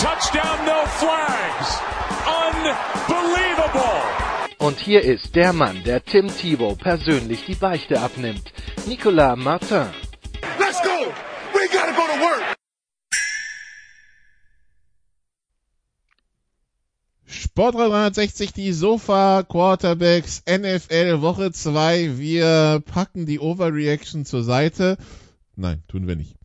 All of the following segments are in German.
touchdown, no flags. Unbelievable. Und hier ist der Mann, der Tim Thibault persönlich die Beichte abnimmt. Nicolas Martin. Let's go! We gotta go to work! Sport 360, die Sofa Quarterbacks NFL Woche 2. Wir packen die Overreaction zur Seite. Nein, tun wir nicht.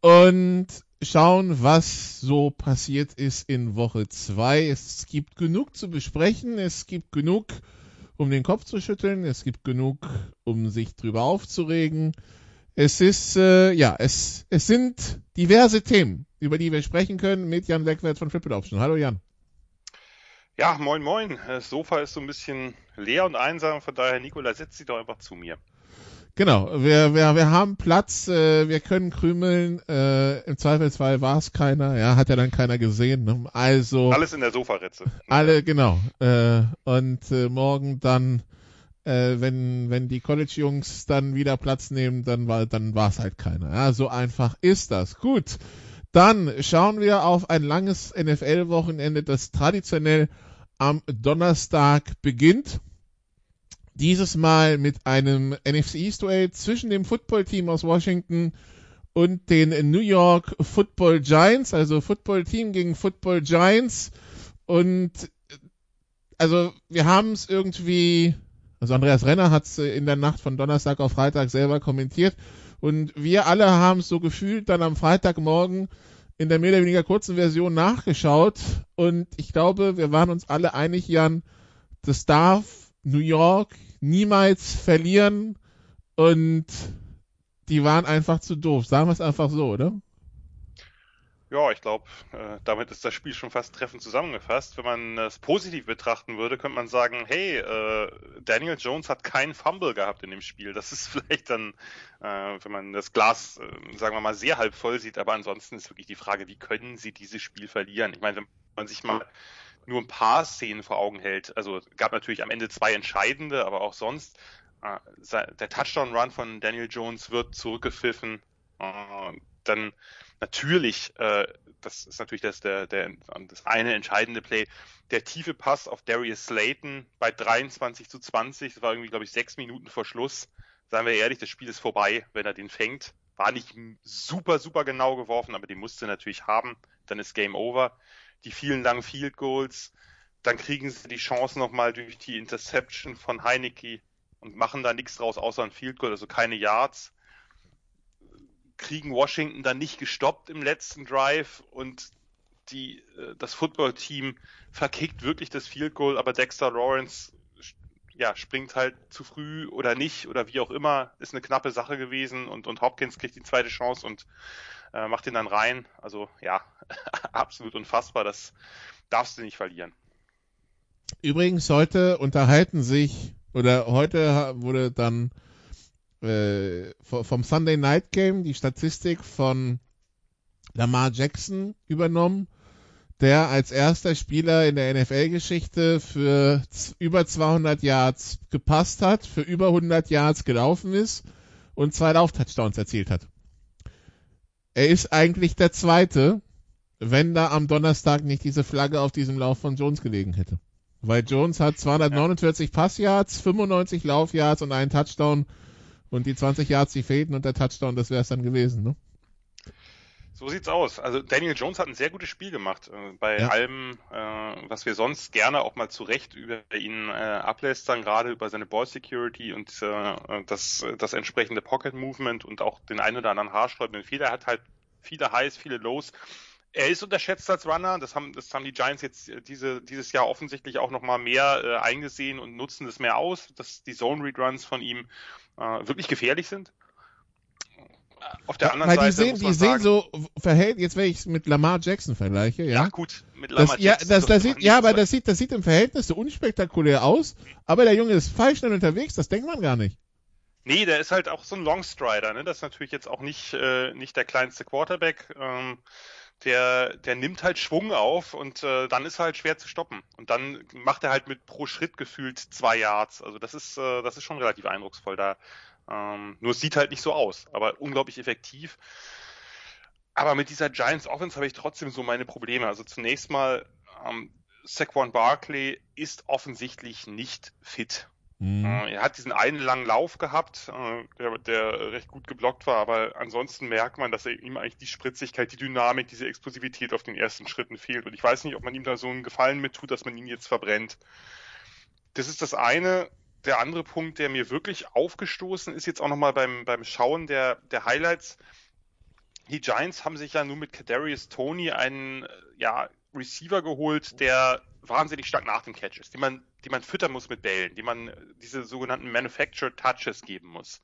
Und schauen, was so passiert ist in Woche 2. Es gibt genug zu besprechen. Es gibt genug, um den Kopf zu schütteln. Es gibt genug, um sich drüber aufzuregen. Es ist, äh, ja, es, es sind diverse Themen, über die wir sprechen können mit Jan Leckwert von Triple Option. Hallo Jan. Ja, moin moin. Das Sofa ist so ein bisschen leer und einsam, von daher, Nikola, setz dich doch einfach zu mir. Genau, wir, wir, wir haben Platz, äh, wir können krümeln, äh, im Zweifelsfall war es keiner, ja, hat ja dann keiner gesehen, ne? also... Alles in der Sofaritze. Alle, genau, äh, und äh, morgen dann, äh, wenn, wenn die College-Jungs dann wieder Platz nehmen, dann war dann war es halt keiner, ja, so einfach ist das. Gut, dann schauen wir auf ein langes NFL-Wochenende, das traditionell am Donnerstag beginnt. Dieses Mal mit einem NFC East Duell zwischen dem Football-Team aus Washington und den New York Football Giants, also Football-Team gegen Football Giants. Und also wir haben es irgendwie, also Andreas Renner hat es in der Nacht von Donnerstag auf Freitag selber kommentiert. Und wir alle haben es so gefühlt dann am Freitagmorgen in der mehr oder weniger kurzen Version nachgeschaut und ich glaube, wir waren uns alle einig, Jan, das darf New York niemals verlieren und die waren einfach zu doof. Sagen wir es einfach so, oder? Ja, ich glaube, äh, damit ist das Spiel schon fast treffend zusammengefasst. Wenn man es positiv betrachten würde, könnte man sagen, hey, äh, Daniel Jones hat keinen Fumble gehabt in dem Spiel. Das ist vielleicht dann, äh, wenn man das Glas, sagen wir mal, sehr halb voll sieht, aber ansonsten ist wirklich die Frage, wie können sie dieses Spiel verlieren? Ich meine, wenn man sich mal nur ein paar Szenen vor Augen hält, also gab natürlich am Ende zwei entscheidende, aber auch sonst, äh, der Touchdown-Run von Daniel Jones wird zurückgepfiffen, äh, dann natürlich, äh, das ist natürlich das, der, der, das eine entscheidende Play, der tiefe Pass auf Darius Slayton bei 23 zu 20, das war irgendwie, glaube ich, sechs Minuten vor Schluss. Seien wir ehrlich, das Spiel ist vorbei, wenn er den fängt. War nicht super, super genau geworfen, aber den musste er natürlich haben. Dann ist Game Over. Die vielen langen Field Goals, dann kriegen sie die Chance nochmal durch die Interception von Heineke und machen da nichts draus außer ein Field Goal, also keine Yards. Kriegen Washington dann nicht gestoppt im letzten Drive und die, äh, das Footballteam verkickt wirklich das Field Goal, aber Dexter Lawrence ja, springt halt zu früh oder nicht oder wie auch immer, ist eine knappe Sache gewesen und, und Hopkins kriegt die zweite Chance und äh, macht ihn dann rein. Also ja, absolut unfassbar, das darfst du nicht verlieren. Übrigens, heute unterhalten sich, oder heute wurde dann äh, vom Sunday Night Game die Statistik von Lamar Jackson übernommen, der als erster Spieler in der NFL-Geschichte für über 200 Yards gepasst hat, für über 100 Yards gelaufen ist und zwei Lauftouchdowns erzielt hat. Er ist eigentlich der Zweite, wenn da am Donnerstag nicht diese Flagge auf diesem Lauf von Jones gelegen hätte. Weil Jones hat 249 Passyards, 95 Laufyards und einen Touchdown und die 20 Yards, die fehlten und der Touchdown, das wäre es dann gewesen, ne? So sieht's aus. Also Daniel Jones hat ein sehr gutes Spiel gemacht. Äh, bei ja. allem, äh, was wir sonst gerne auch mal zu Recht über ihn äh, ablästern, gerade über seine Ball Security und äh, das, das entsprechende Pocket Movement und auch den einen oder anderen haarsträubenden Fehler. Er hat halt viele Highs, viele Lows. Er ist unterschätzt als Runner. Das haben, das haben die Giants jetzt diese, dieses Jahr offensichtlich auch nochmal mehr äh, eingesehen und nutzen es mehr aus, dass die Zone Read Runs von ihm äh, wirklich gefährlich sind. auf der anderen Weil Seite. Die sehen, die sehen so verhält, jetzt wenn ich es mit Lamar Jackson vergleiche, ja. Ja, gut, mit Lamar das, Jackson. Ja, das, das sieht, ja aber das sieht, das sieht im Verhältnis so unspektakulär aus, aber der Junge ist falsch schnell unterwegs, das denkt man gar nicht. Nee, der ist halt auch so ein Longstrider, ne? Das ist natürlich jetzt auch nicht, äh, nicht der kleinste Quarterback. Ähm, der, der nimmt halt Schwung auf und äh, dann ist er halt schwer zu stoppen. Und dann macht er halt mit pro Schritt gefühlt zwei Yards. Also das ist, äh, das ist schon relativ eindrucksvoll da. Ähm, nur sieht halt nicht so aus, aber unglaublich effektiv. Aber mit dieser Giants Offense habe ich trotzdem so meine Probleme. Also zunächst mal, ähm, Saquon Barkley ist offensichtlich nicht fit. Mhm. Äh, er hat diesen einen langen Lauf gehabt, äh, der, der, recht gut geblockt war, aber ansonsten merkt man, dass ihm eigentlich die Spritzigkeit, die Dynamik, diese Explosivität auf den ersten Schritten fehlt. Und ich weiß nicht, ob man ihm da so einen Gefallen mit tut, dass man ihn jetzt verbrennt. Das ist das eine. Der andere Punkt, der mir wirklich aufgestoßen ist, jetzt auch nochmal beim, beim Schauen der, der Highlights. Die Giants haben sich ja nun mit Kadarius Tony einen ja, Receiver geholt, der wahnsinnig stark nach dem Catch ist, die man, die man füttern muss mit Bällen, die man diese sogenannten Manufactured Touches geben muss.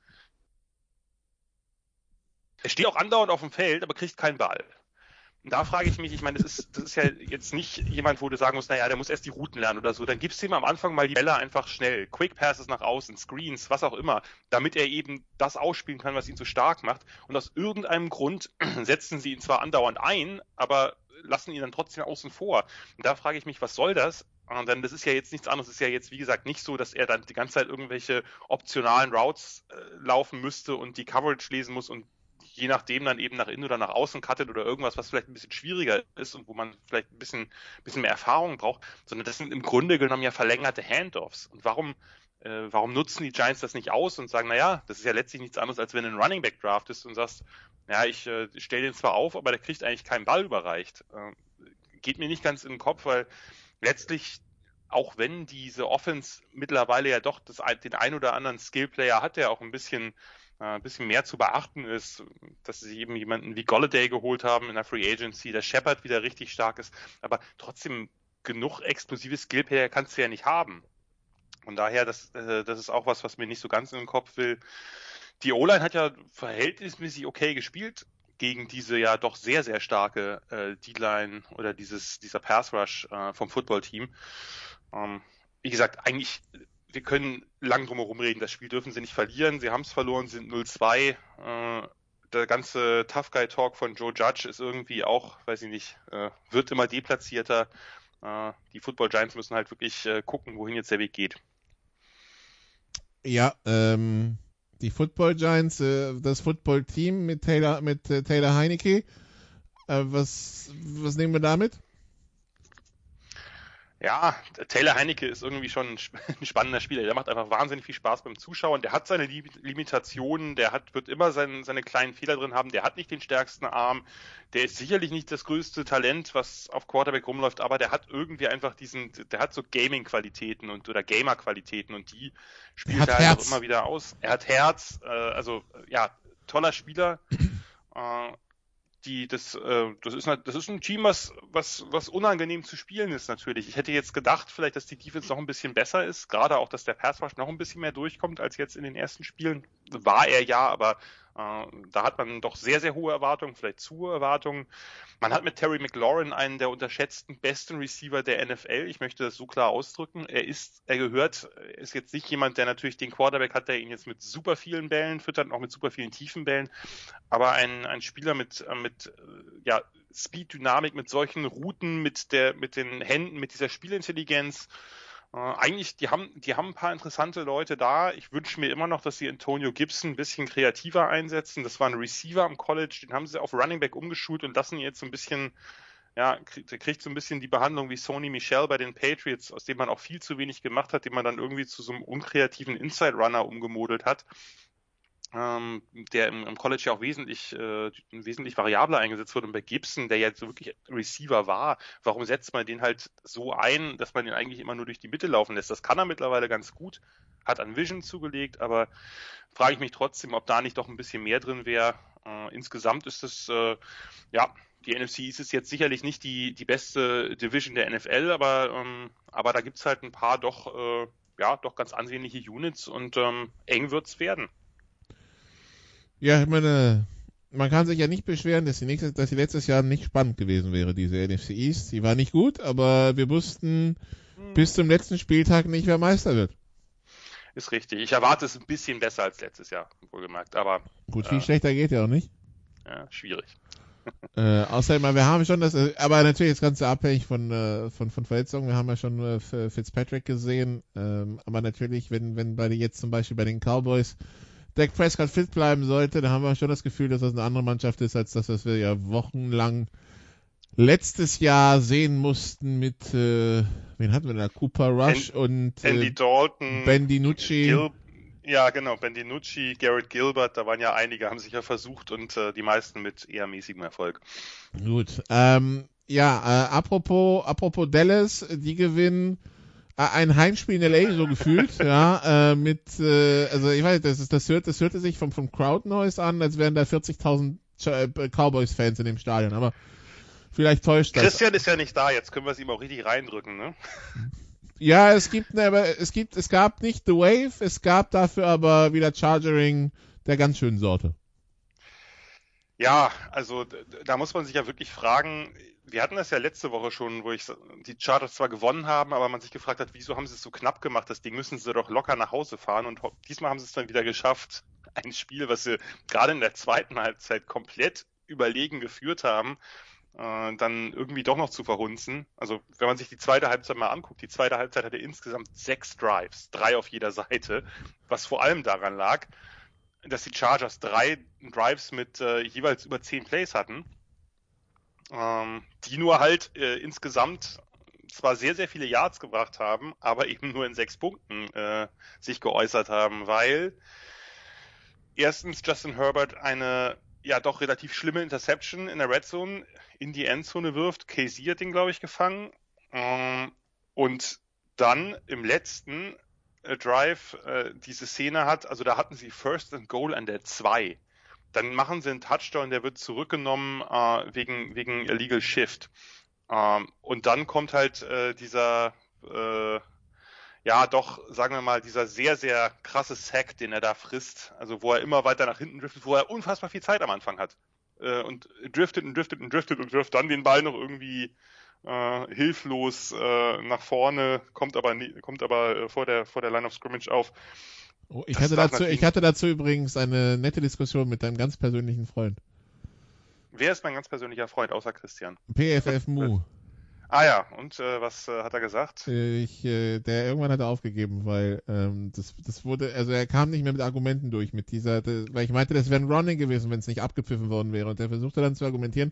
Er steht auch andauernd auf dem Feld, aber kriegt keinen Ball. Und da frage ich mich, ich meine, das ist, das ist ja jetzt nicht jemand, wo du sagen musst, naja, der muss erst die Routen lernen oder so. Dann gibst du ihm am Anfang mal die Bälle einfach schnell. Quick Passes nach außen, Screens, was auch immer, damit er eben das ausspielen kann, was ihn so stark macht. Und aus irgendeinem Grund setzen sie ihn zwar andauernd ein, aber lassen ihn dann trotzdem außen vor. Und da frage ich mich, was soll das? Und dann, das ist ja jetzt nichts anderes, es ist ja jetzt, wie gesagt, nicht so, dass er dann die ganze Zeit irgendwelche optionalen Routes äh, laufen müsste und die Coverage lesen muss und je nachdem dann eben nach innen oder nach außen cuttet oder irgendwas, was vielleicht ein bisschen schwieriger ist und wo man vielleicht ein bisschen, bisschen mehr Erfahrung braucht, sondern das sind im Grunde genommen ja verlängerte Handoffs. Und warum, äh, warum nutzen die Giants das nicht aus und sagen, naja, das ist ja letztlich nichts anderes, als wenn du einen Running Back draftest und sagst, ja, ich äh, stelle den zwar auf, aber der kriegt eigentlich keinen Ball überreicht. Äh, geht mir nicht ganz in den Kopf, weil letztlich, auch wenn diese Offense mittlerweile ja doch das, den ein oder anderen Skillplayer hat, der auch ein bisschen, äh, ein bisschen mehr zu beachten ist, dass sie eben jemanden wie Golladay geholt haben in der Free Agency, der Shepard wieder richtig stark ist, aber trotzdem genug explosive Skillplayer kannst du ja nicht haben. Und daher, das, äh, das ist auch was, was mir nicht so ganz in den Kopf will. Die O-Line hat ja verhältnismäßig okay gespielt gegen diese ja doch sehr, sehr starke äh, D-Line oder dieses, dieser Pass-Rush äh, vom Football-Team. Ähm, wie gesagt, eigentlich, wir können lang drum herum reden. Das Spiel dürfen sie nicht verlieren. Sie haben es verloren, sind 0-2. Äh, der ganze Tough Guy Talk von Joe Judge ist irgendwie auch, weiß ich nicht, äh, wird immer deplatzierter. Äh, die Football Giants müssen halt wirklich äh, gucken, wohin jetzt der Weg geht. Ja, ähm, die Football Giants, äh, das Football Team mit Taylor, mit äh, Taylor Heinecke. Äh, was, was nehmen wir damit? Ja, Taylor Heinecke ist irgendwie schon ein spannender Spieler. Der macht einfach wahnsinnig viel Spaß beim Zuschauen. Der hat seine Limitationen, der hat, wird immer sein, seine kleinen Fehler drin haben. Der hat nicht den stärksten Arm. Der ist sicherlich nicht das größte Talent, was auf Quarterback rumläuft, aber der hat irgendwie einfach diesen, der hat so Gaming-Qualitäten und oder Gamer-Qualitäten und die spielt er halt auch immer wieder aus. Er hat Herz, äh, also ja, toller Spieler. Äh, die, das, äh, das ist, das ist ein Team, was, was, was unangenehm zu spielen ist natürlich. Ich hätte jetzt gedacht, vielleicht, dass die Defense noch ein bisschen besser ist, gerade auch, dass der Pass Rush noch ein bisschen mehr durchkommt als jetzt in den ersten Spielen. War er ja, aber da hat man doch sehr, sehr hohe Erwartungen, vielleicht zu hohe Erwartungen. Man hat mit Terry McLaurin einen der unterschätzten besten Receiver der NFL. Ich möchte das so klar ausdrücken. Er ist, er gehört, ist jetzt nicht jemand, der natürlich den Quarterback hat, der ihn jetzt mit super vielen Bällen füttert, auch mit super vielen tiefen Bällen. Aber ein, ein Spieler mit, äh, mit, äh, ja, Speed, Dynamik, mit solchen Routen, mit der, mit den Händen, mit dieser Spielintelligenz, äh, eigentlich, die haben, die haben ein paar interessante Leute da. Ich wünsche mir immer noch, dass sie Antonio Gibson ein bisschen kreativer einsetzen. Das war ein Receiver am College, den haben sie auf Running Back umgeschult und lassen jetzt so ein bisschen, ja, der kriegt so ein bisschen die Behandlung wie Sony Michel bei den Patriots, aus dem man auch viel zu wenig gemacht hat, den man dann irgendwie zu so einem unkreativen Inside Runner umgemodelt hat ähm, der im, im, College ja auch wesentlich, äh, wesentlich variabler eingesetzt wurde. Und bei Gibson, der ja so wirklich Receiver war, warum setzt man den halt so ein, dass man ihn eigentlich immer nur durch die Mitte laufen lässt? Das kann er mittlerweile ganz gut, hat an Vision zugelegt, aber frage ich mich trotzdem, ob da nicht doch ein bisschen mehr drin wäre. Äh, insgesamt ist es, äh, ja, die NFC ist es jetzt sicherlich nicht die, die beste Division der NFL, aber, ähm, aber da gibt's halt ein paar doch, äh, ja, doch ganz ansehnliche Units und ähm, eng wird's werden. Ja, ich meine, man kann sich ja nicht beschweren, dass die, nächste, dass die letztes Jahr nicht spannend gewesen wäre, diese NFC East. Die war nicht gut, aber wir wussten hm. bis zum letzten Spieltag nicht, wer Meister wird. Ist richtig. Ich erwarte es ein bisschen besser als letztes Jahr, wohlgemerkt. Aber gut, viel äh, schlechter geht ja auch nicht. Ja, schwierig. äh, außerdem, wir haben schon das, äh, aber natürlich das Ganze abhängig von, äh, von, von Verletzungen. Wir haben ja schon äh, Fitzpatrick gesehen, ähm, aber natürlich, wenn, wenn bei jetzt zum Beispiel bei den Cowboys Dak Prescott fit bleiben sollte, dann haben wir schon das Gefühl, dass das eine andere Mannschaft ist, als das, was wir ja wochenlang letztes Jahr sehen mussten mit, äh, wen hatten wir da? Cooper Rush ben, und äh, Andy Dalton, Ben DiNucci. Gil ja, genau, Ben DiNucci, Garrett Gilbert, da waren ja einige, haben sich ja versucht und äh, die meisten mit eher mäßigem Erfolg. Gut, ähm, ja, äh, apropos, apropos Dallas, die gewinnen ein Heimspiel in LA so gefühlt, ja, äh, mit, äh, also ich weiß, das, ist, das, hört, das hörte sich vom, vom Crowd Noise an, als wären da 40.000 äh, Cowboys-Fans in dem Stadion, aber vielleicht täuscht das. Christian ist ja nicht da, jetzt können wir es ihm auch richtig reindrücken, ne? Ja, es gibt, ne, aber es gibt, es gab nicht The Wave, es gab dafür aber wieder Chargering der ganz schönen Sorte. Ja, also da muss man sich ja wirklich fragen, wir hatten das ja letzte Woche schon, wo ich die Chargers zwar gewonnen haben, aber man sich gefragt hat, wieso haben sie es so knapp gemacht? Das Ding müssen sie doch locker nach Hause fahren und diesmal haben sie es dann wieder geschafft, ein Spiel, was sie gerade in der zweiten Halbzeit komplett überlegen geführt haben, äh, dann irgendwie doch noch zu verhunzen. Also wenn man sich die zweite Halbzeit mal anguckt, die zweite Halbzeit hatte insgesamt sechs Drives, drei auf jeder Seite, was vor allem daran lag, dass die Chargers drei Drives mit äh, jeweils über zehn Plays hatten, ähm, die nur halt äh, insgesamt zwar sehr, sehr viele Yards gebracht haben, aber eben nur in sechs Punkten äh, sich geäußert haben, weil erstens Justin Herbert eine ja doch relativ schlimme Interception in der Red Zone in die Endzone wirft. Casey hat den, glaube ich, gefangen. Ähm, und dann im letzten äh, Drive äh, diese Szene hat, also da hatten sie First and Goal an der 2. Dann machen sie einen Touchdown, der wird zurückgenommen äh, wegen, wegen Illegal Shift. Ähm, und dann kommt halt äh, dieser äh, ja doch, sagen wir mal, dieser sehr, sehr krasse Sack, den er da frisst, also wo er immer weiter nach hinten driftet, wo er unfassbar viel Zeit am Anfang hat. Äh, und driftet und driftet und driftet und wirft dann den Ball noch irgendwie äh, hilflos äh, nach vorne, kommt aber, kommt aber vor, der, vor der Line of Scrimmage auf. Oh, ich, hatte dazu, ich hatte dazu übrigens eine nette Diskussion mit deinem ganz persönlichen Freund. Wer ist mein ganz persönlicher Freund, außer Christian? PFF Mu. Ah ja, und äh, was äh, hat er gesagt? Ich, äh, der irgendwann hat er aufgegeben, weil ähm, das, das wurde, also er kam nicht mehr mit Argumenten durch mit dieser, das, weil ich meinte, das wäre ein Running gewesen, wenn es nicht abgepfiffen worden wäre. Und er versuchte dann zu argumentieren,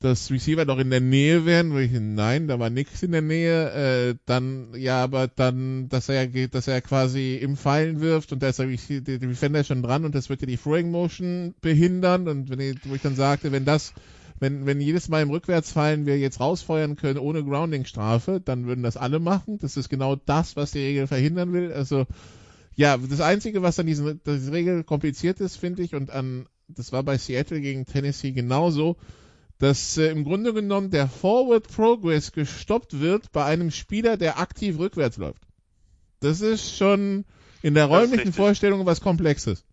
dass Receiver doch in der Nähe wären, wo ich nein, da war nichts in der Nähe, äh, dann ja, aber dann, dass er dass er quasi im Fallen wirft und da ist der, der Defender schon dran und das wird ja die Throwing Motion behindern und wenn ich, wo ich dann sagte, wenn das wenn, wenn jedes Mal im Rückwärtsfallen wir jetzt rausfeuern können ohne Grounding-Strafe, dann würden das alle machen. Das ist genau das, was die Regel verhindern will. Also, ja, das Einzige, was an diesen, diese Regel kompliziert ist, finde ich, und an, das war bei Seattle gegen Tennessee genauso, dass äh, im Grunde genommen der Forward Progress gestoppt wird bei einem Spieler, der aktiv rückwärts läuft. Das ist schon in der räumlichen Vorstellung was Komplexes.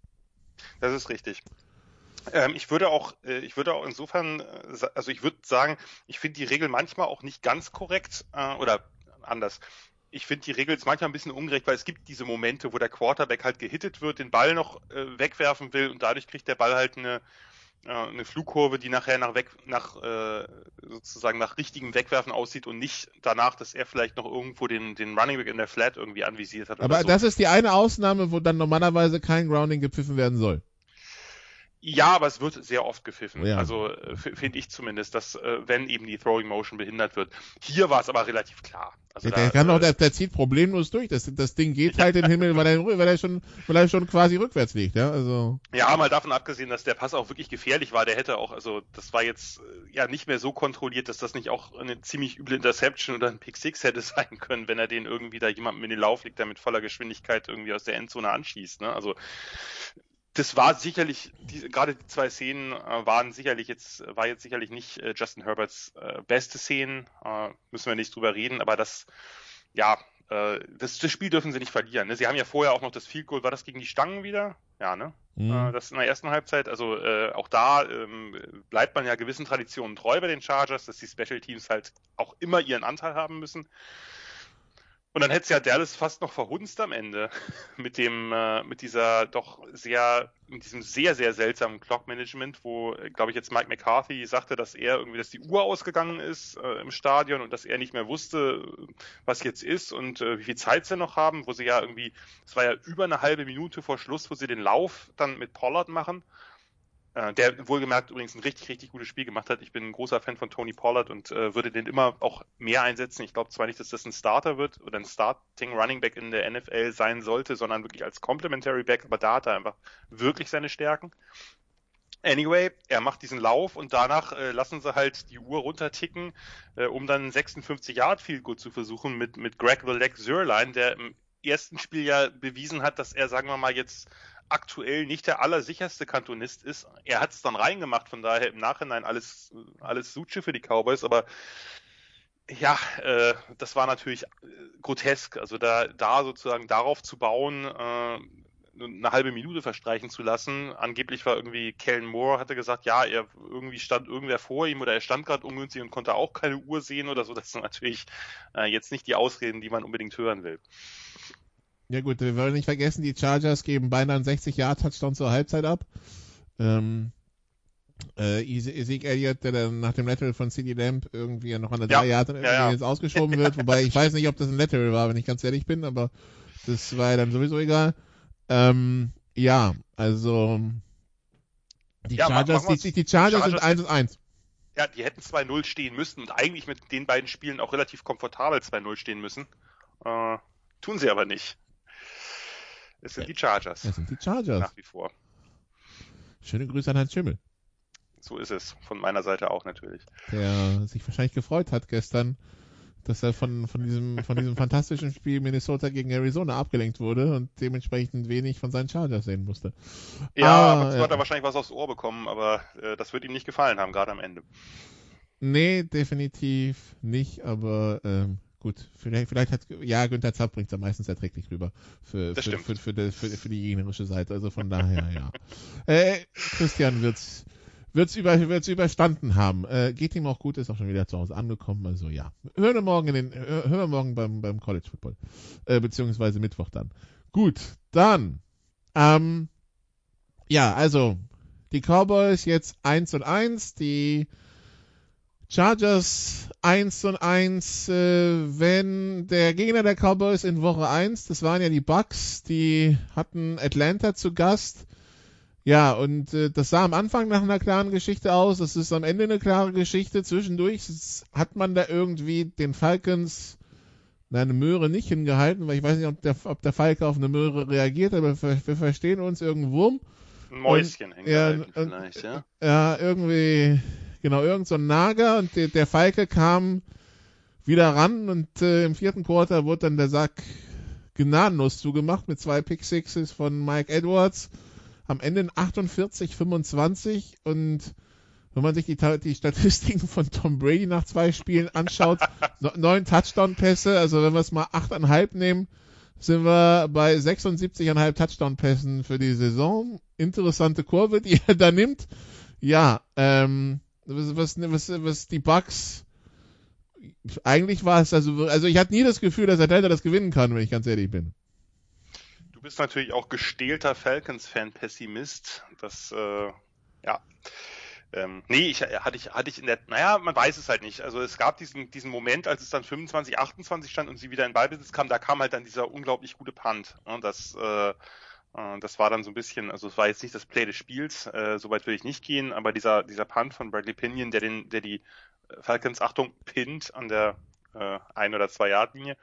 Das ist richtig. Ähm, ich würde auch, äh, ich würde auch insofern, äh, also ich würde sagen, ich finde die Regel manchmal auch nicht ganz korrekt äh, oder anders. Ich finde die Regel jetzt manchmal ein bisschen ungerecht, weil es gibt diese Momente, wo der Quarterback halt gehittet wird, den Ball noch äh, wegwerfen will und dadurch kriegt der Ball halt eine, eine Flugkurve, die nachher nach weg, nach äh, sozusagen nach richtigem Wegwerfen aussieht und nicht danach, dass er vielleicht noch irgendwo den, den Running Back in der Flat irgendwie anvisiert hat. Aber so. das ist die eine Ausnahme, wo dann normalerweise kein Grounding gepfiffen werden soll. Ja, aber es wird sehr oft gepfiffen. Ja. Also äh, finde ich zumindest, dass äh, wenn eben die Throwing Motion behindert wird. Hier war es aber relativ klar. Also der, da, kann doch, äh, der, der zieht problemlos durch. Das, das Ding geht halt in den Himmel, weil er, weil er schon, weil er schon quasi rückwärts liegt, ja. Also. Ja, mal davon abgesehen, dass der Pass auch wirklich gefährlich war. Der hätte auch, also das war jetzt ja nicht mehr so kontrolliert, dass das nicht auch eine ziemlich üble Interception oder ein Pick Six hätte sein können, wenn er den irgendwie da jemandem in den Lauf legt, der mit voller Geschwindigkeit irgendwie aus der Endzone anschießt. Ne? Also das war sicherlich, die, gerade die zwei Szenen äh, waren sicherlich jetzt, war jetzt sicherlich nicht äh, Justin Herberts äh, beste Szenen, äh, müssen wir nicht drüber reden, aber das, ja, äh, das, das, Spiel dürfen sie nicht verlieren. Ne? Sie haben ja vorher auch noch das Field Goal, war das gegen die Stangen wieder? Ja, ne? Mhm. Äh, das in der ersten Halbzeit. Also äh, auch da ähm, bleibt man ja gewissen Traditionen treu bei den Chargers, dass die Special Teams halt auch immer ihren Anteil haben müssen. Und dann hätte ja Dallas fast noch verhunzt am Ende mit dem, äh, mit dieser doch sehr, mit diesem sehr, sehr seltsamen Clock-Management, wo, glaube ich, jetzt Mike McCarthy sagte, dass er irgendwie, dass die Uhr ausgegangen ist äh, im Stadion und dass er nicht mehr wusste, was jetzt ist und äh, wie viel Zeit sie noch haben, wo sie ja irgendwie, es war ja über eine halbe Minute vor Schluss, wo sie den Lauf dann mit Pollard machen der wohlgemerkt übrigens ein richtig, richtig gutes Spiel gemacht hat. Ich bin ein großer Fan von Tony Pollard und äh, würde den immer auch mehr einsetzen. Ich glaube zwar nicht, dass das ein Starter wird oder ein Starting Running Back in der NFL sein sollte, sondern wirklich als Complementary Back, aber da hat er einfach wirklich seine Stärken. Anyway, er macht diesen Lauf und danach äh, lassen sie halt die Uhr runterticken, äh, um dann 56 Yard Field Goal zu versuchen mit, mit Greg the Leg Zerline, der im ersten Spiel ja bewiesen hat, dass er, sagen wir mal, jetzt aktuell nicht der allersicherste Kantonist ist. Er hat es dann reingemacht, von daher im Nachhinein alles, alles Suche für die Cowboys, aber ja, äh, das war natürlich äh, grotesk. Also da, da sozusagen darauf zu bauen, äh, eine halbe Minute verstreichen zu lassen. Angeblich war irgendwie Kellen Moore, hatte gesagt, ja, er irgendwie stand irgendwer vor ihm oder er stand gerade ungünstig und konnte auch keine Uhr sehen oder so. Das sind natürlich äh, jetzt nicht die Ausreden, die man unbedingt hören will. Ja gut, wir wollen nicht vergessen, die Chargers geben beinahe einen 60-Jahr-Touchdown zur Halbzeit ab. Ähm, äh, Zeke Elliott, der dann nach dem Lateral von CD Lamp irgendwie noch an der ja, 3 Yard ja, ja. jetzt ausgeschoben wird, wobei ich weiß nicht, ob das ein Lateral war, wenn ich ganz ehrlich bin, aber das war ja dann sowieso egal. Ähm, ja, also die ja, Chargers, die, die, Chargers, Chargers sind 1 und 1. Ja, die hätten 2-0 stehen müssen und eigentlich mit den beiden Spielen auch relativ komfortabel 2-0 stehen müssen. Äh, tun sie aber nicht. Es sind die Chargers. Es sind die Chargers. Nach wie vor. Schöne Grüße an Herrn Schimmel. So ist es. Von meiner Seite auch natürlich. Der sich wahrscheinlich gefreut hat gestern, dass er von, von diesem, von diesem fantastischen Spiel Minnesota gegen Arizona abgelenkt wurde und dementsprechend wenig von seinen Chargers sehen musste. Ja, ah, ja. hat er wahrscheinlich was aufs Ohr bekommen, aber äh, das wird ihm nicht gefallen haben, gerade am Ende. Nee, definitiv nicht, aber ähm, Gut, vielleicht, vielleicht hat, ja, Günther Zapp bringt es ja meistens erträglich rüber für, für, für, für, die, für, für, die gegnerische Seite. Also von daher, ja. Äh, Christian wird's, wird's, über, wird's überstanden haben. Äh, geht ihm auch gut, ist auch schon wieder zu Hause angekommen. Also ja. Hören wir morgen, in den, hören wir morgen beim, beim College Football. Äh, beziehungsweise Mittwoch dann. Gut, dann. Ähm, ja, also die Cowboys jetzt 1 und 1, die Chargers 1 und 1, äh, wenn der Gegner der Cowboys in Woche 1, das waren ja die Bucks, die hatten Atlanta zu Gast. Ja, und äh, das sah am Anfang nach einer klaren Geschichte aus, das ist am Ende eine klare Geschichte. Zwischendurch hat man da irgendwie den Falcons eine Möhre nicht hingehalten, weil ich weiß nicht, ob der, ob der Falke auf eine Möhre reagiert, aber wir, wir verstehen uns irgendwo. Ein Mäuschen und, hingehalten ja, vielleicht, ja. Ja, irgendwie Genau, irgend so ein Nager und der, der Falke kam wieder ran und äh, im vierten Quarter wurde dann der Sack gnadenlos zugemacht mit zwei Pick Sixes von Mike Edwards. Am Ende 48-25 und wenn man sich die, die Statistiken von Tom Brady nach zwei Spielen anschaut, neun Touchdown-Pässe, also wenn wir es mal achteinhalb nehmen, sind wir bei 76,5 Touchdown-Pässen für die Saison. Interessante Kurve, die er da nimmt. Ja, ähm, was, was, was die Bugs eigentlich war es also also ich hatte nie das Gefühl, dass Atlanta das gewinnen kann, wenn ich ganz ehrlich bin. Du bist natürlich auch gestählter Falcons-Fan, Pessimist. Das äh, ja. Ähm, nee, ich hatte ich hatte ich in der naja, man weiß es halt nicht. Also es gab diesen diesen Moment, als es dann 25 28 stand und sie wieder in Ballbesitz kam, da kam halt dann dieser unglaublich gute Punt, ne, das äh, das war dann so ein bisschen, also es war jetzt nicht das Play des Spiels, äh, soweit will ich nicht gehen, aber dieser, dieser Punt von Bradley Pinion, der den, der die Falcons, Achtung, pinnt an der äh, ein- oder zwei Yard Linie,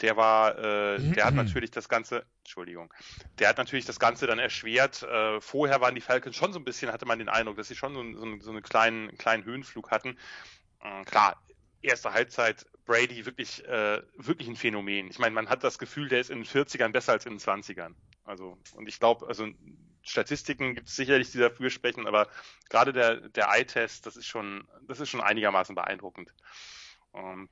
der war, äh, der hat natürlich das Ganze, Entschuldigung, der hat natürlich das Ganze dann erschwert. Äh, vorher waren die Falcons schon so ein bisschen, hatte man den Eindruck, dass sie schon so, so, so einen kleinen, kleinen Höhenflug hatten. Äh, klar, erste Halbzeit Brady wirklich, äh, wirklich ein Phänomen. Ich meine, man hat das Gefühl, der ist in den 40ern besser als in den 20ern. Also, und ich glaube, also Statistiken gibt es sicherlich, die dafür sprechen, aber gerade der, der Eye-Test, das ist schon, das ist schon einigermaßen beeindruckend. Ähm,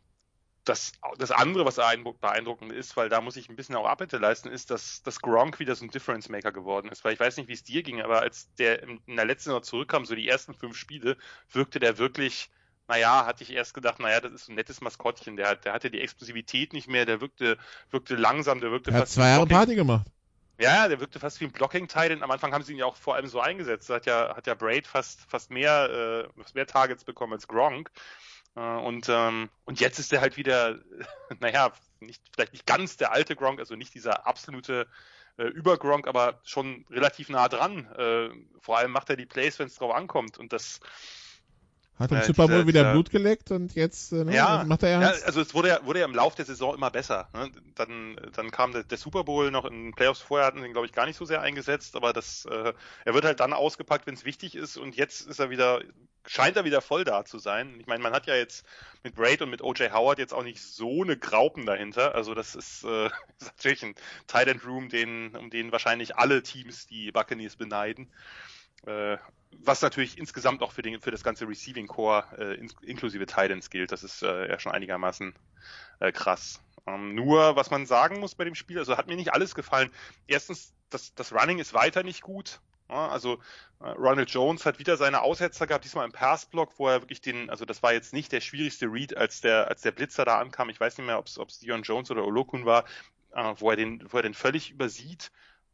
das, das andere, was beeindruckend ist, weil da muss ich ein bisschen auch Abbitte leisten, ist, dass, dass Gronk wieder so ein Difference Maker geworden ist. Weil ich weiß nicht, wie es dir ging, aber als der in der letzten Saison zurückkam, so die ersten fünf Spiele, wirkte der wirklich, naja, hatte ich erst gedacht, naja, das ist ein nettes Maskottchen. Der, der hatte die Explosivität nicht mehr, der wirkte, wirkte langsam, der wirkte er fast. Hat zwei Jahre Party gemacht. Ja, der wirkte fast wie ein Blocking-Teil. Am Anfang haben sie ihn ja auch vor allem so eingesetzt. Da hat ja, hat ja Braid fast, fast mehr, äh, mehr Targets bekommen als Gronk. Äh, und, ähm, und jetzt ist er halt wieder, naja, nicht, vielleicht nicht ganz der alte Gronk, also nicht dieser absolute äh, Über-Gronk, aber schon relativ nah dran. Äh, vor allem macht er die Plays, wenn es drauf ankommt. Und das, hat im äh, Super Bowl wieder Blut geleckt und jetzt äh, ne, ja, macht er ja. ja also es wurde ja, wurde ja im Lauf der Saison immer besser. Ne? Dann, dann kam der, der, Super Bowl noch in den Playoffs vorher, hatten ihn, glaube ich, gar nicht so sehr eingesetzt, aber das, äh, er wird halt dann ausgepackt, wenn es wichtig ist und jetzt ist er wieder, scheint er wieder voll da zu sein. Ich meine, man hat ja jetzt mit Braid und mit OJ Howard jetzt auch nicht so eine Graupen dahinter. Also das ist, äh, ist natürlich ein Tight End Room, den, um den wahrscheinlich alle Teams die Buccaneers beneiden. Äh, was natürlich insgesamt auch für, den, für das ganze Receiving Core äh, in, inklusive Titans gilt. Das ist äh, ja schon einigermaßen äh, krass. Ähm, nur, was man sagen muss bei dem Spiel, also hat mir nicht alles gefallen. Erstens, das, das Running ist weiter nicht gut. Ja, also äh, Ronald Jones hat wieder seine Aussetzer gehabt, diesmal im Passblock, wo er wirklich den, also das war jetzt nicht der schwierigste Read, als der, als der Blitzer da ankam. Ich weiß nicht mehr, ob es Dion Jones oder Olokun war, äh, wo er den, wo er den völlig übersieht.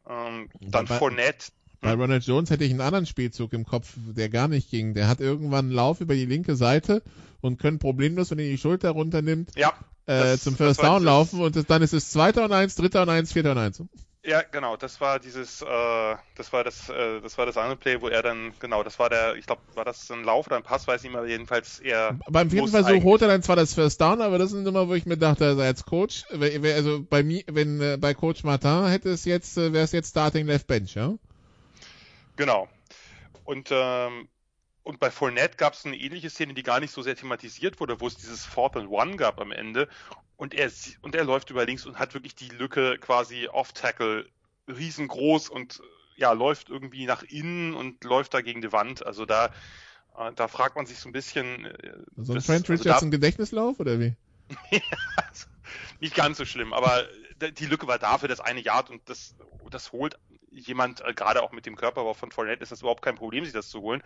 Ähm, dann Fournette, bei Ronald Jones hätte ich einen anderen Spielzug im Kopf, der gar nicht ging. Der hat irgendwann einen Lauf über die linke Seite und können problemlos, wenn er die Schulter runternimmt, ja, äh, zum First Down laufen und das, dann ist es zweiter und eins, dritter und eins, vierter und eins. Ja, genau, das war dieses, äh, das war das, äh, das war das andere Play, wo er dann, genau, das war der, ich glaube, war das ein Lauf oder ein Pass, weiß ich nicht mehr, jedenfalls eher. Beim vierten Versuch holt er dann zwar das First Down, aber das sind immer, wo ich mir dachte, also als Coach, also bei mir, wenn äh, bei Coach Martin hätte es jetzt, äh, wäre es jetzt Starting Left Bench, ja? Genau. Und, ähm, und bei Fournette gab es eine ähnliche Szene, die gar nicht so sehr thematisiert wurde, wo es dieses Fourth and One gab am Ende. Und er, und er läuft über links und hat wirklich die Lücke quasi off-Tackle riesengroß und ja, läuft irgendwie nach innen und läuft da gegen die Wand. Also da, äh, da fragt man sich so ein bisschen. Äh, so ein Trent Richardson also Gedächtnislauf oder wie? also, nicht ganz so schlimm, aber die Lücke war da für das eine Yard und das, das holt jemand, äh, gerade auch mit dem Körperbau von Fournette, ist das überhaupt kein Problem, sich das zu holen.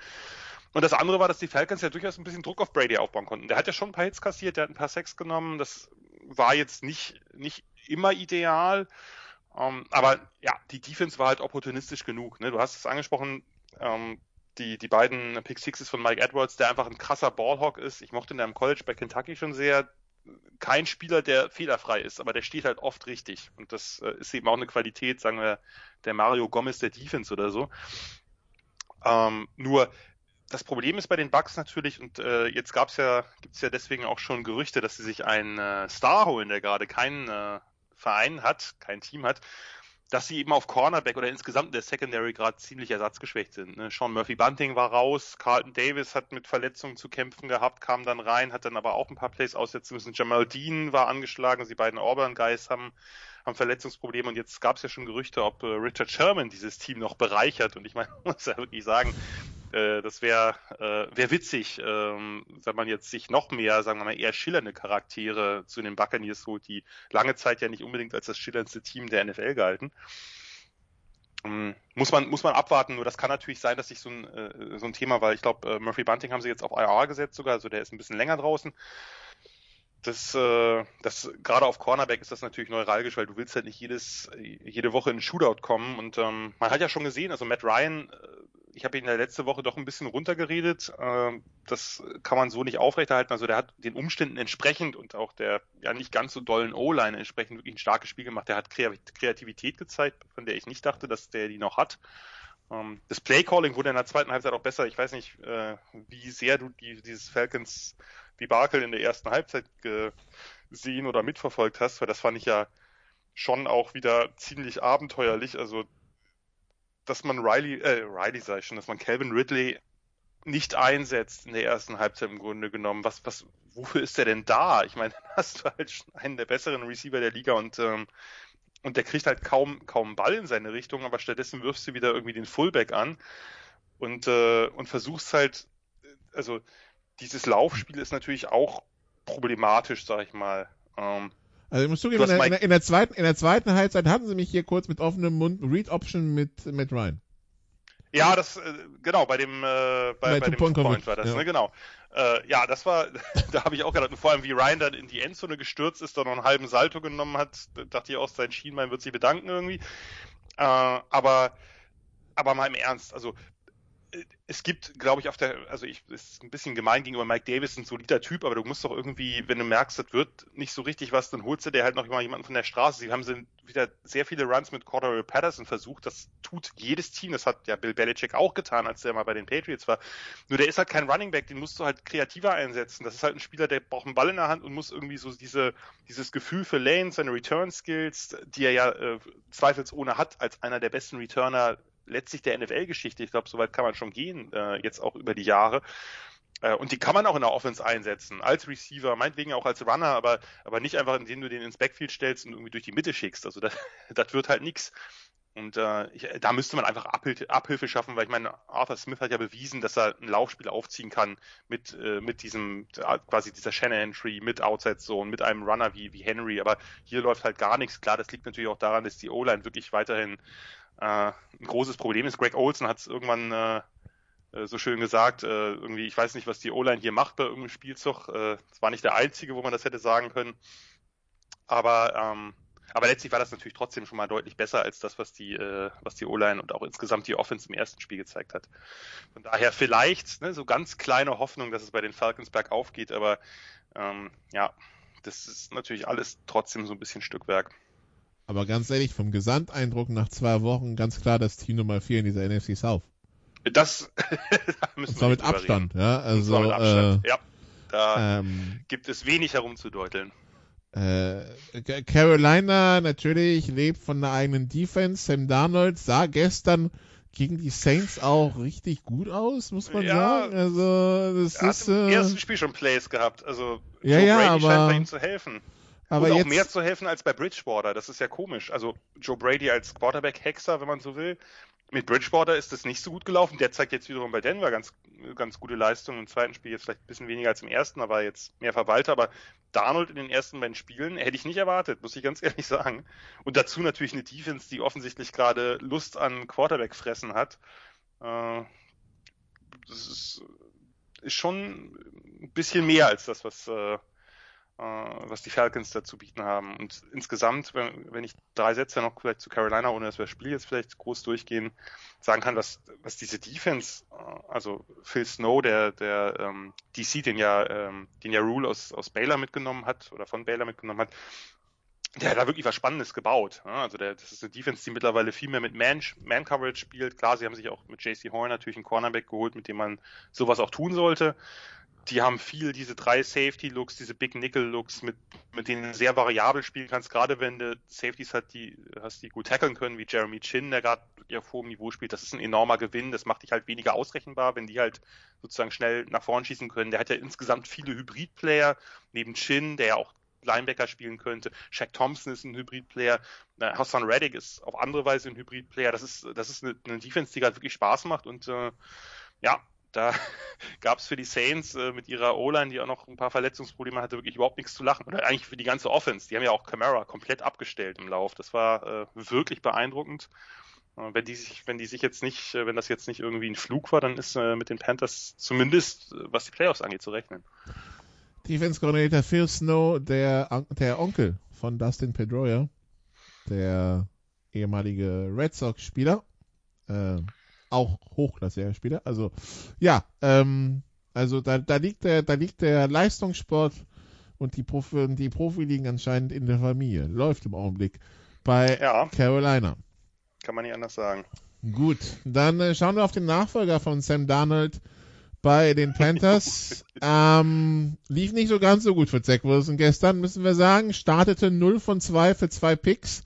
Und das andere war, dass die Falcons ja durchaus ein bisschen Druck auf Brady aufbauen konnten. Der hat ja schon ein paar Hits kassiert, der hat ein paar Sex genommen. Das war jetzt nicht, nicht immer ideal. Ähm, aber ja, die Defense war halt opportunistisch genug. Ne? Du hast es angesprochen, ähm, die, die beiden Pick Sixes von Mike Edwards, der einfach ein krasser Ballhawk ist. Ich mochte ihn da im College bei Kentucky schon sehr kein Spieler, der fehlerfrei ist, aber der steht halt oft richtig. Und das äh, ist eben auch eine Qualität, sagen wir, der Mario Gomez der Defense oder so. Ähm, nur das Problem ist bei den Bucks natürlich, und äh, jetzt gab's ja, gibt's ja deswegen auch schon Gerüchte, dass sie sich einen äh, Star holen, der gerade keinen äh, Verein hat, kein Team hat dass sie eben auf Cornerback oder insgesamt in der Secondary gerade ziemlich ersatzgeschwächt sind. Ne? Sean Murphy Bunting war raus, Carlton Davis hat mit Verletzungen zu kämpfen gehabt, kam dann rein, hat dann aber auch ein paar Plays aussetzen müssen. Jamal Dean war angeschlagen, die beiden Auburn Guys haben, haben Verletzungsprobleme und jetzt gab es ja schon Gerüchte, ob äh, Richard Sherman dieses Team noch bereichert und ich meine, muss ja wirklich sagen, äh, das wäre äh, wär witzig, ähm, wenn man jetzt sich noch mehr, sagen wir mal, eher schillernde Charaktere zu den Buccaneers holt, die lange Zeit ja nicht unbedingt als das schillerndste Team der NFL galten. Ähm, muss man, muss man abwarten, nur das kann natürlich sein, dass sich so ein, äh, so ein Thema, weil ich glaube, äh, Murphy Bunting haben sie jetzt auf IR gesetzt sogar, also der ist ein bisschen länger draußen das, äh, das gerade auf Cornerback ist das natürlich neuralgisch, weil du willst halt nicht jedes, jede Woche in einen Shootout kommen. Und ähm, man hat ja schon gesehen, also Matt Ryan, äh, ich habe ihn in der letzte Woche doch ein bisschen runtergeredet. Äh, das kann man so nicht aufrechterhalten. Also der hat den Umständen entsprechend und auch der ja nicht ganz so dollen O-Line entsprechend wirklich ein starkes Spiel gemacht. Der hat Kreativität gezeigt, von der ich nicht dachte, dass der die noch hat. Ähm, das Playcalling wurde in der zweiten Halbzeit auch besser. Ich weiß nicht, äh, wie sehr du die, dieses Falcons Debakel in der ersten Halbzeit gesehen oder mitverfolgt hast, weil das fand ich ja schon auch wieder ziemlich abenteuerlich. Also, dass man Riley, äh, Riley sei schon, dass man Calvin Ridley nicht einsetzt in der ersten Halbzeit im Grunde genommen. Was, was, wofür ist der denn da? Ich meine, dann hast du halt einen der besseren Receiver der Liga und, ähm, und der kriegt halt kaum, kaum Ball in seine Richtung, aber stattdessen wirfst du wieder irgendwie den Fullback an und, äh, und versuchst halt, also dieses Laufspiel ist natürlich auch problematisch, sag ich mal. Ähm, also ich muss zugeben, in der, in, der, in, der, zweiten, in der zweiten Halbzeit hatten sie mich hier kurz mit offenem Mund Read Option mit, mit Ryan. Ja, das, äh, genau, bei dem, äh, bei, bei, bei dem Point, Point war das, ja. ne, genau. Äh, ja, das war, da habe ich auch gedacht, vor allem wie Ryan dann in die Endzone gestürzt ist, da noch einen halben Salto genommen hat, dachte ich auch, sein Schienbein wird sich bedanken irgendwie. Äh, aber, aber mal im Ernst, also es gibt, glaube ich, auf der, also ich, ist ein bisschen gemein gegenüber Mike Davis, ein solider Typ, aber du musst doch irgendwie, wenn du merkst, das wird nicht so richtig was, dann holst du dir halt noch jemanden von der Straße. Sie haben wieder sehr viele Runs mit Cordero Patterson versucht. Das tut jedes Team. Das hat ja Bill Belichick auch getan, als er mal bei den Patriots war. Nur der ist halt kein Running Back, den musst du halt kreativer einsetzen. Das ist halt ein Spieler, der braucht einen Ball in der Hand und muss irgendwie so diese, dieses Gefühl für Lanes, seine Return Skills, die er ja äh, zweifelsohne hat, als einer der besten Returner letztlich der NFL-Geschichte. Ich glaube, soweit kann man schon gehen, äh, jetzt auch über die Jahre. Äh, und die kann man auch in der Offense einsetzen, als Receiver, meinetwegen auch als Runner, aber, aber nicht einfach, indem du den ins Backfield stellst und irgendwie durch die Mitte schickst. Also das, das wird halt nichts. Und äh, ich, da müsste man einfach Abhil Abhilfe schaffen, weil ich meine, Arthur Smith hat ja bewiesen, dass er ein Laufspiel aufziehen kann mit, äh, mit diesem, quasi dieser Shanahan-Tree, mit Outside Zone, mit einem Runner wie, wie Henry. Aber hier läuft halt gar nichts. Klar, das liegt natürlich auch daran, dass die O-Line wirklich weiterhin äh, ein großes Problem ist. Greg Olson hat es irgendwann äh, äh, so schön gesagt, äh, irgendwie, ich weiß nicht, was die O-Line hier macht bei irgendeinem Spielzug. Äh, es war nicht der einzige, wo man das hätte sagen können. Aber, ähm, aber letztlich war das natürlich trotzdem schon mal deutlich besser als das, was die, äh, was die O-Line und auch insgesamt die Offense im ersten Spiel gezeigt hat. Von daher vielleicht ne, so ganz kleine Hoffnung, dass es bei den Falcons bergauf geht, aber ähm, ja, das ist natürlich alles trotzdem so ein bisschen Stückwerk. Aber ganz ehrlich, vom Gesamteindruck nach zwei Wochen ganz klar das Team Nummer 4 in dieser NFC South. Das müssen Und zwar mit Abstand, ja. Also, mit Abstand. Äh, ja. Da ähm, gibt es wenig herumzudeuteln. Äh, Carolina natürlich lebt von der eigenen Defense. Sam Darnold sah gestern gegen die Saints auch richtig gut aus, muss man ja, sagen. Also das er ist hat im äh, ersten Spiel schon Plays gehabt. Also ja, Joe ja, Brady aber, scheint bei ihm zu helfen. Aber und auch mehr zu helfen als bei Bridgewater. Das ist ja komisch. Also Joe Brady als Quarterback-Hexer, wenn man so will. Mit Bridgewater ist das nicht so gut gelaufen. Der zeigt jetzt wiederum bei Denver ganz, ganz gute Leistungen. Im zweiten Spiel jetzt vielleicht ein bisschen weniger als im ersten, aber jetzt mehr Verwalter. Aber Darnold in den ersten beiden Spielen hätte ich nicht erwartet, muss ich ganz ehrlich sagen. Und dazu natürlich eine Defense, die offensichtlich gerade Lust an Quarterback-Fressen hat. Äh, das ist, ist schon ein bisschen mehr als das, was äh, was die Falcons dazu bieten haben. Und insgesamt, wenn, wenn ich drei Sätze noch vielleicht zu Carolina, ohne dass wir das Spiel jetzt vielleicht groß durchgehen, sagen kann, was, was diese Defense, äh, also Phil Snow, der, der ähm, DC, den ja, ähm, den ja Rule aus, aus Baylor mitgenommen hat oder von Baylor mitgenommen hat, der hat da wirklich was Spannendes gebaut. Also der, das ist eine Defense, die mittlerweile viel mehr mit Man-Coverage Man spielt. Klar, sie haben sich auch mit JC Horn natürlich einen Cornerback geholt, mit dem man sowas auch tun sollte die haben viel diese drei Safety-Looks, diese Big Nickel-Looks, mit, mit denen du sehr variabel spielen kannst, gerade wenn du Safeties hat, die, hast, die gut tackeln können, wie Jeremy Chin, der gerade auf hohem Niveau spielt. Das ist ein enormer Gewinn. Das macht dich halt weniger ausrechenbar, wenn die halt sozusagen schnell nach vorn schießen können. Der hat ja insgesamt viele Hybrid-Player, neben Chin, der ja auch Linebacker spielen könnte. Shaq Thompson ist ein Hybrid-Player. Hassan Reddick ist auf andere Weise ein Hybrid-Player. Das ist, das ist eine, eine Defense, die gerade wirklich Spaß macht und äh, ja, da gab es für die Saints äh, mit ihrer O-Line, die auch noch ein paar Verletzungsprobleme hatte, wirklich überhaupt nichts zu lachen. Oder eigentlich für die ganze Offense. Die haben ja auch Camara komplett abgestellt im Lauf. Das war äh, wirklich beeindruckend. Äh, wenn die sich, wenn die sich jetzt nicht, äh, wenn das jetzt nicht irgendwie ein Flug war, dann ist äh, mit den Panthers zumindest, äh, was die Playoffs angeht, zu rechnen. Defense Coordinator Phil Snow, der, der Onkel von Dustin Pedroia, der ehemalige Red Sox-Spieler, äh, auch hochklassiger Spieler. Also ja, ähm, also da, da liegt der, da liegt der Leistungssport und die Profi, die Profi liegen anscheinend in der Familie. Läuft im Augenblick bei ja. Carolina. Kann man nicht anders sagen. Gut, dann äh, schauen wir auf den Nachfolger von Sam Darnold bei den Panthers. ähm, lief nicht so ganz so gut für Zach Wilson gestern, müssen wir sagen. Startete 0 von 2 für zwei Picks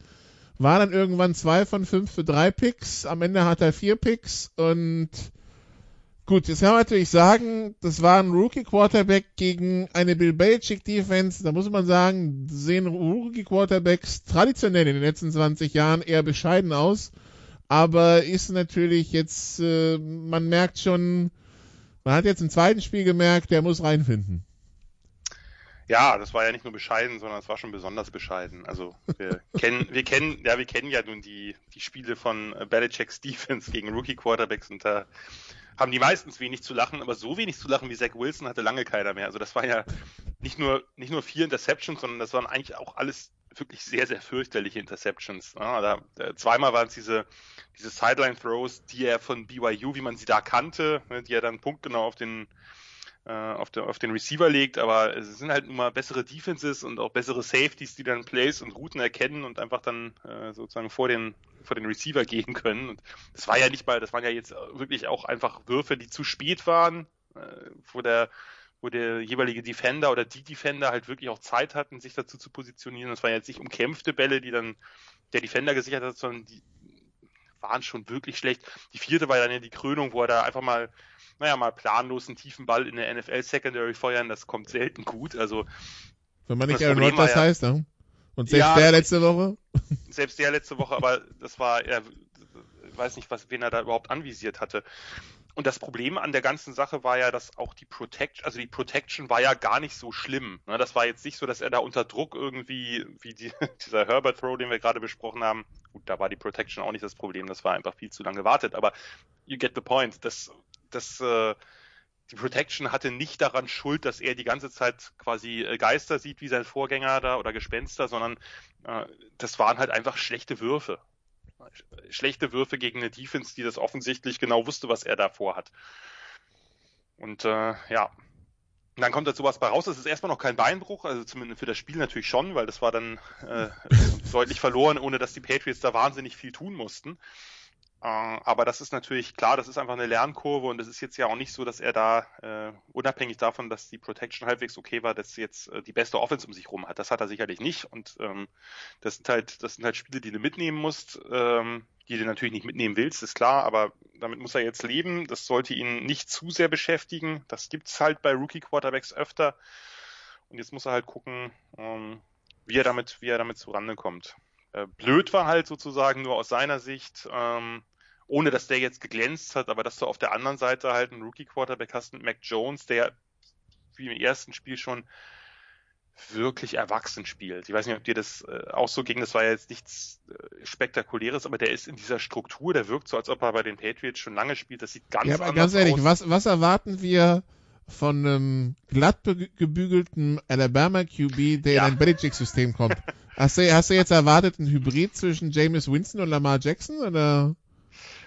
war dann irgendwann zwei von fünf für drei Picks. Am Ende hat er vier Picks und gut, jetzt kann man natürlich sagen, das war ein Rookie-Quarterback gegen eine Bill Belichick-Defense. Da muss man sagen, sehen Rookie-Quarterbacks traditionell in den letzten 20 Jahren eher bescheiden aus. Aber ist natürlich jetzt, äh, man merkt schon, man hat jetzt im zweiten Spiel gemerkt, der muss reinfinden. Ja, das war ja nicht nur bescheiden, sondern es war schon besonders bescheiden. Also wir kennen, wir kennen, ja, wir kennen ja nun die, die Spiele von Belichick's Defense gegen Rookie Quarterbacks und da haben die meistens wenig zu lachen, aber so wenig zu lachen wie Zach Wilson hatte lange keiner mehr. Also das war ja nicht nur, nicht nur vier Interceptions, sondern das waren eigentlich auch alles wirklich sehr, sehr fürchterliche Interceptions. Ja, da, da, zweimal waren es diese, diese Sideline-Throws, die er von BYU, wie man sie da kannte, ne, die er dann punktgenau auf den, äh, auf, der, auf den Receiver legt, aber es sind halt nun mal bessere Defenses und auch bessere Safeties, die dann Plays und Routen erkennen und einfach dann äh, sozusagen vor den, vor den Receiver gehen können. Und das war ja nicht mal, das waren ja jetzt wirklich auch einfach Würfe, die zu spät waren, äh, wo der wo der jeweilige Defender oder die Defender halt wirklich auch Zeit hatten, sich dazu zu positionieren. Das waren jetzt nicht umkämpfte Bälle, die dann der Defender gesichert hat, sondern die waren schon wirklich schlecht. Die vierte war dann ja die Krönung, wo er da einfach mal, naja, mal planlos einen tiefen Ball in der NFL Secondary feuern, das kommt selten gut. Also wenn man nicht Aaron Rodgers ja, heißt, ne? Und selbst ja, der letzte Woche? Selbst der letzte Woche, aber das war, er weiß nicht, was, wen er da überhaupt anvisiert hatte. Und das Problem an der ganzen Sache war ja, dass auch die Protection, also die Protection war ja gar nicht so schlimm. Ne? Das war jetzt nicht so, dass er da unter Druck irgendwie, wie die, dieser Herbert Throw, den wir gerade besprochen haben, gut, da war die Protection auch nicht das Problem, das war einfach viel zu lange gewartet, aber you get the point. Das, das, äh, die Protection hatte nicht daran Schuld, dass er die ganze Zeit quasi äh, Geister sieht wie sein Vorgänger da oder Gespenster, sondern äh, das waren halt einfach schlechte Würfe schlechte Würfe gegen eine Defense, die das offensichtlich genau wusste, was er davor hat. Und äh, ja, und dann kommt dazu was bei raus. Das ist erstmal noch kein Beinbruch, also zumindest für das Spiel natürlich schon, weil das war dann äh, deutlich verloren, ohne dass die Patriots da wahnsinnig viel tun mussten. Äh, aber das ist natürlich klar, das ist einfach eine Lernkurve und es ist jetzt ja auch nicht so, dass er da, äh, unabhängig davon, dass die Protection halbwegs okay war, dass jetzt äh, die beste Offense um sich rum hat. Das hat er sicherlich nicht und ähm, das sind halt, das sind halt Spiele, die du mitnehmen musst, ähm, die du natürlich nicht mitnehmen willst, ist klar, aber damit muss er jetzt leben. Das sollte ihn nicht zu sehr beschäftigen. Das gibt's halt bei Rookie Quarterbacks öfter. Und jetzt muss er halt gucken, ähm, wie er damit, wie er damit zurande kommt. Äh, blöd war halt sozusagen nur aus seiner Sicht, ähm, ohne dass der jetzt geglänzt hat, aber dass du auf der anderen Seite halt einen Rookie-Quarterback hast mit Mac Jones, der wie im ersten Spiel schon wirklich erwachsen spielt. Ich weiß nicht, ob dir das äh, auch so ging, das war ja jetzt nichts äh, Spektakuläres, aber der ist in dieser Struktur, der wirkt so, als ob er bei den Patriots schon lange spielt, das sieht ganz ja, aber anders ganz ehrlich, aus. Was, was erwarten wir von einem glatt gebügelten Alabama QB, der ja. in ein Belichick-System kommt? Hast du, hast du jetzt erwartet, ein Hybrid zwischen James Winston und Lamar Jackson, oder?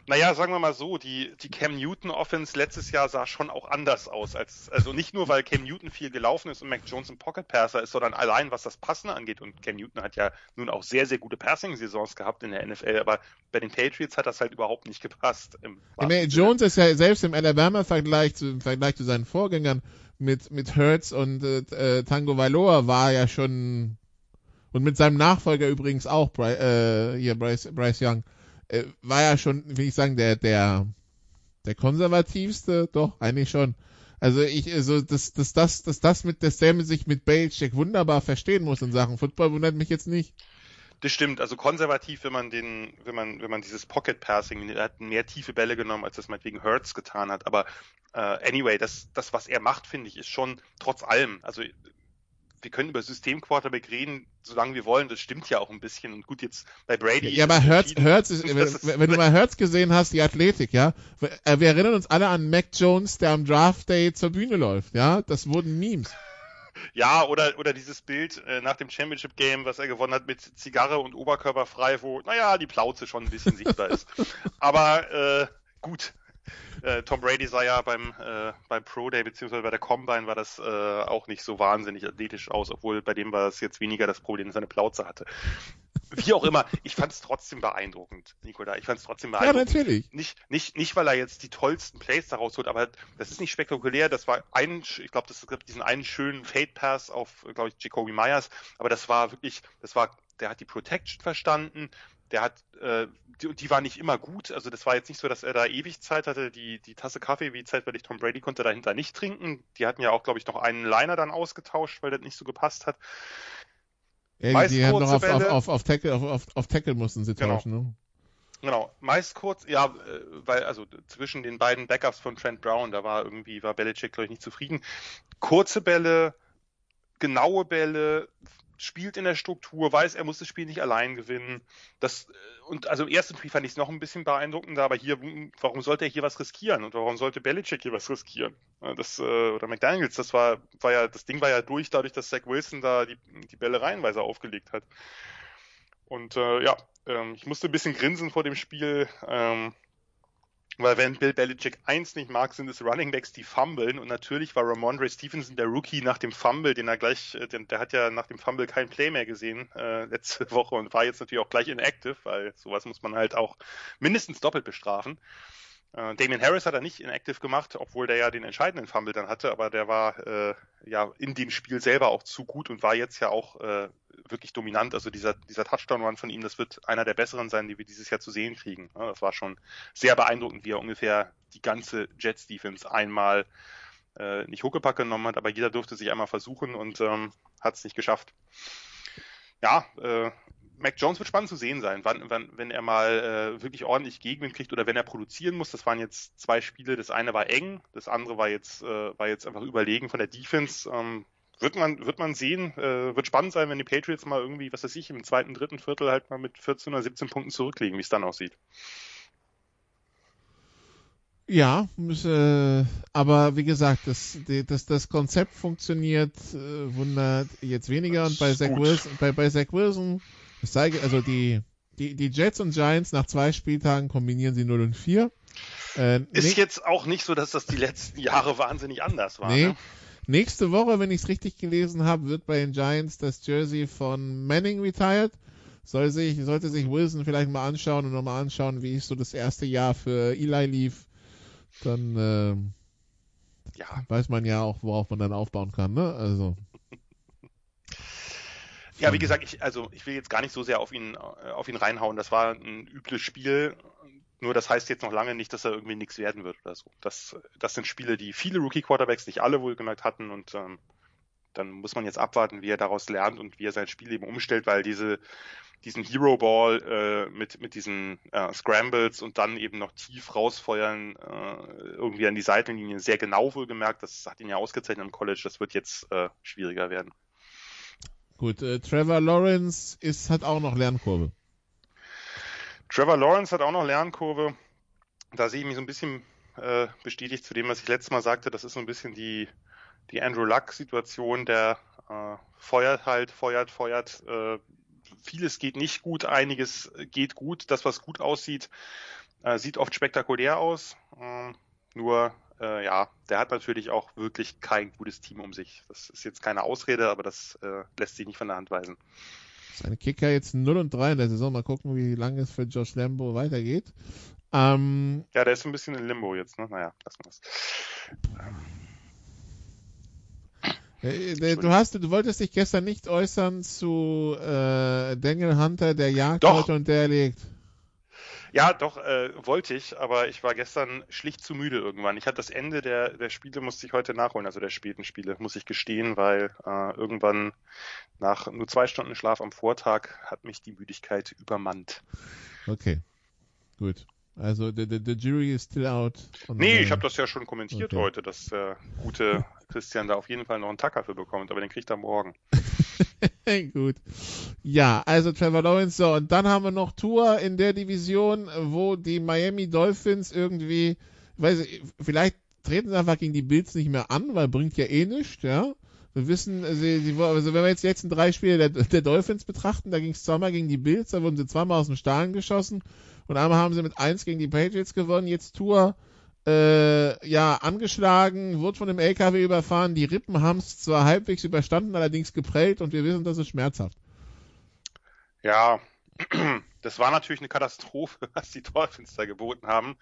Naja, sagen wir mal so, die, die Cam Newton Offense letztes Jahr sah schon auch anders aus. Als, also nicht nur, weil Cam Newton viel gelaufen ist und Mac Jones ein Pocket Passer ist, sondern allein was das Passen angeht. Und Cam Newton hat ja nun auch sehr, sehr gute Passing-Saisons gehabt in der NFL, aber bei den Patriots hat das halt überhaupt nicht gepasst. Mac Jones ist ja selbst im Alabama-Vergleich zu, im Vergleich zu seinen Vorgängern mit, mit Hertz und äh, Tango Valoa war ja schon und mit seinem Nachfolger übrigens auch, Bry, äh, hier Bryce, Bryce Young, äh, war ja schon, wie ich sagen, der, der, der konservativste, doch, eigentlich schon. Also ich, also dass, dass das, dass das mit der Sam sich mit Belichick wunderbar verstehen muss in Sachen Football, wundert mich jetzt nicht. Das stimmt, also konservativ, wenn man den, wenn man, wenn man dieses Pocket Passing, er hat mehr tiefe Bälle genommen, als das meinetwegen Hurts getan hat. Aber äh, anyway, das, das, was er macht, finde ich, ist schon trotz allem. Also wir können über System-Quarterback reden, solange wir wollen. Das stimmt ja auch ein bisschen. Und gut, jetzt bei Brady. Ja, aber Hertz, Hertz ist, wenn, wenn du mal Hertz gesehen hast, die Athletik, ja. Äh, wir erinnern uns alle an Mac Jones, der am Draft Day zur Bühne läuft, ja. Das wurden Memes. Ja, oder, oder dieses Bild äh, nach dem Championship Game, was er gewonnen hat mit Zigarre und Oberkörper frei, wo, naja, die Plauze schon ein bisschen sichtbar ist. Aber äh, gut, äh, Tom Brady sah ja beim, äh, beim Pro Day beziehungsweise bei der Combine war das äh, auch nicht so wahnsinnig athletisch aus, obwohl bei dem war es jetzt weniger das Problem, dass er eine Plauze hatte. Wie auch immer, ich fand es trotzdem beeindruckend, Nikola. Ich fand es trotzdem beeindruckend. Ja, natürlich. Nicht, nicht, nicht, weil er jetzt die tollsten Plays daraus holt, aber das ist nicht spektakulär. Das war ein, ich glaube, das gab diesen einen schönen Fade Pass auf, glaube ich, Jacoby Myers, aber das war wirklich, das war, der hat die Protection verstanden, der hat, äh, die, die war nicht immer gut. Also das war jetzt nicht so, dass er da ewig Zeit hatte. Die, die Tasse Kaffee, wie zeitweilig Tom Brady, konnte dahinter nicht trinken. Die hatten ja auch, glaube ich, noch einen Liner dann ausgetauscht, weil das nicht so gepasst hat. Ja, Meist die haben noch auf, auf, auf, auf, Tackle, auf, auf, auf Tackle mussten sie genau. tauschen, ne? Genau, meist kurz, ja, äh, weil also zwischen den beiden Backups von Trent Brown, da war irgendwie, war Belichick, glaube ich, nicht zufrieden. Kurze Bälle genaue Bälle, spielt in der Struktur, weiß, er muss das Spiel nicht allein gewinnen. Das, und also im ersten Spiel fand ich es noch ein bisschen beeindruckender, aber hier, warum sollte er hier was riskieren und warum sollte Belichick hier was riskieren? Das, äh, oder McDaniels, das war, war ja, das Ding war ja durch, dadurch, dass Zach Wilson da die, die Bälle reihenweise aufgelegt hat. Und äh, ja, ähm, ich musste ein bisschen grinsen vor dem Spiel. Ähm, weil wenn Bill Belichick eins nicht mag, sind es Running Backs, die fummeln. Und natürlich war Ramondre Stevenson der Rookie nach dem Fumble, den er gleich, äh, den, der hat ja nach dem Fumble kein Play mehr gesehen äh, letzte Woche und war jetzt natürlich auch gleich inactive, weil sowas muss man halt auch mindestens doppelt bestrafen. Äh, Damien Harris hat er nicht inactive gemacht, obwohl der ja den entscheidenden Fumble dann hatte, aber der war äh, ja in dem Spiel selber auch zu gut und war jetzt ja auch äh, wirklich dominant. Also dieser, dieser Touchdown-Run von ihm, das wird einer der besseren sein, die wir dieses Jahr zu sehen kriegen. Das war schon sehr beeindruckend, wie er ungefähr die ganze Jets-Defense einmal äh, nicht Huckepack genommen hat, aber jeder durfte sich einmal versuchen und ähm, hat es nicht geschafft. Ja, äh, Mac Jones wird spannend zu sehen sein, wann, wann, wenn er mal äh, wirklich ordentlich Gegenwind kriegt oder wenn er produzieren muss. Das waren jetzt zwei Spiele. Das eine war eng, das andere war jetzt, äh, war jetzt einfach überlegen von der Defense. Ähm, wird man, wird man sehen. Äh, wird spannend sein, wenn die Patriots mal irgendwie, was weiß ich, im zweiten, dritten Viertel halt mal mit 14 oder 17 Punkten zurücklegen, wie es dann aussieht. Ja, äh, aber wie gesagt, das, das, das Konzept funktioniert, äh, wundert jetzt weniger. Und bei Zach, Wilson, bei, bei Zach Wilson ich zeige, also die, die, die Jets und Giants nach zwei Spieltagen kombinieren sie 0 und 4. Äh, ist jetzt auch nicht so, dass das die letzten Jahre wahnsinnig anders war. Nee. Ne? Nächste Woche, wenn ich es richtig gelesen habe, wird bei den Giants das Jersey von Manning retired. Soll sich, sollte sich Wilson vielleicht mal anschauen und nochmal anschauen, wie es so das erste Jahr für Eli lief. Dann äh, ja. weiß man ja auch, worauf man dann aufbauen kann. Ne? Also. Ja, wie gesagt, ich, also ich will jetzt gar nicht so sehr auf ihn, äh, auf ihn reinhauen. Das war ein übles Spiel. Nur das heißt jetzt noch lange nicht, dass er irgendwie nichts werden wird oder so. Das, das sind Spiele, die viele Rookie-Quarterbacks, nicht alle wohlgemerkt hatten und ähm, dann muss man jetzt abwarten, wie er daraus lernt und wie er sein Spiel eben umstellt, weil diese, diesen Hero Ball äh, mit, mit diesen äh, Scrambles und dann eben noch tief rausfeuern, äh, irgendwie an die Seitenlinie, sehr genau wohlgemerkt, das hat ihn ja ausgezeichnet im College, das wird jetzt äh, schwieriger werden. Gut, äh, Trevor Lawrence ist, hat auch noch Lernkurve. Trevor Lawrence hat auch noch Lernkurve. Da sehe ich mich so ein bisschen äh, bestätigt zu dem, was ich letztes Mal sagte. Das ist so ein bisschen die, die Andrew Luck-Situation. Der äh, feuert halt, feuert, feuert. Äh, vieles geht nicht gut, einiges geht gut. Das, was gut aussieht, äh, sieht oft spektakulär aus. Äh, nur äh, ja, der hat natürlich auch wirklich kein gutes Team um sich. Das ist jetzt keine Ausrede, aber das äh, lässt sich nicht von der Hand weisen. Seine Kicker jetzt 0 und 3 in der Saison. Mal gucken, wie lange es für Josh Lambo weitergeht. Ähm, ja, der ist ein bisschen in Limbo jetzt, ne? Naja, lassen wir es. Äh, du hast, du wolltest dich gestern nicht äußern zu äh, Daniel Hunter, der jagt Doch. heute und der legt. Ja, doch, äh, wollte ich, aber ich war gestern schlicht zu müde irgendwann. Ich hatte das Ende der, der Spiele, musste ich heute nachholen, also der späten Spiele, muss ich gestehen, weil äh, irgendwann nach nur zwei Stunden Schlaf am Vortag hat mich die Müdigkeit übermannt. Okay, gut. Also the, the, the jury is still out. Nee, ich habe das ja schon kommentiert okay. heute, dass der gute Christian da auf jeden Fall noch einen Tacker für bekommt, aber den kriegt er morgen. Gut. Ja, also Trevor Lawrence. So, und dann haben wir noch Tour in der Division, wo die Miami Dolphins irgendwie, weiß ich, vielleicht treten sie einfach gegen die Bills nicht mehr an, weil bringt ja eh nichts, ja. Wir wissen, sie, sie, also wenn wir jetzt die letzten drei Spiele der, der Dolphins betrachten, da ging es zweimal gegen die Bills, da wurden sie zweimal aus dem Stahlen geschossen und einmal haben sie mit eins gegen die Patriots gewonnen. Jetzt Tour äh, ja, angeschlagen, wurde von dem LKW überfahren. Die Rippen haben es zwar halbwegs überstanden, allerdings geprellt und wir wissen, das ist schmerzhaft. Ja, das war natürlich eine Katastrophe, was die Dolphins da geboten haben.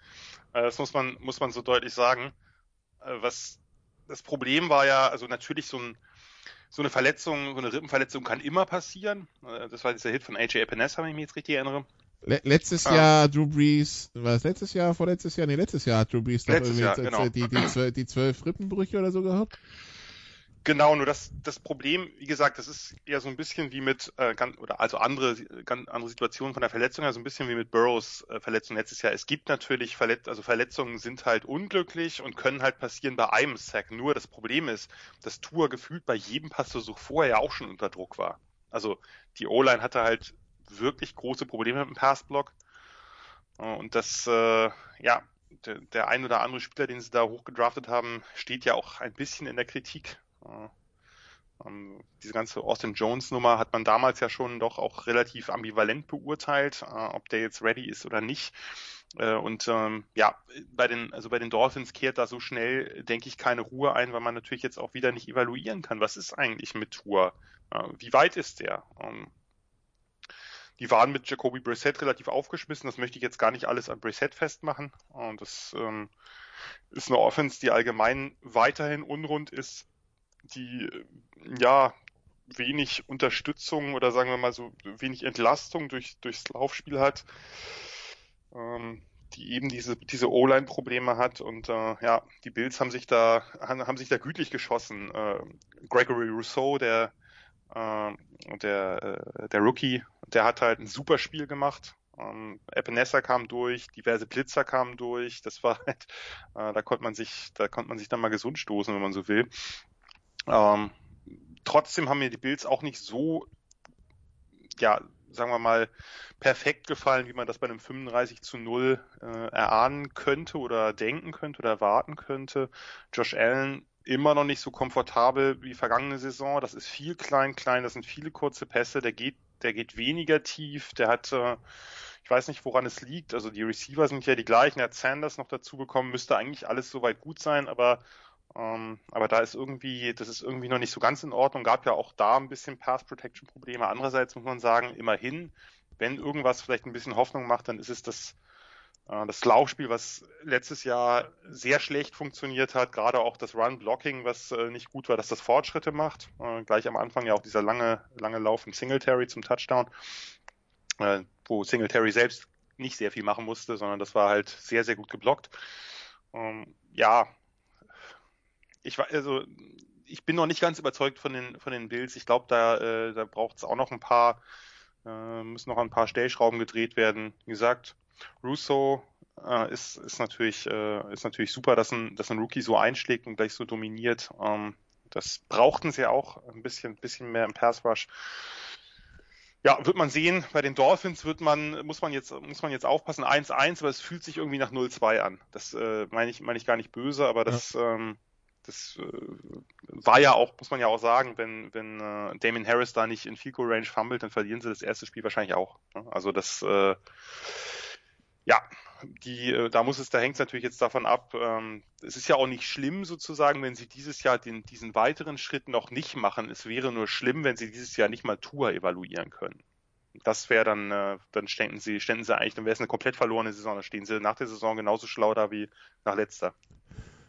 Äh, das muss man, muss man so deutlich sagen. Äh, was das Problem war ja, also natürlich so ein so eine Verletzung, so eine Rippenverletzung kann immer passieren. Äh, das war dieser Hit von AJ Epinesa, wenn ich mich jetzt richtig erinnere. Letztes ah. Jahr Drew Brees, war es letztes Jahr, vorletztes Jahr? Nee, letztes Jahr hat Drew Brees doch irgendwie Jahr, genau. die, die, zwölf, die zwölf Rippenbrüche oder so gehabt. Genau, nur das, das Problem, wie gesagt, das ist eher so ein bisschen wie mit, äh, ganz, oder also andere, ganz andere Situationen von der Verletzung, also ein bisschen wie mit Burrows äh, Verletzung letztes Jahr. Es gibt natürlich Verletz also Verletzungen sind halt unglücklich und können halt passieren bei einem Sack. Nur das Problem ist, dass Tour gefühlt bei jedem Passversuch vorher auch schon unter Druck war. Also die O-Line hatte halt wirklich große Probleme mit dem Passblock. Und das, äh, ja, der, der ein oder andere Spieler, den sie da hochgedraftet haben, steht ja auch ein bisschen in der Kritik. Ähm, diese ganze Austin Jones Nummer hat man damals ja schon doch auch relativ ambivalent beurteilt, äh, ob der jetzt ready ist oder nicht. Äh, und ähm, ja, bei den, also bei den Dolphins kehrt da so schnell, denke ich, keine Ruhe ein, weil man natürlich jetzt auch wieder nicht evaluieren kann. Was ist eigentlich mit Tour? Äh, wie weit ist der? Ähm, die waren mit Jacoby Brissett relativ aufgeschmissen. Das möchte ich jetzt gar nicht alles an Brissett festmachen. Und das ähm, ist eine Offense, die allgemein weiterhin unrund ist die ja wenig Unterstützung oder sagen wir mal so wenig Entlastung durch, durchs Laufspiel hat, ähm, die eben diese, diese O-Line-Probleme hat und äh, ja, die Bills haben sich da haben sich da gütlich geschossen. Äh, Gregory Rousseau, der äh, der, äh, der Rookie, der hat halt ein super Spiel gemacht. Ähm, Epinesa kam durch, diverse Blitzer kamen durch. Das war halt, äh, da konnte man sich, da konnte man sich dann mal gesund stoßen, wenn man so will. Ähm, trotzdem haben mir die Bills auch nicht so, ja, sagen wir mal, perfekt gefallen, wie man das bei einem 35 zu 0 äh, erahnen könnte oder denken könnte oder erwarten könnte. Josh Allen immer noch nicht so komfortabel wie vergangene Saison. Das ist viel klein, klein, das sind viele kurze Pässe, der geht, der geht weniger tief, der hat, äh, ich weiß nicht, woran es liegt. Also die Receiver sind ja die gleichen, er hat Sanders noch dazu bekommen, müsste eigentlich alles soweit gut sein, aber ähm, aber da ist irgendwie, das ist irgendwie noch nicht so ganz in Ordnung. Gab ja auch da ein bisschen Pass Protection Probleme. Andererseits muss man sagen, immerhin, wenn irgendwas vielleicht ein bisschen Hoffnung macht, dann ist es das, das Laufspiel, was letztes Jahr sehr schlecht funktioniert hat. Gerade auch das Run Blocking, was äh, nicht gut war, dass das Fortschritte macht. Äh, gleich am Anfang ja auch dieser lange, lange Lauf in Singletary zum Touchdown, äh, wo Singletary selbst nicht sehr viel machen musste, sondern das war halt sehr, sehr gut geblockt. Ähm, ja, ich war, also ich bin noch nicht ganz überzeugt von den von den Bills. Ich glaube, da äh, da braucht es auch noch ein paar äh, müssen noch ein paar Stellschrauben gedreht werden. Wie gesagt, Russo äh, ist ist natürlich äh, ist natürlich super, dass ein dass ein Rookie so einschlägt und gleich so dominiert. Ähm, das brauchten sie auch ein bisschen bisschen mehr im Pass Rush. Ja, wird man sehen. Bei den Dolphins wird man, muss man jetzt, muss man jetzt aufpassen. 1-1, aber es fühlt sich irgendwie nach 0-2 an. Das äh, meine ich, meine ich gar nicht böse, aber das, ja. ähm, das äh, war ja auch, muss man ja auch sagen, wenn, wenn äh, Damien Harris da nicht in Goal Range fummelt, dann verlieren sie das erste Spiel wahrscheinlich auch. Ne? Also das, äh, ja, die, äh, da muss es, da hängt es natürlich jetzt davon ab. Ähm, es ist ja auch nicht schlimm sozusagen, wenn sie dieses Jahr den, diesen weiteren Schritt noch nicht machen. Es wäre nur schlimm, wenn sie dieses Jahr nicht mal Tour evaluieren können. Das wäre dann, äh, dann ständen sie, ständen sie eigentlich, dann wäre es eine komplett verlorene Saison. Dann stehen sie nach der Saison genauso schlau da wie nach letzter.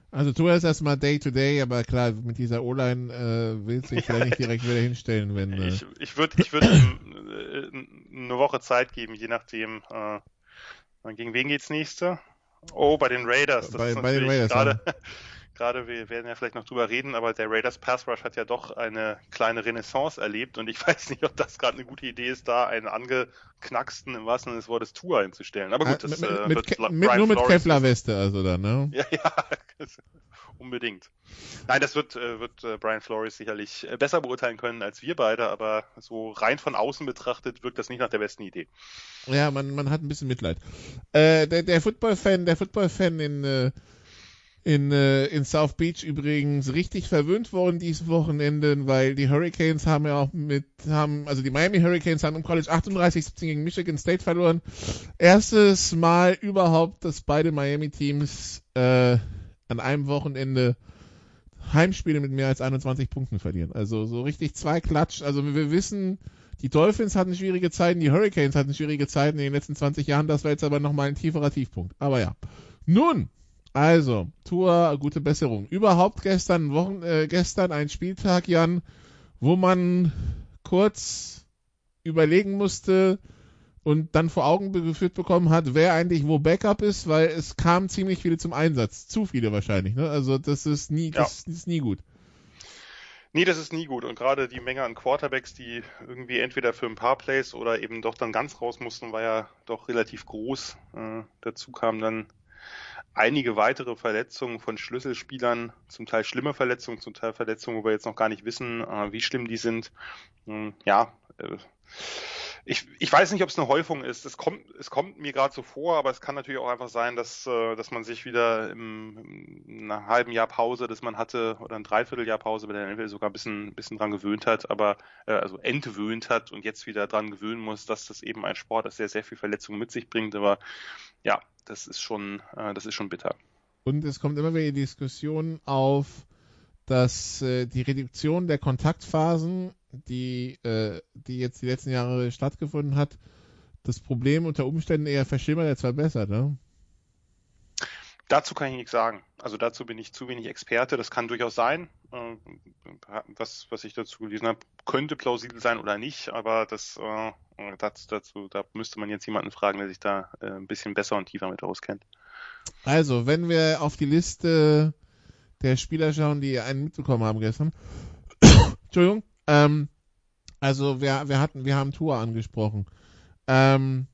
Also tu erst erstmal Day to Day, aber klar, mit dieser O-Line äh, willst du dich vielleicht nicht direkt wieder hinstellen, wenn. Äh ich ich würde ich würd äh, eine Woche Zeit geben, je nachdem. Äh, gegen wen geht's nächste? Oh, bei den Raiders. Das bei, ist bei den Raiders. Gerade, ja. gerade, wir werden ja vielleicht noch drüber reden, aber der Raiders Pass Rush hat ja doch eine kleine Renaissance erlebt und ich weiß nicht, ob das gerade eine gute Idee ist, da einen angeknacksten, im wahrsten Sinne des Wortes, Tour einzustellen. Aber gut, das mit, äh, mit, wird mit, Nur mit Kevlar-Weste also dann, ne? Ja, ja, unbedingt. Nein, das wird, äh, wird äh, Brian Flores sicherlich äh, besser beurteilen können als wir beide, aber so rein von außen betrachtet wirkt das nicht nach der besten Idee. Ja, man, man hat ein bisschen Mitleid. Äh, der, der Football-Fan, der Football-Fan in äh, in, äh, in South Beach übrigens richtig verwöhnt worden dieses Wochenende, weil die Hurricanes haben ja auch mit, haben, also die Miami Hurricanes haben im College 38-17 gegen Michigan State verloren. Erstes Mal überhaupt, dass beide Miami-Teams äh, an einem Wochenende Heimspiele mit mehr als 21 Punkten verlieren. Also so richtig zwei Klatsch. Also wir wissen, die Dolphins hatten schwierige Zeiten, die Hurricanes hatten schwierige Zeiten in den letzten 20 Jahren. Das war jetzt aber nochmal ein tieferer Tiefpunkt. Aber ja. Nun, also, Tour, gute Besserung. Überhaupt gestern, Wochen, äh, gestern ein Spieltag, Jan, wo man kurz überlegen musste und dann vor Augen geführt bekommen hat, wer eigentlich wo Backup ist, weil es kamen ziemlich viele zum Einsatz. Zu viele wahrscheinlich, ne? Also das ist nie, das, ja. ist nie gut. Nee, das ist nie gut. Und gerade die Menge an Quarterbacks, die irgendwie entweder für ein paar Plays oder eben doch dann ganz raus mussten, war ja doch relativ groß. Äh, dazu kamen dann einige weitere Verletzungen von Schlüsselspielern, zum Teil schlimme Verletzungen, zum Teil Verletzungen, wo wir jetzt noch gar nicht wissen, äh, wie schlimm die sind. Hm, ja, äh, ich, ich weiß nicht, ob es eine Häufung ist. Es kommt, es kommt mir gerade so vor, aber es kann natürlich auch einfach sein, dass, äh, dass man sich wieder im, in einem halben Jahr Pause, das man hatte, oder ein Dreivierteljahr Pause bei der NFL sogar ein bisschen, bisschen dran gewöhnt hat, aber äh, also entwöhnt hat und jetzt wieder dran gewöhnen muss, dass das eben ein Sport ist, der sehr viel Verletzungen mit sich bringt. Aber ja, das ist schon, äh, das ist schon bitter. Und es kommt immer wieder die Diskussion auf, dass äh, die Reduktion der Kontaktphasen, die, äh, die jetzt die letzten Jahre stattgefunden hat, das Problem unter Umständen eher verschlimmert als verbessert, ne? Dazu kann ich nichts sagen. Also dazu bin ich zu wenig Experte. Das kann durchaus sein. Äh, was, was ich dazu gelesen habe, könnte plausibel sein oder nicht, aber das äh, dazu, dazu, da müsste man jetzt jemanden fragen, der sich da äh, ein bisschen besser und tiefer mit auskennt. Also, wenn wir auf die Liste der Spieler schauen, die einen mitbekommen haben gestern. Entschuldigung. Ähm, also wir, wir hatten, wir haben Tour angesprochen. Ähm,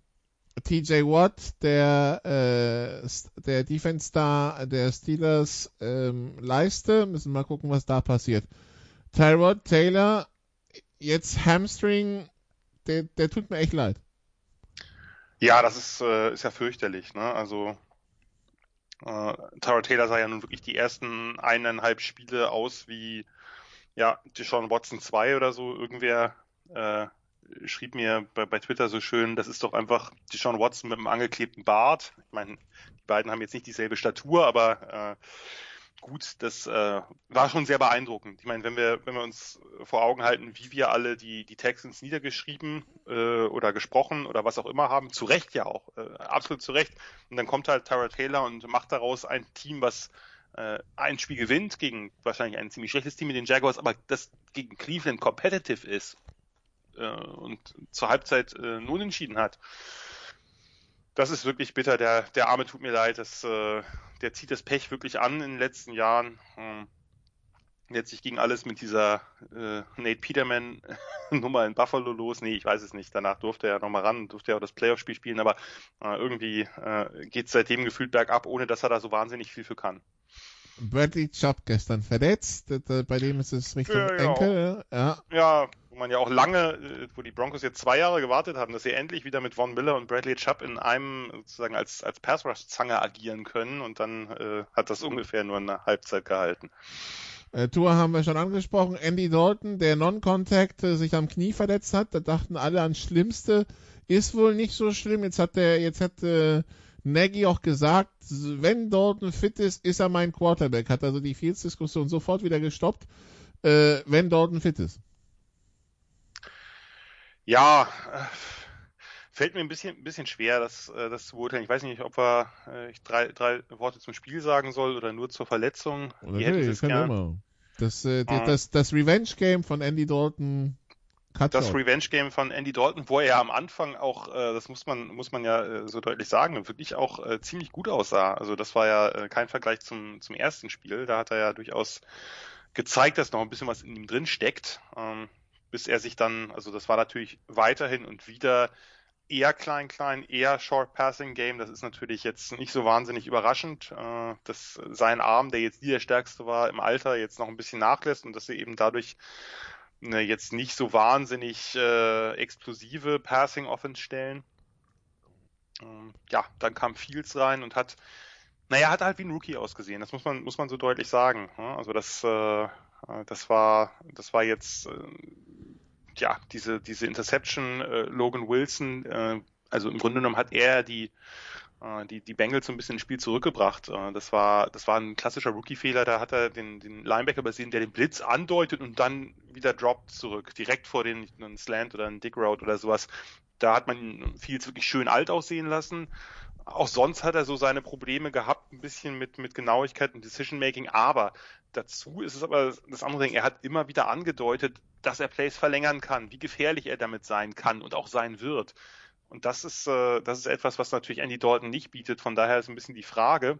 TJ Watt, der, äh, der Defense Star der Steelers ähm, Leiste, müssen mal gucken, was da passiert. Tyrod Taylor, jetzt Hamstring, der, der tut mir echt leid. Ja, das ist, äh, ist ja fürchterlich, ne? Also äh, Tara Taylor sah ja nun wirklich die ersten eineinhalb Spiele aus wie ja, Deshaun Watson 2 oder so. Irgendwer äh, schrieb mir bei, bei Twitter so schön, das ist doch einfach Deshaun Watson mit einem angeklebten Bart. Ich meine, die beiden haben jetzt nicht dieselbe Statur, aber äh, gut, das äh, war schon sehr beeindruckend. Ich meine, wenn wir, wenn wir uns vor Augen halten, wie wir alle die, die Texans niedergeschrieben äh, oder gesprochen oder was auch immer haben, zu Recht ja auch, äh, absolut zu Recht. Und dann kommt halt Tyra Taylor und macht daraus ein Team, was äh, ein Spiel gewinnt gegen wahrscheinlich ein ziemlich schlechtes Team mit den Jaguars, aber das gegen Cleveland competitive ist äh, und zur Halbzeit äh, nun entschieden hat das ist wirklich bitter. Der, der Arme tut mir leid. Das, äh, der zieht das Pech wirklich an in den letzten Jahren. Ähm, letztlich ging alles mit dieser äh, Nate Peterman Nummer in Buffalo los. Nee, ich weiß es nicht. Danach durfte er nochmal ran, durfte er auch das Playoff-Spiel spielen, aber äh, irgendwie äh, geht es seitdem gefühlt bergab, ohne dass er da so wahnsinnig viel für kann. Bradley Chubb gestern verletzt, bei dem ist es Richtung ja, ja. Enkel. Ja. ja, wo man ja auch lange, äh, wo die Broncos jetzt zwei Jahre gewartet haben, dass sie endlich wieder mit Von Miller und Bradley Chubb in einem sozusagen als, als Pass-Rush-Zange agieren können und dann äh, hat das ungefähr nur eine Halbzeit gehalten. Äh, Tour haben wir schon angesprochen. Andy Dalton, der Non-Contact äh, sich am Knie verletzt hat, da dachten alle ans Schlimmste. Ist wohl nicht so schlimm. Jetzt hat der, jetzt hat äh, Nagy auch gesagt, wenn Dalton fit ist, ist er mein Quarterback. Hat also die Fields-Diskussion sofort wieder gestoppt, äh, wenn Dalton fit ist. Ja, äh, fällt mir ein bisschen, ein bisschen schwer, das, äh, das zu beurteilen. Ich weiß nicht, ob er äh, ich drei, drei Worte zum Spiel sagen soll oder nur zur Verletzung. Oder hey, es gern. Das, äh, ah. das, das Revenge-Game von Andy Dalton Cut das Revenge-Game von Andy Dalton, wo er ja am Anfang auch, äh, das muss man, muss man ja äh, so deutlich sagen, wirklich auch äh, ziemlich gut aussah. Also das war ja äh, kein Vergleich zum, zum ersten Spiel. Da hat er ja durchaus gezeigt, dass noch ein bisschen was in ihm drin steckt. Ähm, bis er sich dann, also das war natürlich weiterhin und wieder eher klein-klein, eher Short-Passing-Game. Das ist natürlich jetzt nicht so wahnsinnig überraschend, äh, dass sein Arm, der jetzt nie der stärkste war, im Alter jetzt noch ein bisschen nachlässt und dass sie eben dadurch ne, jetzt nicht so wahnsinnig äh, explosive Passing-Offense stellen. Ähm, ja, dann kam Fields rein und hat, naja, hat halt wie ein Rookie ausgesehen. Das muss man, muss man so deutlich sagen. Ne? Also das, äh, das war, das war jetzt, äh, ja, diese, diese Interception, äh, Logan Wilson, äh, also im Grunde genommen hat er die, äh, die, die Bengals so ein bisschen ins Spiel zurückgebracht. Äh, das war, das war ein klassischer Rookie-Fehler. Da hat er den, den Linebacker übersehen, der den Blitz andeutet und dann wieder droppt zurück, direkt vor den einen Slant oder einen Dick Road oder sowas. Da hat man Fields wirklich schön alt aussehen lassen. Auch sonst hat er so seine Probleme gehabt, ein bisschen mit, mit Genauigkeit und Decision Making, aber dazu ist es aber das andere Ding, er hat immer wieder angedeutet, dass er Plays verlängern kann, wie gefährlich er damit sein kann und auch sein wird. Und das ist, äh, das ist etwas, was natürlich Andy Dalton nicht bietet. Von daher ist ein bisschen die Frage,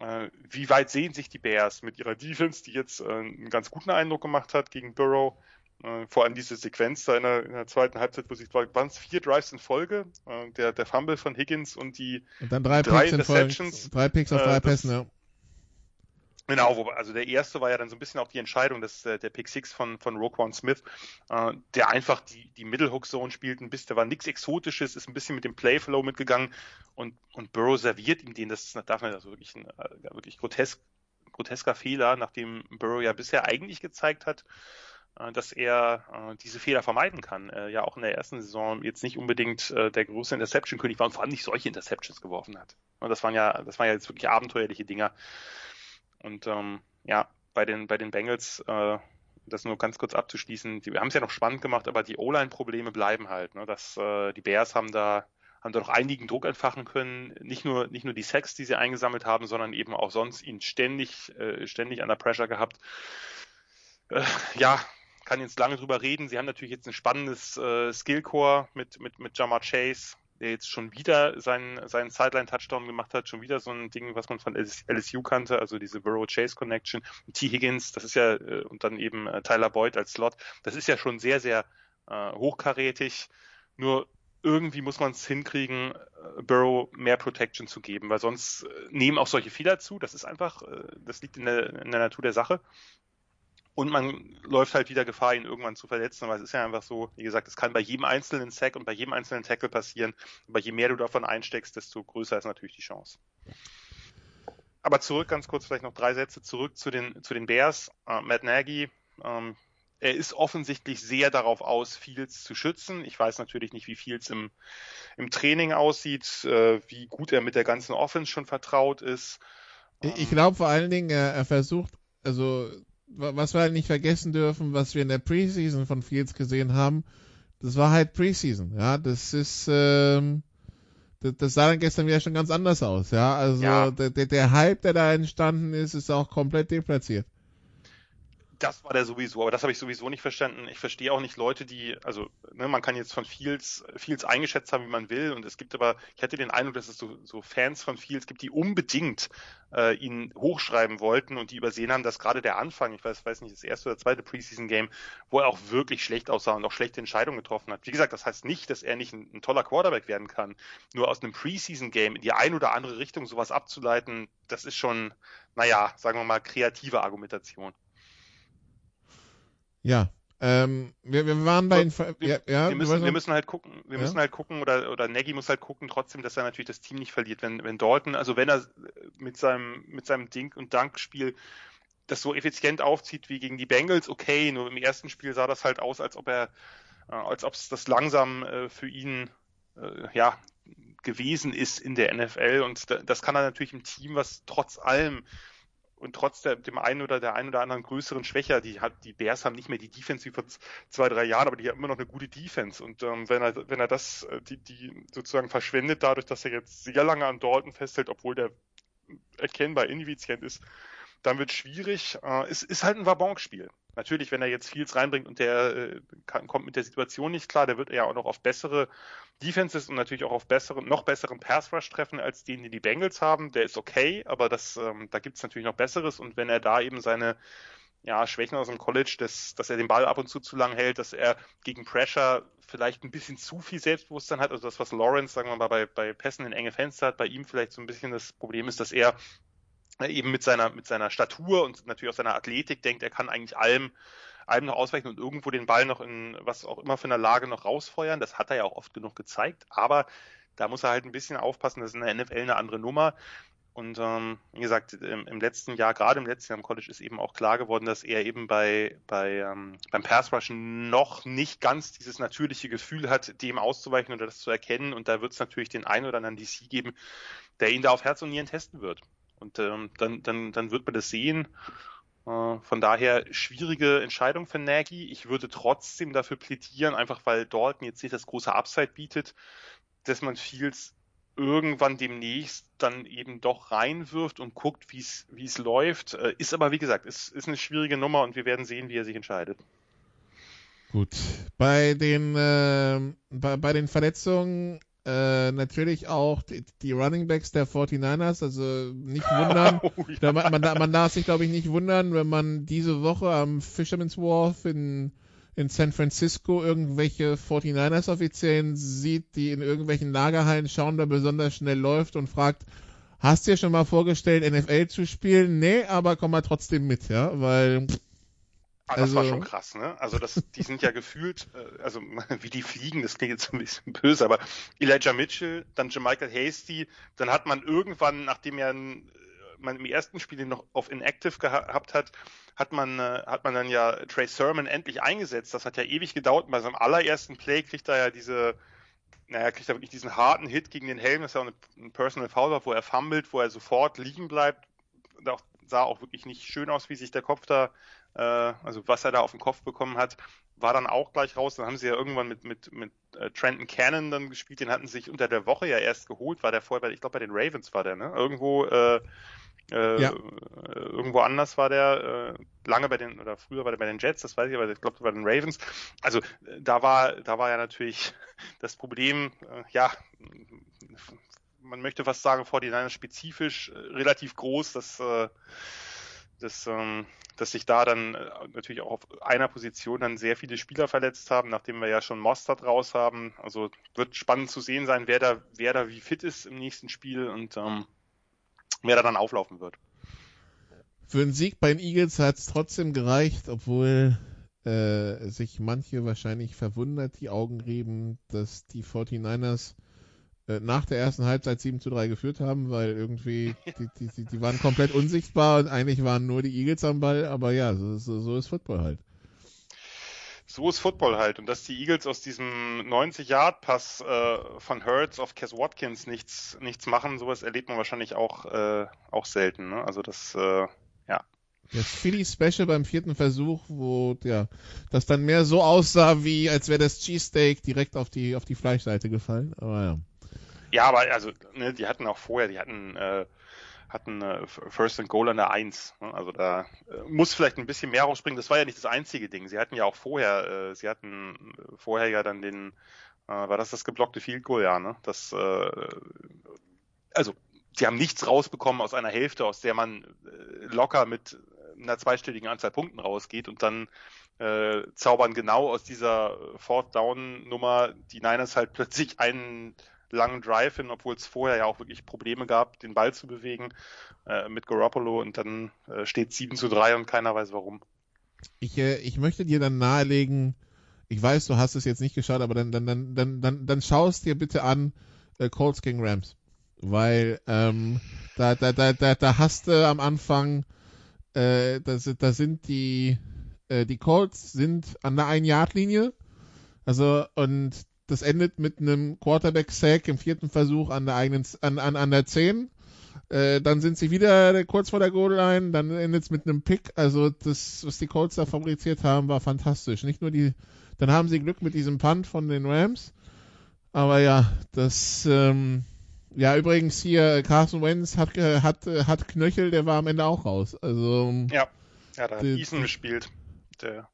äh, wie weit sehen sich die Bears mit ihrer Defense, die jetzt äh, einen ganz guten Eindruck gemacht hat gegen Burrow? Äh, vor allem diese Sequenz da in der, in der zweiten Halbzeit, wo sich waren es vier Drives in Folge, äh, der, der Fumble von Higgins und die und dann drei, drei Picks Interceptions. drei Picks auf drei Pässen, ja. Genau, also der erste war ja dann so ein bisschen auch die Entscheidung, dass äh, der Pick Six von, von Roquan Smith, äh, der einfach die, die Middle Hook Zone spielt, ein bisschen, da war nichts Exotisches, ist ein bisschen mit dem Playflow mitgegangen und, und Burrow serviert ihm den, das darf man also wirklich ein äh, wirklich grotesk, grotesker Fehler, nachdem Burrow ja bisher eigentlich gezeigt hat, äh, dass er äh, diese Fehler vermeiden kann. Äh, ja auch in der ersten Saison jetzt nicht unbedingt äh, der große Interception-König war und vor allem nicht solche Interceptions geworfen hat. Und das waren ja, das waren ja jetzt wirklich abenteuerliche Dinger. Und ähm, ja, bei den, bei den Bengals, äh, das nur ganz kurz abzuschließen, die, haben es ja noch spannend gemacht, aber die O-Line-Probleme bleiben halt. Ne? Dass, äh, die Bears haben da haben da noch einigen Druck entfachen können. Nicht nur, nicht nur die Sex, die sie eingesammelt haben, sondern eben auch sonst ihn ständig, äh, ständig an der Pressure gehabt. Äh, ja, kann jetzt lange drüber reden. Sie haben natürlich jetzt ein spannendes äh, Skillcore mit, mit, mit Jamar Chase, der jetzt schon wieder seinen, seinen Sideline-Touchdown gemacht hat, schon wieder so ein Ding, was man von LSU kannte, also diese Burrow-Chase-Connection. T. Higgins, das ist ja, äh, und dann eben äh, Tyler Boyd als Slot, das ist ja schon sehr, sehr äh, hochkarätig. Nur irgendwie muss man es hinkriegen, äh, Burrow mehr Protection zu geben, weil sonst nehmen auch solche Fehler zu. Das ist einfach, das liegt in der, in der Natur der Sache. Und man läuft halt wieder Gefahr, ihn irgendwann zu verletzen, weil es ist ja einfach so, wie gesagt, es kann bei jedem einzelnen Sack und bei jedem einzelnen Tackle passieren. Aber je mehr du davon einsteckst, desto größer ist natürlich die Chance. Aber zurück, ganz kurz, vielleicht noch drei Sätze zurück zu den, zu den Bears. Uh, Matt Nagy, ähm, er ist offensichtlich sehr darauf aus, Fields zu schützen. Ich weiß natürlich nicht, wie Fields im, im Training aussieht, äh, wie gut er mit der ganzen Offense schon vertraut ist. Ich glaube vor allen Dingen, er, er versucht, also was wir halt nicht vergessen dürfen, was wir in der Preseason von Fields gesehen haben, das war halt Preseason, ja, das ist, ähm, das, das sah dann gestern wieder schon ganz anders aus, ja, also ja. Der, der Hype, der da entstanden ist, ist auch komplett deplatziert das war der sowieso, aber das habe ich sowieso nicht verstanden. Ich verstehe auch nicht Leute, die, also ne, man kann jetzt von Fields, Fields eingeschätzt haben, wie man will, und es gibt aber, ich hatte den Eindruck, dass es so, so Fans von Fields gibt, die unbedingt äh, ihn hochschreiben wollten und die übersehen haben, dass gerade der Anfang, ich weiß, weiß nicht, das erste oder zweite Preseason-Game, wo er auch wirklich schlecht aussah und auch schlechte Entscheidungen getroffen hat. Wie gesagt, das heißt nicht, dass er nicht ein, ein toller Quarterback werden kann. Nur aus einem Preseason-Game in die eine oder andere Richtung sowas abzuleiten, das ist schon, naja, sagen wir mal, kreative Argumentation. Ja, ähm, wir, wir waren bei den wir, ja, ja, wir, müssen, wir müssen halt gucken, wir ja? müssen halt gucken, oder, oder Nagy muss halt gucken, trotzdem, dass er natürlich das Team nicht verliert. Wenn, wenn Dalton, also wenn er mit seinem, mit seinem Dink- und Dankspiel das so effizient aufzieht wie gegen die Bengals, okay, nur im ersten Spiel sah das halt aus, als ob er, äh, als ob es das langsam äh, für ihn äh, ja gewesen ist in der NFL und das kann er natürlich im Team, was trotz allem und trotz der, dem einen oder der einen oder anderen größeren Schwächer, die hat, die Bears haben nicht mehr die Defense wie vor zwei, drei Jahren, aber die haben immer noch eine gute Defense. Und ähm, wenn er, wenn er das, äh, die, die sozusagen verschwendet, dadurch, dass er jetzt sehr lange an Dalton festhält, obwohl der erkennbar ineffizient ist, dann wird es schwierig. Äh, es ist halt ein Wabonk-Spiel. Natürlich, wenn er jetzt Fields reinbringt und der äh, kann, kommt mit der Situation nicht klar, der wird ja auch noch auf bessere Defenses und natürlich auch auf besseren, noch besseren Pass Rush treffen als den, die die Bengals haben. Der ist okay, aber das, ähm, da gibt es natürlich noch Besseres und wenn er da eben seine ja, Schwächen aus dem College, dass, dass er den Ball ab und zu zu lang hält, dass er gegen Pressure vielleicht ein bisschen zu viel Selbstbewusstsein hat, also das, was Lawrence, sagen wir mal, bei, bei Pässen in enge Fenster hat, bei ihm vielleicht so ein bisschen das Problem ist, dass er eben mit seiner, mit seiner Statur und natürlich auch seiner Athletik denkt, er kann eigentlich allem, allem noch ausweichen und irgendwo den Ball noch in was auch immer für eine Lage noch rausfeuern. Das hat er ja auch oft genug gezeigt, aber da muss er halt ein bisschen aufpassen, das ist in der NFL eine andere Nummer. Und ähm, wie gesagt, im, im, letzten Jahr, gerade im letzten Jahr im College, ist eben auch klar geworden, dass er eben bei, bei ähm, beim Pass Rushen noch nicht ganz dieses natürliche Gefühl hat, dem auszuweichen oder das zu erkennen. Und da wird es natürlich den einen oder anderen DC geben, der ihn da auf Herz und Nieren testen wird. Und ähm, dann, dann, dann wird man das sehen. Äh, von daher schwierige Entscheidung für Nagy. Ich würde trotzdem dafür plädieren, einfach weil Dalton jetzt nicht das große Upside bietet, dass man Fields irgendwann demnächst dann eben doch reinwirft und guckt, wie es läuft. Äh, ist aber, wie gesagt, ist, ist eine schwierige Nummer und wir werden sehen, wie er sich entscheidet. Gut. Bei den, äh, bei, bei den Verletzungen äh, natürlich auch die, die Running Backs der 49ers, also nicht wundern. Oh, ja. man, man, man, darf sich, glaube ich, nicht wundern, wenn man diese Woche am Fisherman's Wharf in, in San Francisco irgendwelche 49ers-Offiziellen sieht, die in irgendwelchen Lagerhallen schauen, wer besonders schnell läuft und fragt, hast du dir schon mal vorgestellt, NFL zu spielen? Nee, aber komm mal trotzdem mit, ja, weil Ah, das also, war schon krass, ne? Also das, die sind ja gefühlt, äh, also wie die fliegen, das klingt jetzt ein bisschen böse, aber Elijah Mitchell, dann Jamichael Hasty, dann hat man irgendwann, nachdem er man im ersten Spiel noch auf Inactive gehabt hat, hat man, äh, hat man dann ja Trey Sermon endlich eingesetzt. Das hat ja ewig gedauert. Bei seinem allerersten Play kriegt er ja diese, naja, kriegt er wirklich diesen harten Hit gegen den Helm, das ist ja auch ein Personal Foul war, wo er fummelt, wo er sofort liegen bleibt. Da sah auch wirklich nicht schön aus, wie sich der Kopf da äh, also was er da auf den Kopf bekommen hat, war dann auch gleich raus. Dann haben sie ja irgendwann mit, mit, mit äh, Trenton Cannon dann gespielt, den hatten sie sich unter der Woche ja erst geholt, war der vorher, ich glaube bei den Ravens war der, ne? Irgendwo, äh, äh, ja. irgendwo anders war der, äh, lange bei den, oder früher war der bei den Jets, das weiß ich, aber ich glaube bei den Ravens. Also da war, da war ja natürlich das Problem, äh, ja, man möchte fast sagen, 49 spezifisch äh, relativ groß, dass äh, das ähm, dass sich da dann äh, natürlich auch auf einer Position dann sehr viele Spieler verletzt haben, nachdem wir ja schon Mostert raus haben. Also wird spannend zu sehen sein, wer da, wer da wie fit ist im nächsten Spiel und ähm, wer da dann auflaufen wird. Für einen Sieg bei den Eagles hat es trotzdem gereicht, obwohl äh, sich manche wahrscheinlich verwundert die Augen rieben, dass die 49ers äh, nach der ersten Halbzeit 7 zu 3 geführt haben, weil irgendwie die, die, die, die waren komplett unsichtbar und eigentlich waren nur die Eagles am Ball, aber ja, so, so, so ist Football halt. So ist Football halt. Und dass die Eagles aus diesem 90-Yard-Pass äh, von Hurts auf Cass Watkins nichts, nichts machen, sowas erlebt man wahrscheinlich auch, äh, auch selten. Ne? Also das, äh, ja. Das Philly Special beim vierten Versuch, wo ja, das dann mehr so aussah, wie als wäre das Cheesesteak direkt auf die, auf die Fleischseite gefallen. Aber ja. Ja, aber also, ne, die hatten auch vorher, die hatten, äh, hatten äh, First and Goal an der 1. Ne? Also da äh, muss vielleicht ein bisschen mehr rausspringen. Das war ja nicht das einzige Ding. Sie hatten ja auch vorher, äh, sie hatten vorher ja dann den, äh, war das das geblockte Field Goal, ja, ne? Das, äh, also, sie haben nichts rausbekommen aus einer Hälfte, aus der man äh, locker mit einer zweistelligen Anzahl Punkten rausgeht und dann äh, zaubern genau aus dieser Fourth Down Nummer die Niners halt plötzlich einen langen Drive hin, obwohl es vorher ja auch wirklich Probleme gab, den Ball zu bewegen äh, mit Garoppolo und dann äh, steht 7 zu 3 und keiner weiß warum. Ich, äh, ich möchte dir dann nahelegen, ich weiß, du hast es jetzt nicht geschaut, aber dann, dann, dann, dann, dann, dann schaust dir bitte an äh, Colts gegen Rams. Weil ähm, da, da, da, da, da hast du am Anfang, äh, da, da sind die, äh, die Colts sind an der Ein-Yard-Linie. Also, und das endet mit einem Quarterback-Sack im vierten Versuch an der eigenen, an, an, an der 10. Äh, dann sind sie wieder kurz vor der Goal-Line, dann endet es mit einem Pick. Also das, was die Colts da fabriziert haben, war fantastisch. Nicht nur die, dann haben sie Glück mit diesem Punt von den Rams. Aber ja, das, ähm, ja, übrigens hier, Carson Wentz hat, hat, hat Knöchel, der war am Ende auch raus. Also, ja, ja, da hat Eason gespielt. Der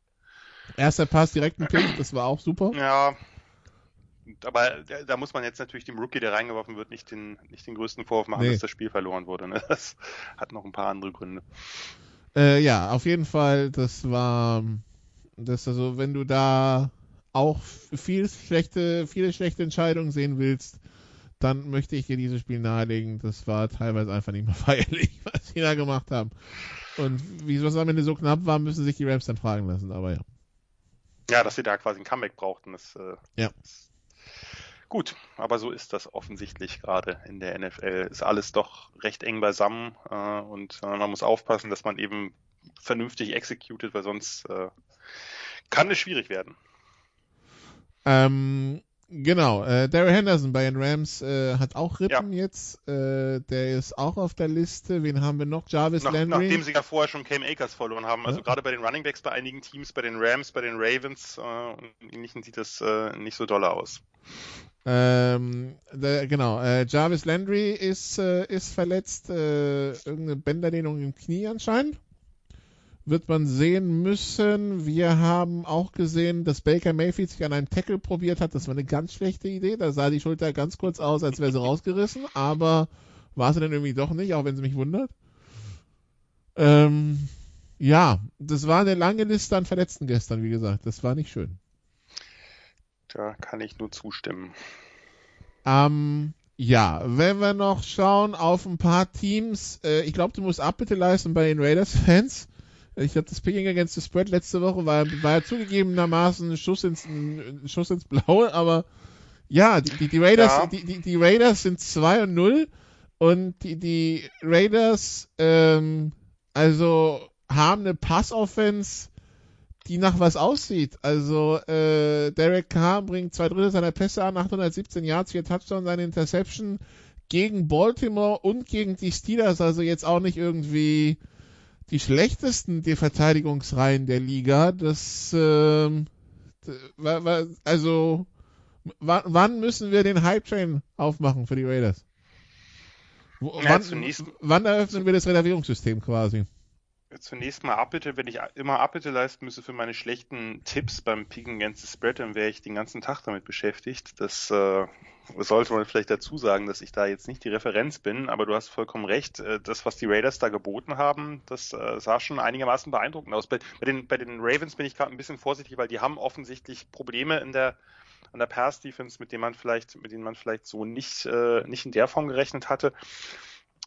Erster Pass direkt ein Pick, das war auch super. Ja, aber da muss man jetzt natürlich dem Rookie, der reingeworfen wird, nicht den, nicht den größten Vorwurf machen, nee. dass das Spiel verloren wurde. Ne? Das hat noch ein paar andere Gründe. Äh, ja, auf jeden Fall, das war, das also, wenn du da auch viel schlechte, viele schlechte Entscheidungen sehen willst, dann möchte ich dir dieses Spiel nahelegen. Das war teilweise einfach nicht mehr feierlich, was sie da gemacht haben. Und wieso es am Ende so knapp war, müssen sich die Rams dann fragen lassen, aber ja. Ja, dass sie da quasi ein Comeback brauchten, das, äh, ja. das Gut, aber so ist das offensichtlich gerade in der NFL. Ist alles doch recht eng beisammen äh, und äh, man muss aufpassen, dass man eben vernünftig executed, weil sonst äh, kann es schwierig werden. Ähm, genau, äh, Daryl Henderson bei den Rams äh, hat auch Rippen ja. jetzt. Äh, der ist auch auf der Liste. Wen haben wir noch? Jarvis Nach, Landry. Nachdem sie ja vorher schon Cam Akers verloren haben. Also ja. gerade bei den Running Backs bei einigen Teams, bei den Rams, bei den Ravens äh, und ähnlichen sieht das äh, nicht so doll aus. Ähm, der, genau, äh, Jarvis Landry ist, äh, ist verletzt, äh, irgendeine Bänderdehnung im Knie anscheinend. wird man sehen müssen. Wir haben auch gesehen, dass Baker Mayfield sich an einem Tackle probiert hat. Das war eine ganz schlechte Idee. Da sah die Schulter ganz kurz aus, als wäre sie rausgerissen, aber war sie dann irgendwie doch nicht, auch wenn sie mich wundert. Ähm, ja, das war eine lange Liste an Verletzten gestern, wie gesagt. Das war nicht schön. Da kann ich nur zustimmen. Ähm, ja, wenn wir noch schauen auf ein paar Teams, äh, ich glaube, du musst Abbitte leisten bei den Raiders-Fans. Ich habe das Picking Against the Spread letzte Woche war, war ja zugegebenermaßen ein Schuss ins, ein Schuss ins Blaue, aber ja, die, die, die Raiders, ja. Die, die, die Raiders sind 2 und 0 und die, die Raiders, ähm, also haben eine Pass-Offense, die nach was aussieht. Also äh, Derek Carr bringt zwei Drittel seiner Pässe an, 817 Yards, vier Touchdowns, eine Interception gegen Baltimore und gegen die Steelers. Also jetzt auch nicht irgendwie die schlechtesten die Verteidigungsreihen der Liga. Das äh, also wann müssen wir den Hype Train aufmachen für die Raiders? Wann, wann eröffnen wir das Reservierungssystem quasi? Zunächst mal Abbitte, wenn ich immer Abbitte leisten müsse für meine schlechten Tipps beim Picken Against the Spread, dann wäre ich den ganzen Tag damit beschäftigt. Das äh, sollte man vielleicht dazu sagen, dass ich da jetzt nicht die Referenz bin, aber du hast vollkommen recht. Äh, das, was die Raiders da geboten haben, das äh, sah schon einigermaßen beeindruckend aus. Bei, bei, den, bei den Ravens bin ich gerade ein bisschen vorsichtig, weil die haben offensichtlich Probleme in der an der Pass Defense, mit denen man vielleicht, mit denen man vielleicht so nicht, äh, nicht in der Form gerechnet hatte.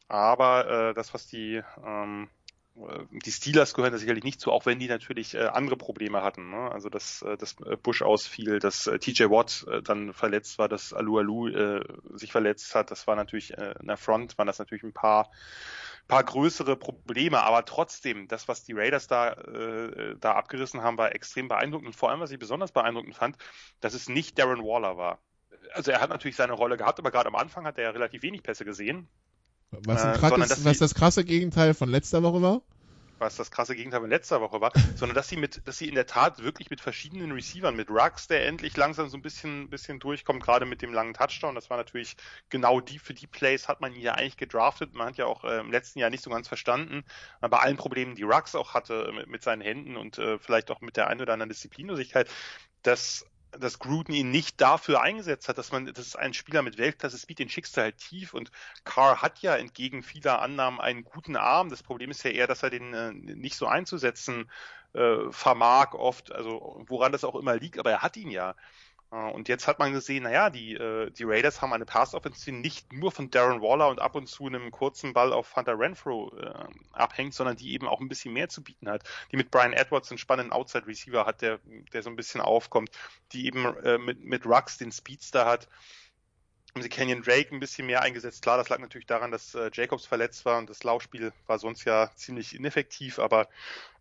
Aber äh, das, was die ähm, äh, die Steelers gehören da sicherlich nicht zu, auch wenn die natürlich äh, andere Probleme hatten. Ne? Also dass, äh, dass Bush ausfiel, dass äh, TJ Watt äh, dann verletzt war, dass Alu Alu äh, sich verletzt hat, das war natürlich äh, in der Front, waren das natürlich ein paar paar größere Probleme, aber trotzdem, das, was die Raiders da, äh, da abgerissen haben, war extrem beeindruckend und vor allem, was ich besonders beeindruckend fand, dass es nicht Darren Waller war. Also er hat natürlich seine Rolle gehabt, aber gerade am Anfang hat er ja relativ wenig Pässe gesehen. Was, äh, sondern, ist, was das krasse Gegenteil von letzter Woche war? Was das krasse Gegenteil von letzter Woche war, sondern dass sie mit, dass sie in der Tat wirklich mit verschiedenen Receivern, mit Rux, der endlich langsam so ein bisschen, bisschen durchkommt, gerade mit dem langen Touchdown. Das war natürlich genau die, für die Plays hat man ihn ja eigentlich gedraftet. Man hat ja auch äh, im letzten Jahr nicht so ganz verstanden, äh, bei allen Problemen, die Rux auch hatte mit, mit seinen Händen und äh, vielleicht auch mit der ein oder anderen Disziplinlosigkeit, dass dass Gruden ihn nicht dafür eingesetzt hat, dass man, das ist ein Spieler mit Weltklasse-Speed, den schickst du halt tief und Carr hat ja entgegen vieler Annahmen einen guten Arm. Das Problem ist ja eher, dass er den äh, nicht so einzusetzen äh, vermag oft, also woran das auch immer liegt, aber er hat ihn ja. Äh, und jetzt hat man gesehen, naja, die, äh, die Raiders haben eine Pass-Offense, die nicht nur von Darren Waller und ab und zu einem kurzen Ball auf Hunter Renfro äh, abhängt, sondern die eben auch ein bisschen mehr zu bieten hat. Die mit Brian Edwards einen spannenden Outside-Receiver hat, der, der so ein bisschen aufkommt. Die eben äh, mit, mit Rux den Speedster hat. Haben sie Kenyon Drake ein bisschen mehr eingesetzt. Klar, das lag natürlich daran, dass äh, Jacobs verletzt war und das Laufspiel war sonst ja ziemlich ineffektiv. Aber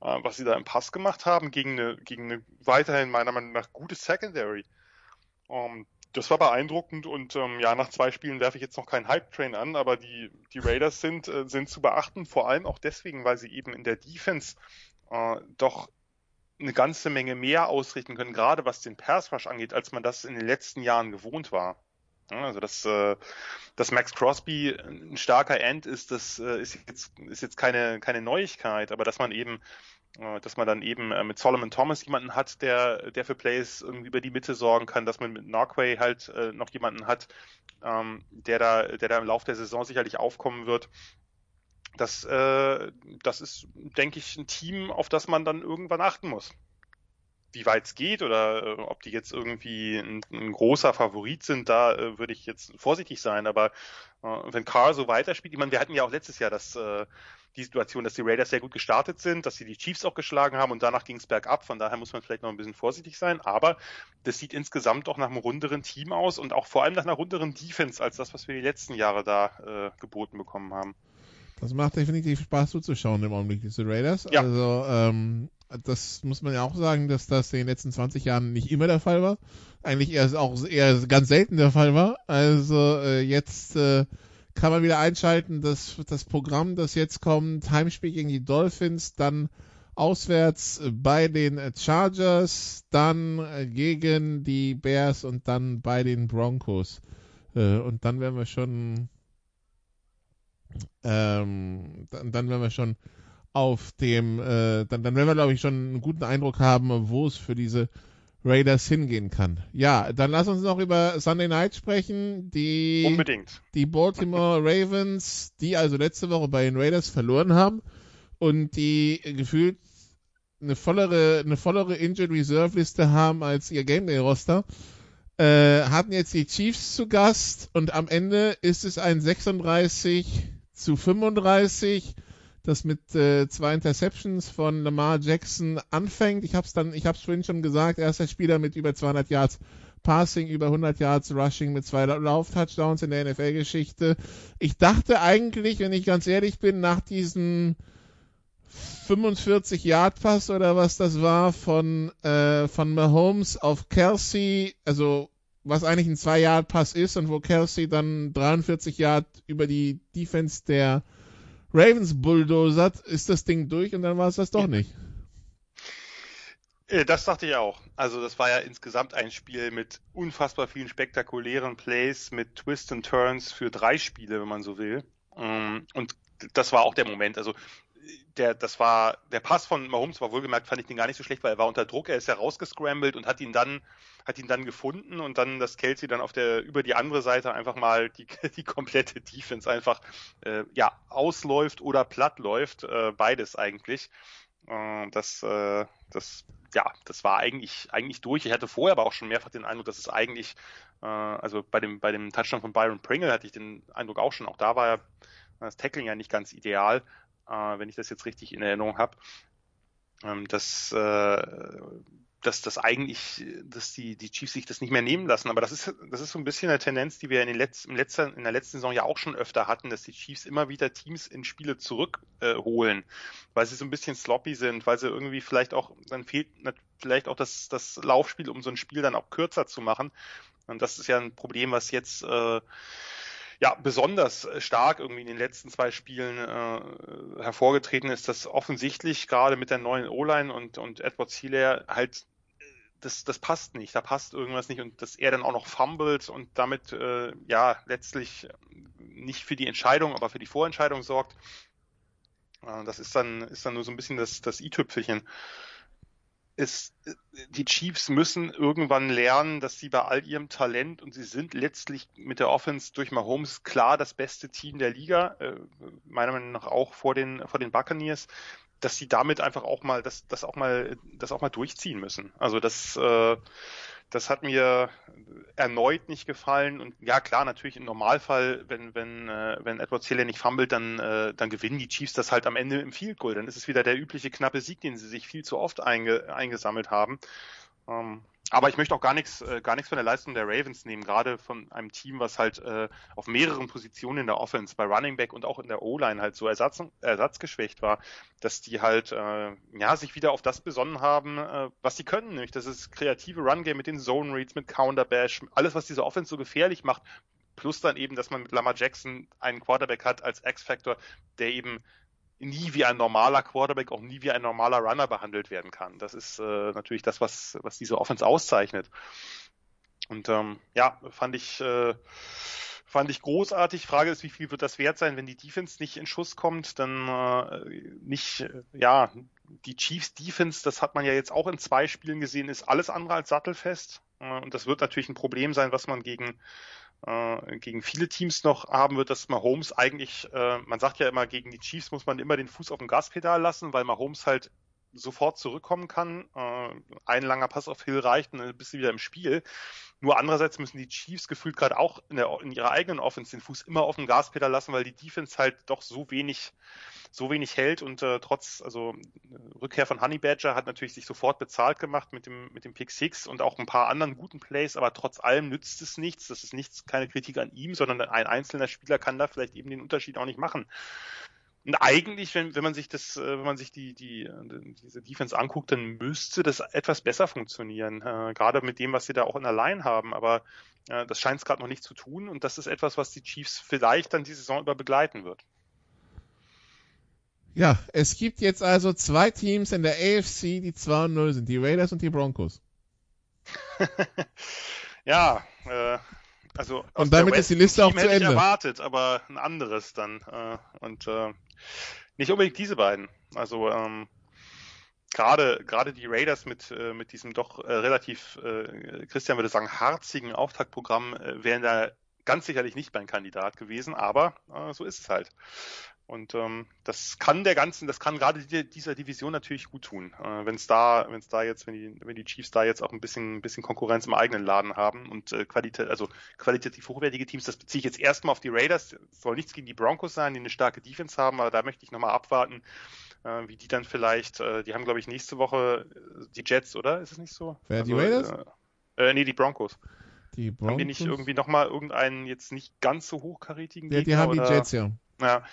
äh, was sie da im Pass gemacht haben gegen eine, gegen eine weiterhin meiner Meinung nach gute Secondary, ähm, das war beeindruckend und ähm, ja, nach zwei Spielen werfe ich jetzt noch keinen Hype-Train an, aber die, die Raiders sind, äh, sind zu beachten, vor allem auch deswegen, weil sie eben in der Defense äh, doch eine ganze Menge mehr ausrichten können, gerade was den Pass Rush angeht, als man das in den letzten Jahren gewohnt war. Also dass, äh, dass Max Crosby ein starker End ist, das äh, ist jetzt, ist jetzt keine, keine Neuigkeit, aber dass man eben dass man dann eben äh, mit Solomon Thomas jemanden hat, der, der für Plays irgendwie über die Mitte sorgen kann, dass man mit Norquay halt äh, noch jemanden hat, ähm, der da, der da im Laufe der Saison sicherlich aufkommen wird. Das, äh, das ist, denke ich, ein Team, auf das man dann irgendwann achten muss. Wie weit es geht oder äh, ob die jetzt irgendwie ein, ein großer Favorit sind, da äh, würde ich jetzt vorsichtig sein. Aber äh, wenn Carr so weiterspielt, ich meine, wir hatten ja auch letztes Jahr das äh, die Situation, dass die Raiders sehr gut gestartet sind, dass sie die Chiefs auch geschlagen haben und danach ging es bergab. Von daher muss man vielleicht noch ein bisschen vorsichtig sein. Aber das sieht insgesamt auch nach einem runderen Team aus und auch vor allem nach einer runderen Defense als das, was wir die letzten Jahre da äh, geboten bekommen haben. Das macht definitiv Spaß zuzuschauen im Augenblick, diese Raiders. Ja. Also, ähm, das muss man ja auch sagen, dass das in den letzten 20 Jahren nicht immer der Fall war. Eigentlich eher auch eher ganz selten der Fall war. Also äh, jetzt äh, kann man wieder einschalten, das, das Programm, das jetzt kommt, Heimspiel gegen die Dolphins, dann auswärts bei den Chargers, dann gegen die Bears und dann bei den Broncos. Äh, und dann werden wir schon, ähm, dann, dann werden wir schon auf dem, äh, dann, dann werden wir, glaube ich, schon einen guten Eindruck haben, wo es für diese Raiders hingehen kann. Ja, dann lass uns noch über Sunday Night sprechen. Die, Unbedingt. Die Baltimore Ravens, die also letzte Woche bei den Raiders verloren haben und die gefühlt eine vollere, eine vollere Injured Reserve Liste haben als ihr Game Day Roster, äh, hatten jetzt die Chiefs zu Gast und am Ende ist es ein 36 zu 35 das mit äh, zwei Interceptions von Lamar Jackson anfängt. Ich habe es dann, ich habe vorhin schon gesagt, er ist der Spieler mit über 200 Yards Passing, über 100 Yards Rushing mit zwei Lauf-Touchdowns in der NFL-Geschichte. Ich dachte eigentlich, wenn ich ganz ehrlich bin, nach diesem 45 Yard Pass oder was das war von äh, von Mahomes auf Kelsey, also was eigentlich ein 2 Yard Pass ist und wo Kelsey dann 43 Yard über die Defense der Ravens bulldozert, ist das Ding durch und dann war es das doch nicht. Äh, das dachte ich auch. Also das war ja insgesamt ein Spiel mit unfassbar vielen spektakulären Plays, mit Twists and Turns für drei Spiele, wenn man so will. Ähm, und das war auch der Moment. Also der, das war, der Pass von Mahomes war wohlgemerkt, fand ich den gar nicht so schlecht, weil er war unter Druck, er ist ja rausgescrambled und hat ihn dann, hat ihn dann gefunden und dann, dass Kelsey dann auf der, über die andere Seite einfach mal die, die komplette Defense einfach, äh, ja, ausläuft oder platt läuft, äh, beides eigentlich. Äh, das, äh, das, ja, das war eigentlich, eigentlich durch. Ich hatte vorher aber auch schon mehrfach den Eindruck, dass es eigentlich, äh, also bei dem, bei dem Touchdown von Byron Pringle hatte ich den Eindruck auch schon, auch da war ja das Tackling ja nicht ganz ideal äh, wenn ich das jetzt richtig in Erinnerung habe, ähm, dass, äh, dass das eigentlich, dass die, die Chiefs sich das nicht mehr nehmen lassen. Aber das ist, das ist so ein bisschen eine Tendenz, die wir in, den Letz-, im letzten, in der letzten Saison ja auch schon öfter hatten, dass die Chiefs immer wieder Teams in Spiele zurückholen, äh, weil sie so ein bisschen sloppy sind, weil sie irgendwie vielleicht auch, dann fehlt vielleicht auch das, das Laufspiel, um so ein Spiel dann auch kürzer zu machen. Und das ist ja ein Problem, was jetzt äh, ja, besonders äh, stark irgendwie in den letzten zwei Spielen äh, hervorgetreten ist, dass offensichtlich gerade mit der neuen O-Line und, und Edward Sealer halt äh, das, das passt nicht, da passt irgendwas nicht und dass er dann auch noch fummelt und damit äh, ja letztlich nicht für die Entscheidung, aber für die Vorentscheidung sorgt. Äh, das ist dann, ist dann nur so ein bisschen das, das i-Tüpfelchen es, die Chiefs müssen irgendwann lernen, dass sie bei all ihrem Talent und sie sind letztlich mit der Offense durch Mahomes klar das beste Team der Liga, äh, meiner Meinung nach auch vor den, vor den Buccaneers, dass sie damit einfach auch mal, das, das auch mal, das auch mal durchziehen müssen. Also das, äh, das hat mir erneut nicht gefallen. Und ja, klar, natürlich im Normalfall, wenn, wenn, äh, wenn Edward Taylor nicht fummelt, dann, äh, dann gewinnen die Chiefs das halt am Ende im Field Goal. Dann ist es wieder der übliche knappe Sieg, den sie sich viel zu oft einge, eingesammelt haben. Ähm, aber ich möchte auch gar nichts, äh, gar nichts von der Leistung der Ravens nehmen, gerade von einem Team, was halt äh, auf mehreren Positionen in der Offense, bei Running Back und auch in der O-Line halt so ersatz, ersatzgeschwächt war, dass die halt äh, ja sich wieder auf das besonnen haben, äh, was sie können, nämlich das ist kreative Run Game mit den Zone Reads, mit Counter Bash, alles was diese Offense so gefährlich macht, plus dann eben, dass man mit Lamar Jackson einen Quarterback hat als X-Factor, der eben nie wie ein normaler Quarterback, auch nie wie ein normaler Runner behandelt werden kann. Das ist äh, natürlich das, was, was diese Offense auszeichnet. Und ähm, ja, fand ich, äh, fand ich großartig. Frage ist, wie viel wird das wert sein, wenn die Defense nicht in Schuss kommt? Dann äh, nicht, ja, die Chiefs Defense, das hat man ja jetzt auch in zwei Spielen gesehen, ist alles andere als sattelfest. Äh, und das wird natürlich ein Problem sein, was man gegen äh, gegen viele Teams noch haben wird, dass Mahomes eigentlich, äh, man sagt ja immer, gegen die Chiefs muss man immer den Fuß auf dem Gaspedal lassen, weil Mahomes halt sofort zurückkommen kann. Äh, ein langer Pass auf Hill reicht und dann bist du wieder im Spiel. Nur andererseits müssen die Chiefs gefühlt gerade auch in, der, in ihrer eigenen Offense den Fuß immer auf dem Gaspedal lassen, weil die Defense halt doch so wenig so wenig hält und äh, trotz, also Rückkehr von Honey Badger hat natürlich sich sofort bezahlt gemacht mit dem, mit dem Pick Six und auch ein paar anderen guten Plays, aber trotz allem nützt es nichts. Das ist nichts, keine Kritik an ihm, sondern ein einzelner Spieler kann da vielleicht eben den Unterschied auch nicht machen. Und eigentlich, wenn, wenn man sich das, äh, wenn man sich die, die, diese Defense anguckt, dann müsste das etwas besser funktionieren. Äh, gerade mit dem, was sie da auch in der Line haben. Aber äh, das scheint es gerade noch nicht zu tun. Und das ist etwas, was die Chiefs vielleicht dann die Saison über begleiten wird. Ja, es gibt jetzt also zwei Teams in der AFC, die 2 und 0 sind, die Raiders und die Broncos. ja, äh, also und damit ist die Liste auch zu Ende. Erwartet, aber ein anderes dann. Äh, und äh, Nicht unbedingt diese beiden. Also ähm, gerade gerade die Raiders mit äh, mit diesem doch äh, relativ äh, Christian würde sagen harzigen Auftaktprogramm äh, wären da ganz sicherlich nicht mein Kandidat gewesen, aber äh, so ist es halt. Und ähm, das kann der ganzen, das kann gerade die, dieser Division natürlich gut tun, äh, wenn es da, wenn es da jetzt, wenn die, wenn die Chiefs da jetzt auch ein bisschen, ein bisschen Konkurrenz im eigenen Laden haben und äh, Qualität, also qualitativ hochwertige Teams, das beziehe ich jetzt erstmal auf die Raiders. soll nichts gegen die Broncos sein, die eine starke Defense haben, aber da möchte ich nochmal abwarten, äh, wie die dann vielleicht, äh, die haben glaube ich nächste Woche äh, die Jets, oder? Ist es nicht so? Wer also, die Raiders? Äh, äh, nee, die Broncos. Die Broncos? Haben die nicht irgendwie nochmal irgendeinen jetzt nicht ganz so hochkarätigen ja, Gegner? Ja, die haben oder? die Jets, ja. Ja,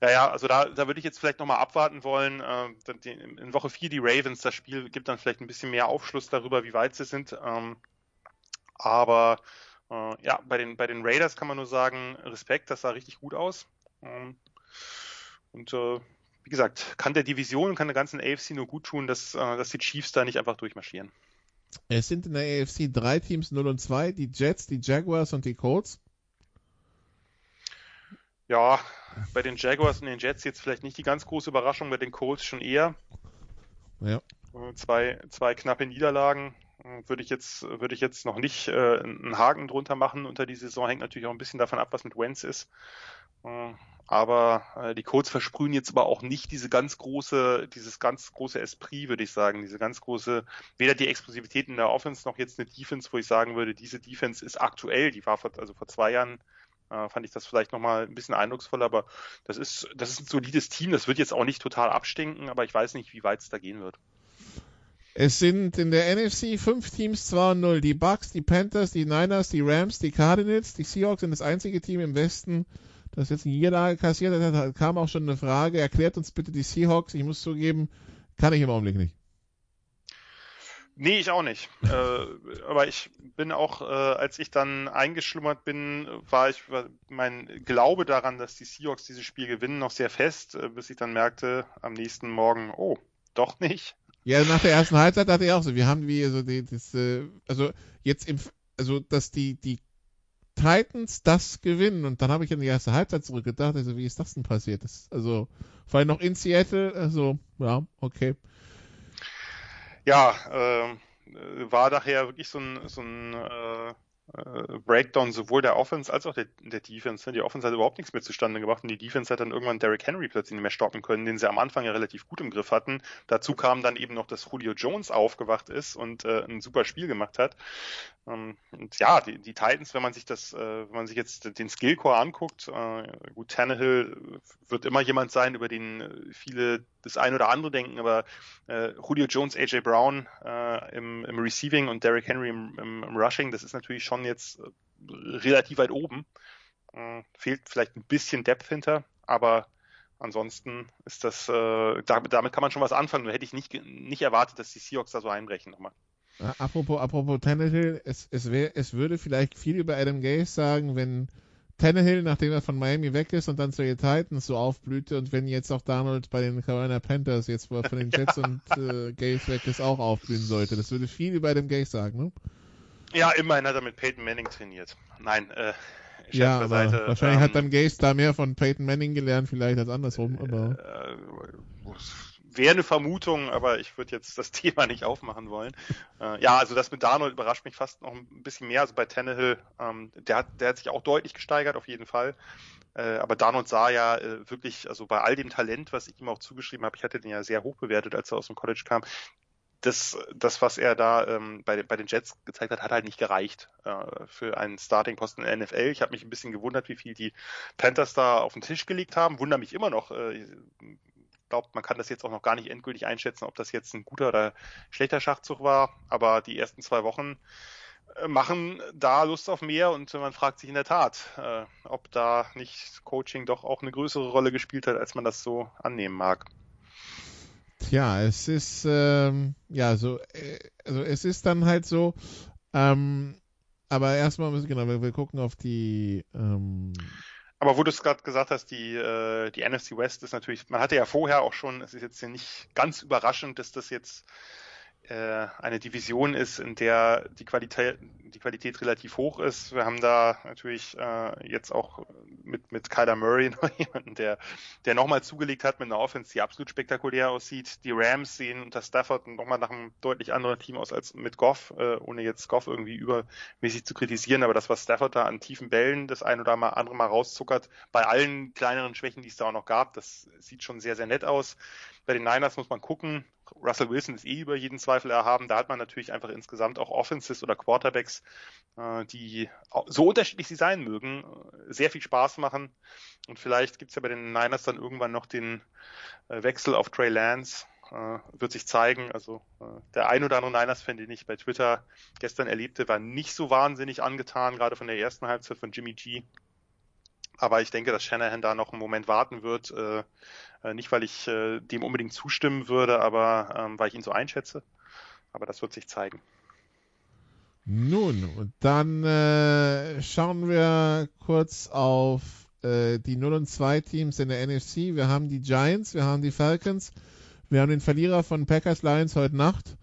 ja, ja also da, da würde ich jetzt vielleicht nochmal abwarten wollen. Äh, in Woche 4 die Ravens, das Spiel gibt dann vielleicht ein bisschen mehr Aufschluss darüber, wie weit sie sind. Ähm, aber äh, ja, bei den, bei den Raiders kann man nur sagen, Respekt, das sah richtig gut aus. Ähm, und äh, wie gesagt, kann der Division, kann der ganzen AFC nur gut tun, dass, dass die Chiefs da nicht einfach durchmarschieren. Es sind in der AFC drei Teams 0 und 2, die Jets, die Jaguars und die Colts. Ja, bei den Jaguars und den Jets jetzt vielleicht nicht die ganz große Überraschung, bei den Colts schon eher. Ja. Äh, zwei, zwei knappe Niederlagen äh, würde ich jetzt, würde ich jetzt noch nicht äh, einen Haken drunter machen unter die Saison. Hängt natürlich auch ein bisschen davon ab, was mit Wentz ist. Äh, aber äh, die Colts versprühen jetzt aber auch nicht diese ganz große, dieses ganz große Esprit, würde ich sagen, diese ganz große, weder die Explosivität in der Offense noch jetzt eine Defense, wo ich sagen würde, diese Defense ist aktuell, die war vor, also vor zwei Jahren äh, fand ich das vielleicht nochmal ein bisschen eindrucksvoller, aber das ist, das ist ein solides Team, das wird jetzt auch nicht total abstinken, aber ich weiß nicht, wie weit es da gehen wird. Es sind in der NFC fünf Teams 2 und 0. Die Bucks, die Panthers, die Niners, die Rams, die Cardinals, die Seahawks sind das einzige Team im Westen, das jetzt eine Niederlage kassiert hat, da kam auch schon eine Frage. Erklärt uns bitte die Seahawks. Ich muss zugeben, kann ich im Augenblick nicht. Nee, ich auch nicht. äh, aber ich bin auch, äh, als ich dann eingeschlummert bin, war ich war mein Glaube daran, dass die Seahawks dieses Spiel gewinnen, noch sehr fest, äh, bis ich dann merkte am nächsten Morgen, oh, doch nicht. Ja, nach der ersten Halbzeit dachte ich auch so, wir haben wie so die, das, äh, also jetzt im, also dass die die Titans das gewinnen. Und dann habe ich in die erste Halbzeit zurückgedacht, also wie ist das denn passiert? Das, also vor allem noch in Seattle, also ja, okay. Ja, äh, war daher wirklich so ein, so ein äh, äh, Breakdown sowohl der Offense als auch der, der Defense. Ne? Die Offense hat überhaupt nichts mehr zustande gebracht und die Defense hat dann irgendwann Derrick Henry plötzlich nicht mehr stoppen können, den sie am Anfang ja relativ gut im Griff hatten. Dazu kam dann eben noch, dass Julio Jones aufgewacht ist und äh, ein super Spiel gemacht hat. Ähm, und ja, die, die Titans, wenn man sich das, äh, wenn man sich jetzt den Skillcore anguckt, äh, gut, Tannehill wird immer jemand sein, über den viele das ein oder andere denken, aber äh, Julio Jones, AJ Brown äh, im, im Receiving und Derrick Henry im, im, im Rushing, das ist natürlich schon jetzt äh, relativ weit oben. Äh, fehlt vielleicht ein bisschen Depth hinter, aber ansonsten ist das, äh, damit, kann man schon was anfangen. Nur hätte ich nicht, nicht erwartet, dass die Seahawks da so einbrechen nochmal. Apropos, apropos Tannehill, es, es, wär, es würde vielleicht viel über Adam Gase sagen, wenn Tannehill, nachdem er von Miami weg ist und dann zu den Titans so aufblühte und wenn jetzt auch Donald bei den Carolina Panthers jetzt von den Jets ja. und äh, Gaze weg ist, auch aufblühen sollte. Das würde viel über dem Gaze sagen, ne? Ja, immerhin hat er mit Peyton Manning trainiert. Nein, äh, ja, aber Seite, wahrscheinlich ähm, hat dann Gaze da mehr von Peyton Manning gelernt, vielleicht als andersrum, aber. Äh, wäre eine Vermutung, aber ich würde jetzt das Thema nicht aufmachen wollen. Äh, ja, also das mit Darnold überrascht mich fast noch ein bisschen mehr. Also bei Tannehill, ähm, der, hat, der hat sich auch deutlich gesteigert, auf jeden Fall. Äh, aber Darnold sah ja äh, wirklich, also bei all dem Talent, was ich ihm auch zugeschrieben habe, ich hatte den ja sehr hoch bewertet, als er aus dem College kam, das, das, was er da ähm, bei, bei den Jets gezeigt hat, hat halt nicht gereicht äh, für einen Starting-Posten in der NFL. Ich habe mich ein bisschen gewundert, wie viel die Panthers da auf den Tisch gelegt haben. Wunder mich immer noch. Äh, glaube, man kann das jetzt auch noch gar nicht endgültig einschätzen, ob das jetzt ein guter oder schlechter Schachzug war. Aber die ersten zwei Wochen äh, machen da Lust auf mehr und man fragt sich in der Tat, äh, ob da nicht Coaching doch auch eine größere Rolle gespielt hat, als man das so annehmen mag. Tja, es ist ähm, ja so, äh, also es ist dann halt so, ähm, aber erstmal müssen genau, wir, wir gucken auf die ähm, aber wo du es gerade gesagt hast, die, äh, die NFC West ist natürlich, man hatte ja vorher auch schon, es ist jetzt ja nicht ganz überraschend, dass das jetzt äh, eine Division ist, in der die Qualität, die Qualität relativ hoch ist. Wir haben da natürlich äh, jetzt auch mit, mit Kyler Murray noch jemanden, der, der nochmal zugelegt hat mit einer Offense, die absolut spektakulär aussieht. Die Rams sehen unter Stafford nochmal nach einem deutlich anderen Team aus als mit Goff, äh, ohne jetzt Goff irgendwie übermäßig zu kritisieren. Aber das, was Stafford da an tiefen Bällen das ein oder andere Mal rauszuckert, bei allen kleineren Schwächen, die es da auch noch gab, das sieht schon sehr, sehr nett aus. Bei den Niners muss man gucken. Russell Wilson ist eh über jeden Zweifel erhaben. Da hat man natürlich einfach insgesamt auch Offenses oder Quarterbacks, äh, die so unterschiedlich sie sein mögen, äh, sehr viel Spaß machen. Und vielleicht gibt es ja bei den Niners dann irgendwann noch den äh, Wechsel auf Trey Lance. Wird sich zeigen. Also der ein oder andere Niners-Fan, den ich bei Twitter gestern erlebte, war nicht so wahnsinnig angetan, gerade von der ersten Halbzeit von Jimmy G. Aber ich denke, dass Shanahan da noch einen Moment warten wird. Äh, äh, nicht, weil ich äh, dem unbedingt zustimmen würde, aber ähm, weil ich ihn so einschätze. Aber das wird sich zeigen. Nun, dann äh, schauen wir kurz auf äh, die 0 und 2 Teams in der NFC. Wir haben die Giants, wir haben die Falcons, wir haben den Verlierer von Packers Lions heute Nacht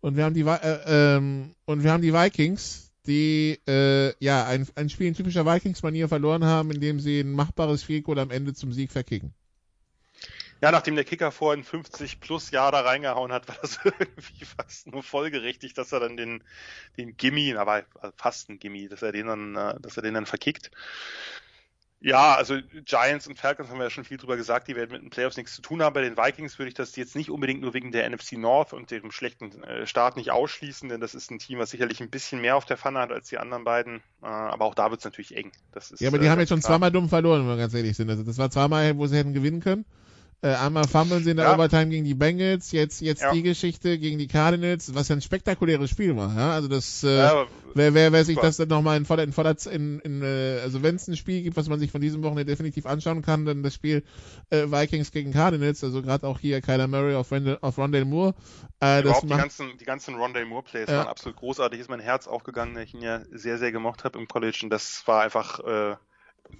und wir haben die äh, ähm, und wir haben die Vikings, die äh, ja ein, ein Spiel in typischer Vikings-Manier verloren haben, indem sie ein machbares Field am Ende zum Sieg verkicken. Ja, nachdem der Kicker vorhin 50 plus Jahre reingehauen hat, war das irgendwie fast nur folgerichtig, dass er dann den, den Gimme, aber fast ein Gimme, dass er den dann, äh, dass er den dann verkickt. Ja, also Giants und Falcons haben wir ja schon viel drüber gesagt, die werden mit den Playoffs nichts zu tun haben. Bei den Vikings würde ich das jetzt nicht unbedingt nur wegen der NFC North und dem schlechten äh, Start nicht ausschließen, denn das ist ein Team, was sicherlich ein bisschen mehr auf der Pfanne hat als die anderen beiden. Äh, aber auch da wird es natürlich eng. Das ist, ja, aber die äh, haben jetzt schon klar. zweimal dumm verloren, wenn wir ganz ehrlich sind. Also das war zweimal, wo sie hätten gewinnen können. Äh, einmal fummeln sie in der ja. Overtime gegen die Bengals, jetzt jetzt ja. die Geschichte gegen die Cardinals, was ja ein spektakuläres Spiel war. Ja? Also das, äh, ja, wer, wer, wer sich das dann nochmal in voller, in voller, in, in, äh, also wenn es ein Spiel gibt, was man sich von diesem Wochenende definitiv anschauen kann, dann das Spiel äh, Vikings gegen Cardinals, also gerade auch hier Kyler Murray auf, Rondale, auf Rondale Moore. Äh, das die ganzen, die ganzen Rondale Moore Plays waren absolut großartig, ist mein Herz aufgegangen, da ich ihn ja sehr, sehr gemocht habe im College und das war einfach, äh,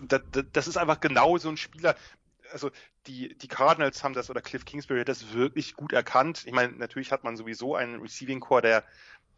das, das ist einfach genau so ein Spieler, also die, die Cardinals haben das oder Cliff Kingsbury hat das wirklich gut erkannt. Ich meine, natürlich hat man sowieso einen Receiving Core, der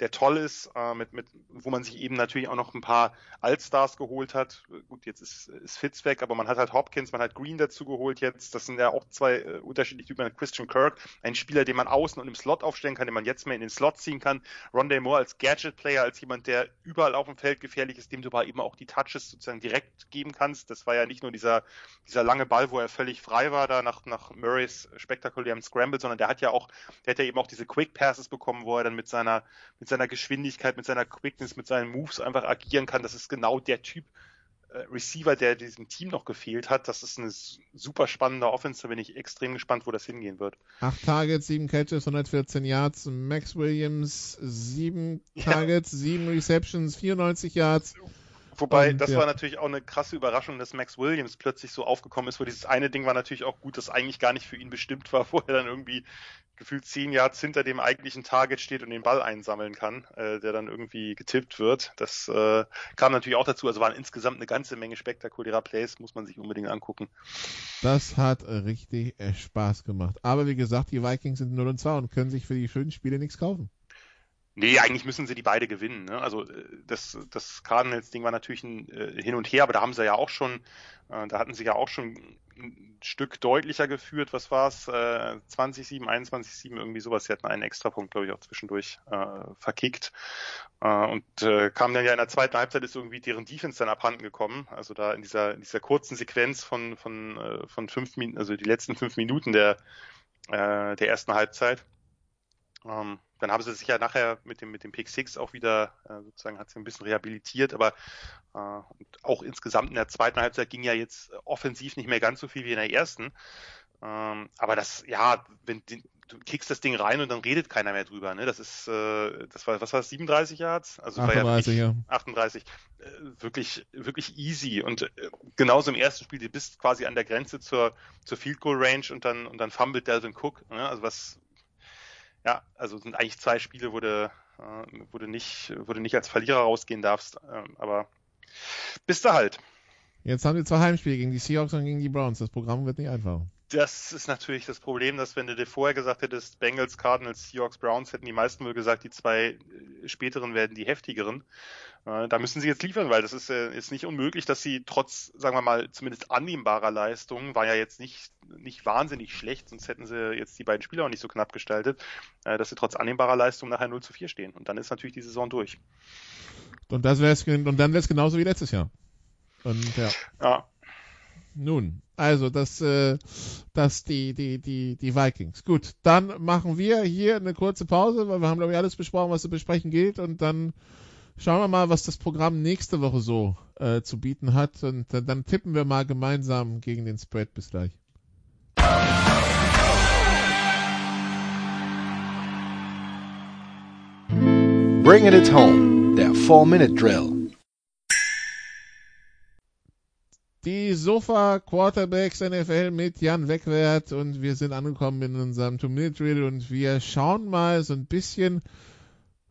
der toll ist, äh, mit, mit, wo man sich eben natürlich auch noch ein paar Allstars geholt hat. Gut, jetzt ist, ist Fitz weg, aber man hat halt Hopkins, man hat Green dazu geholt jetzt. Das sind ja auch zwei äh, unterschiedliche Typen. Christian Kirk, ein Spieler, den man außen und im Slot aufstellen kann, den man jetzt mehr in den Slot ziehen kann. Rondé Moore als Gadget-Player, als jemand, der überall auf dem Feld gefährlich ist, dem du aber eben auch die Touches sozusagen direkt geben kannst. Das war ja nicht nur dieser, dieser lange Ball, wo er völlig frei war, da nach, nach Murrays spektakulärem Scramble, sondern der hat ja auch, der hat ja eben auch diese Quick Passes bekommen, wo er dann mit seiner, mit seiner Geschwindigkeit, mit seiner Quickness, mit seinen Moves einfach agieren kann. Das ist genau der Typ äh, Receiver, der diesem Team noch gefehlt hat. Das ist eine super spannende Offense. Da bin ich extrem gespannt, wo das hingehen wird. Acht Targets, sieben Catches, 114 Yards. Max Williams, sieben Targets, ja. sieben Receptions, 94 Yards. Wobei, und, das ja. war natürlich auch eine krasse Überraschung, dass Max Williams plötzlich so aufgekommen ist, wo dieses eine Ding war natürlich auch gut, das eigentlich gar nicht für ihn bestimmt war, wo er dann irgendwie gefühlt zehn Yards hinter dem eigentlichen Target steht und den Ball einsammeln kann, äh, der dann irgendwie getippt wird. Das äh, kam natürlich auch dazu. Also waren insgesamt eine ganze Menge spektakulärer Plays, muss man sich unbedingt angucken. Das hat richtig äh, Spaß gemacht. Aber wie gesagt, die Vikings sind 0 und 2 und können sich für die schönen Spiele nichts kaufen. Nee, eigentlich müssen sie die beide gewinnen. Ne? Also äh, das, das Cardinals-Ding war natürlich ein äh, Hin und Her, aber da haben sie ja auch schon, äh, da hatten sie ja auch schon ein Stück deutlicher geführt. Was war es? Äh, 20-7, 21-7, irgendwie sowas. Sie hatten einen Extrapunkt, glaube ich, auch zwischendurch äh, verkickt. Äh, und äh, kam dann ja in der zweiten Halbzeit ist irgendwie deren Defense dann abhanden gekommen. Also da in dieser, in dieser kurzen Sequenz von, von, äh, von fünf Minuten, also die letzten fünf Minuten der, äh, der ersten Halbzeit. Ähm, dann haben sie sich ja nachher mit dem, mit dem Pick 6 auch wieder, äh, sozusagen hat sie ein bisschen rehabilitiert, aber äh, auch insgesamt in der zweiten Halbzeit ging ja jetzt offensiv nicht mehr ganz so viel wie in der ersten. Ähm, aber das, ja, wenn die, du kickst das Ding rein und dann redet keiner mehr drüber. Ne? Das ist, äh, das war, was war das, 37 Yards? Also 38, ja, ja. 38. Äh, wirklich, wirklich easy. Und äh, genauso im ersten Spiel, du bist quasi an der Grenze zur, zur Field Goal Range und dann, und dann fummelt Delvin Cook. Ne? Also was, ja, also sind eigentlich zwei Spiele, wo du, äh, wo du, nicht, wo du nicht als Verlierer rausgehen darfst. Äh, aber bist du halt. Jetzt haben wir zwei Heimspiele gegen die Seahawks und gegen die Browns. Das Programm wird nicht einfach. Das ist natürlich das Problem, dass wenn du dir vorher gesagt hättest, Bengals, Cardinals, Seahawks, Browns, hätten die meisten wohl gesagt, die zwei äh, späteren werden die heftigeren. Äh, da müssen sie jetzt liefern, weil das ist, äh, ist nicht unmöglich, dass sie trotz, sagen wir mal, zumindest annehmbarer Leistungen, war ja jetzt nicht, nicht wahnsinnig schlecht, sonst hätten sie jetzt die beiden Spieler auch nicht so knapp gestaltet, dass sie trotz annehmbarer Leistung nachher 0 zu 4 stehen. Und dann ist natürlich die Saison durch. Und, das wär's, und dann wäre es genauso wie letztes Jahr. Und ja. ja. Nun, also das, äh, das die, die, die, die Vikings. Gut, dann machen wir hier eine kurze Pause, weil wir haben, glaube ich, alles besprochen, was zu besprechen gilt. Und dann schauen wir mal, was das Programm nächste Woche so äh, zu bieten hat. Und äh, dann tippen wir mal gemeinsam gegen den Spread. Bis gleich. Bringing it home, der 4-Minute-Drill. Die Sofa Quarterbacks NFL mit Jan Wegwert und wir sind angekommen in unserem Two-Minute-Drill und wir schauen mal so ein bisschen,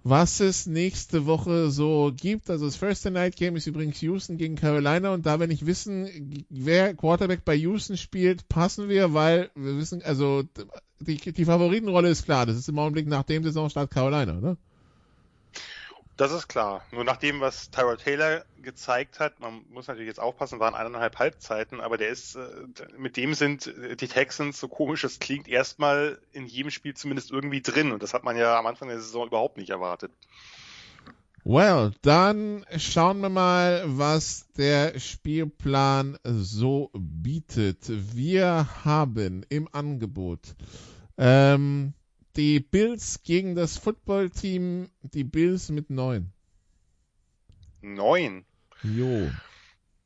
was es nächste Woche so gibt. Also das First Night Game ist übrigens Houston gegen Carolina und da wir nicht wissen, wer Quarterback bei Houston spielt, passen wir, weil wir wissen, also die, die Favoritenrolle ist klar. Das ist im Augenblick nach dem Saisonstart Carolina, ne? Das ist klar. Nur nach dem, was Tyrell Taylor gezeigt hat, man muss natürlich jetzt aufpassen, waren eineinhalb Halbzeiten, aber der ist, äh, mit dem sind die Texans, so komisch es klingt, erstmal in jedem Spiel zumindest irgendwie drin. Und das hat man ja am Anfang der Saison überhaupt nicht erwartet. Well, dann schauen wir mal, was der Spielplan so bietet. Wir haben im Angebot ähm, die Bills gegen das Footballteam, die Bills mit neun. Neun? Jo.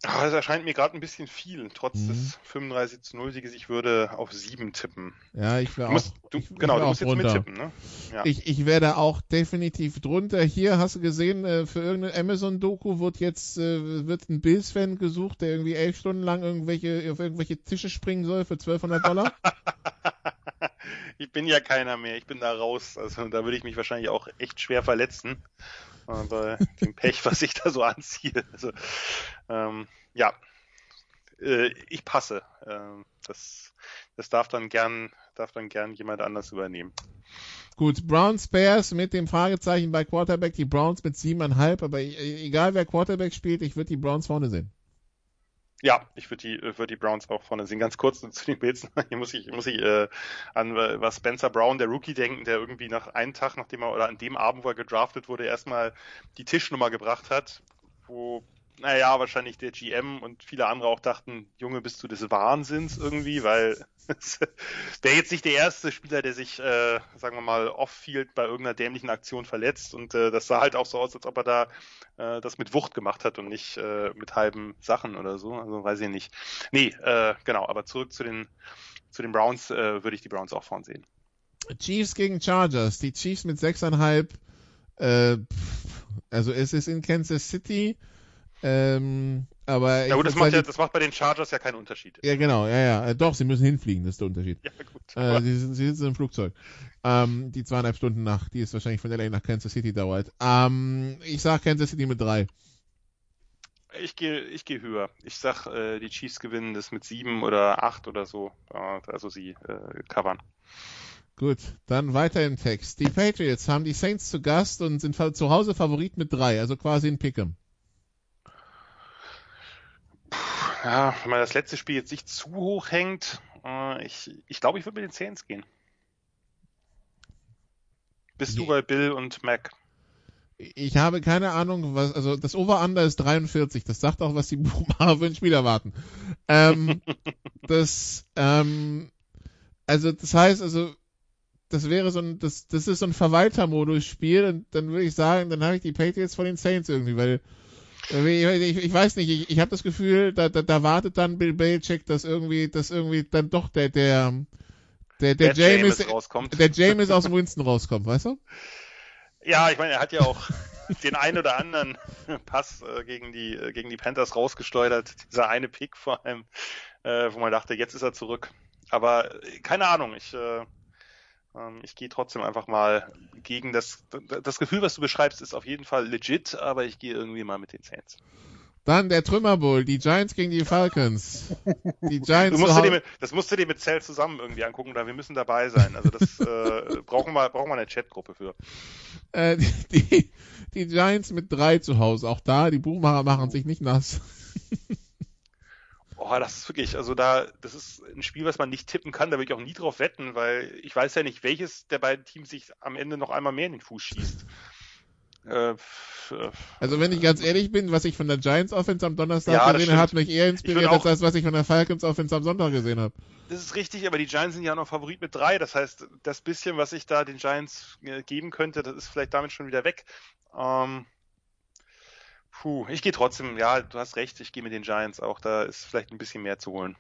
Ah, das erscheint mir gerade ein bisschen viel, trotz mhm. des 35 zu 0 Sieges. Ich würde auf 7 tippen. Ja, ich wäre auch. Du, ich, genau, ich du musst jetzt drunter. mittippen, ne? Ja. Ich, ich werde auch definitiv drunter. Hier hast du gesehen, äh, für irgendeine Amazon-Doku wird jetzt äh, wird ein Bills-Fan gesucht, der irgendwie elf Stunden lang irgendwelche auf irgendwelche Tische springen soll für 1200 Dollar. ich bin ja keiner mehr, ich bin da raus. Also da würde ich mich wahrscheinlich auch echt schwer verletzen. Bei dem Pech, was ich da so anziehe. Also, ähm, ja, äh, ich passe. Äh, das, das darf dann gern, darf dann gern jemand anders übernehmen. Gut, Browns Bears mit dem Fragezeichen bei Quarterback, die Browns mit siebeneinhalb, aber e-, egal wer Quarterback spielt, ich würde die Browns vorne sehen. Ja, ich würde die, würd die Browns auch vorne sehen. Ganz kurz zu den Bills. Hier muss ich, muss ich äh, an äh, was Spencer Brown, der Rookie, denken, der irgendwie nach einem Tag, nachdem er oder an dem Abend, wo er gedraftet wurde, erstmal die Tischnummer gebracht hat, wo naja, wahrscheinlich der GM und viele andere auch dachten, Junge, bist du des Wahnsinns irgendwie, weil der jetzt nicht der erste Spieler, der sich, äh, sagen wir mal, off-field bei irgendeiner dämlichen Aktion verletzt. Und äh, das sah halt auch so aus, als ob er da äh, das mit Wucht gemacht hat und nicht äh, mit halben Sachen oder so, also weiß ich nicht. Nee, äh, genau, aber zurück zu den, zu den Browns äh, würde ich die Browns auch vorn sehen. Chiefs gegen Chargers, die Chiefs mit sechseinhalb, äh, also es ist in Kansas City, ähm, aber ja gut, das macht, ja, das macht bei den Chargers ja keinen Unterschied. Ja, genau, ja, ja. Äh, doch, sie müssen hinfliegen, das ist der Unterschied. Ja, gut. Äh, sie, sie, sitzen im Flugzeug. Ähm, die zweieinhalb Stunden nach, die es wahrscheinlich von LA nach Kansas City dauert. Ähm, ich sag Kansas City mit drei. Ich gehe ich geh höher. Ich sag, äh, die Chiefs gewinnen das mit sieben oder acht oder so. Also sie äh, covern. Gut, dann weiter im Text. Die Patriots haben die Saints zu Gast und sind zu Hause Favorit mit drei, also quasi ein Pick'em. Ja, wenn man das letzte Spiel jetzt nicht zu hoch hängt, äh, ich, ich glaube, ich würde mit den Saints gehen. Bist nee. du bei Bill und Mac? Ich habe keine Ahnung, was, also das Over-Under ist 43, das sagt auch, was die Buchmacher für ein Spiel erwarten. Ähm, das, ähm, also das heißt, also das wäre so ein, das, das ist so ein Verwalter-Modus-Spiel und dann würde ich sagen, dann habe ich die Patriots von den Saints irgendwie, weil ich, ich, weiß nicht, ich, ich habe das Gefühl, da, da, da wartet dann Bill Belichick, dass irgendwie, dass irgendwie dann doch der, der, der, der, der James, James rauskommt. der James aus Winston rauskommt, weißt du? Ja, ich meine, er hat ja auch den einen oder anderen Pass äh, gegen die äh, gegen die Panthers rausgesteuert. Dieser eine Pick vor allem, äh, wo man dachte, jetzt ist er zurück. Aber äh, keine Ahnung, ich äh, ich gehe trotzdem einfach mal gegen das. Das Gefühl, was du beschreibst, ist auf jeden Fall legit, aber ich gehe irgendwie mal mit den Saints. Dann der Trümmerbull, die Giants gegen die Falcons. Die Giants. musst mit, das musst du dir mit Zell zusammen irgendwie angucken, oder wir müssen dabei sein. Also das äh, brauchen wir brauchen wir eine Chatgruppe für. Äh, die, die Giants mit drei zu Hause. Auch da, die Buchmacher machen sich nicht nass. Oh, das ist wirklich, also da, das ist ein Spiel, was man nicht tippen kann, da will ich auch nie drauf wetten, weil ich weiß ja nicht, welches der beiden Teams sich am Ende noch einmal mehr in den Fuß schießt. Äh, also wenn ich ganz ehrlich bin, was ich von der Giants Offense am Donnerstag ja, gesehen habe, hat mich eher inspiriert als das, was ich von der Falcons Offense am Sonntag gesehen habe. Das ist richtig, aber die Giants sind ja noch Favorit mit drei. Das heißt, das bisschen, was ich da den Giants äh, geben könnte, das ist vielleicht damit schon wieder weg. Ähm, puh, ich gehe trotzdem, ja, du hast recht, ich gehe mit den Giants auch. Da ist vielleicht ein bisschen mehr zu holen.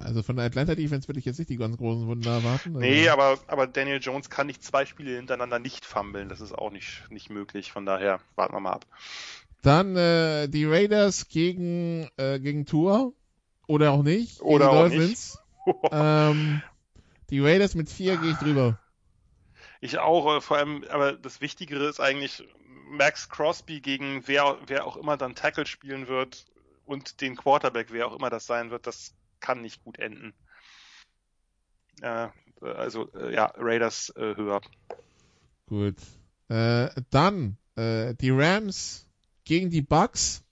Also von der Atlanta Defense würde ich jetzt nicht die ganz großen Wunder erwarten. Also. Nee, aber, aber Daniel Jones kann nicht zwei Spiele hintereinander nicht fummeln. Das ist auch nicht, nicht möglich. Von daher warten wir mal ab. Dann äh, die Raiders gegen, äh, gegen Tour. Oder auch nicht. Oder auch nicht. ähm, die Raiders mit vier gehe ich drüber. Ich auch, äh, vor allem, aber das Wichtigere ist eigentlich Max Crosby gegen wer, wer auch immer dann Tackle spielen wird und den Quarterback, wer auch immer das sein wird, das kann nicht gut enden. Äh, also äh, ja, Raiders äh, höher. Gut. Äh, dann äh, die Rams gegen die Bucks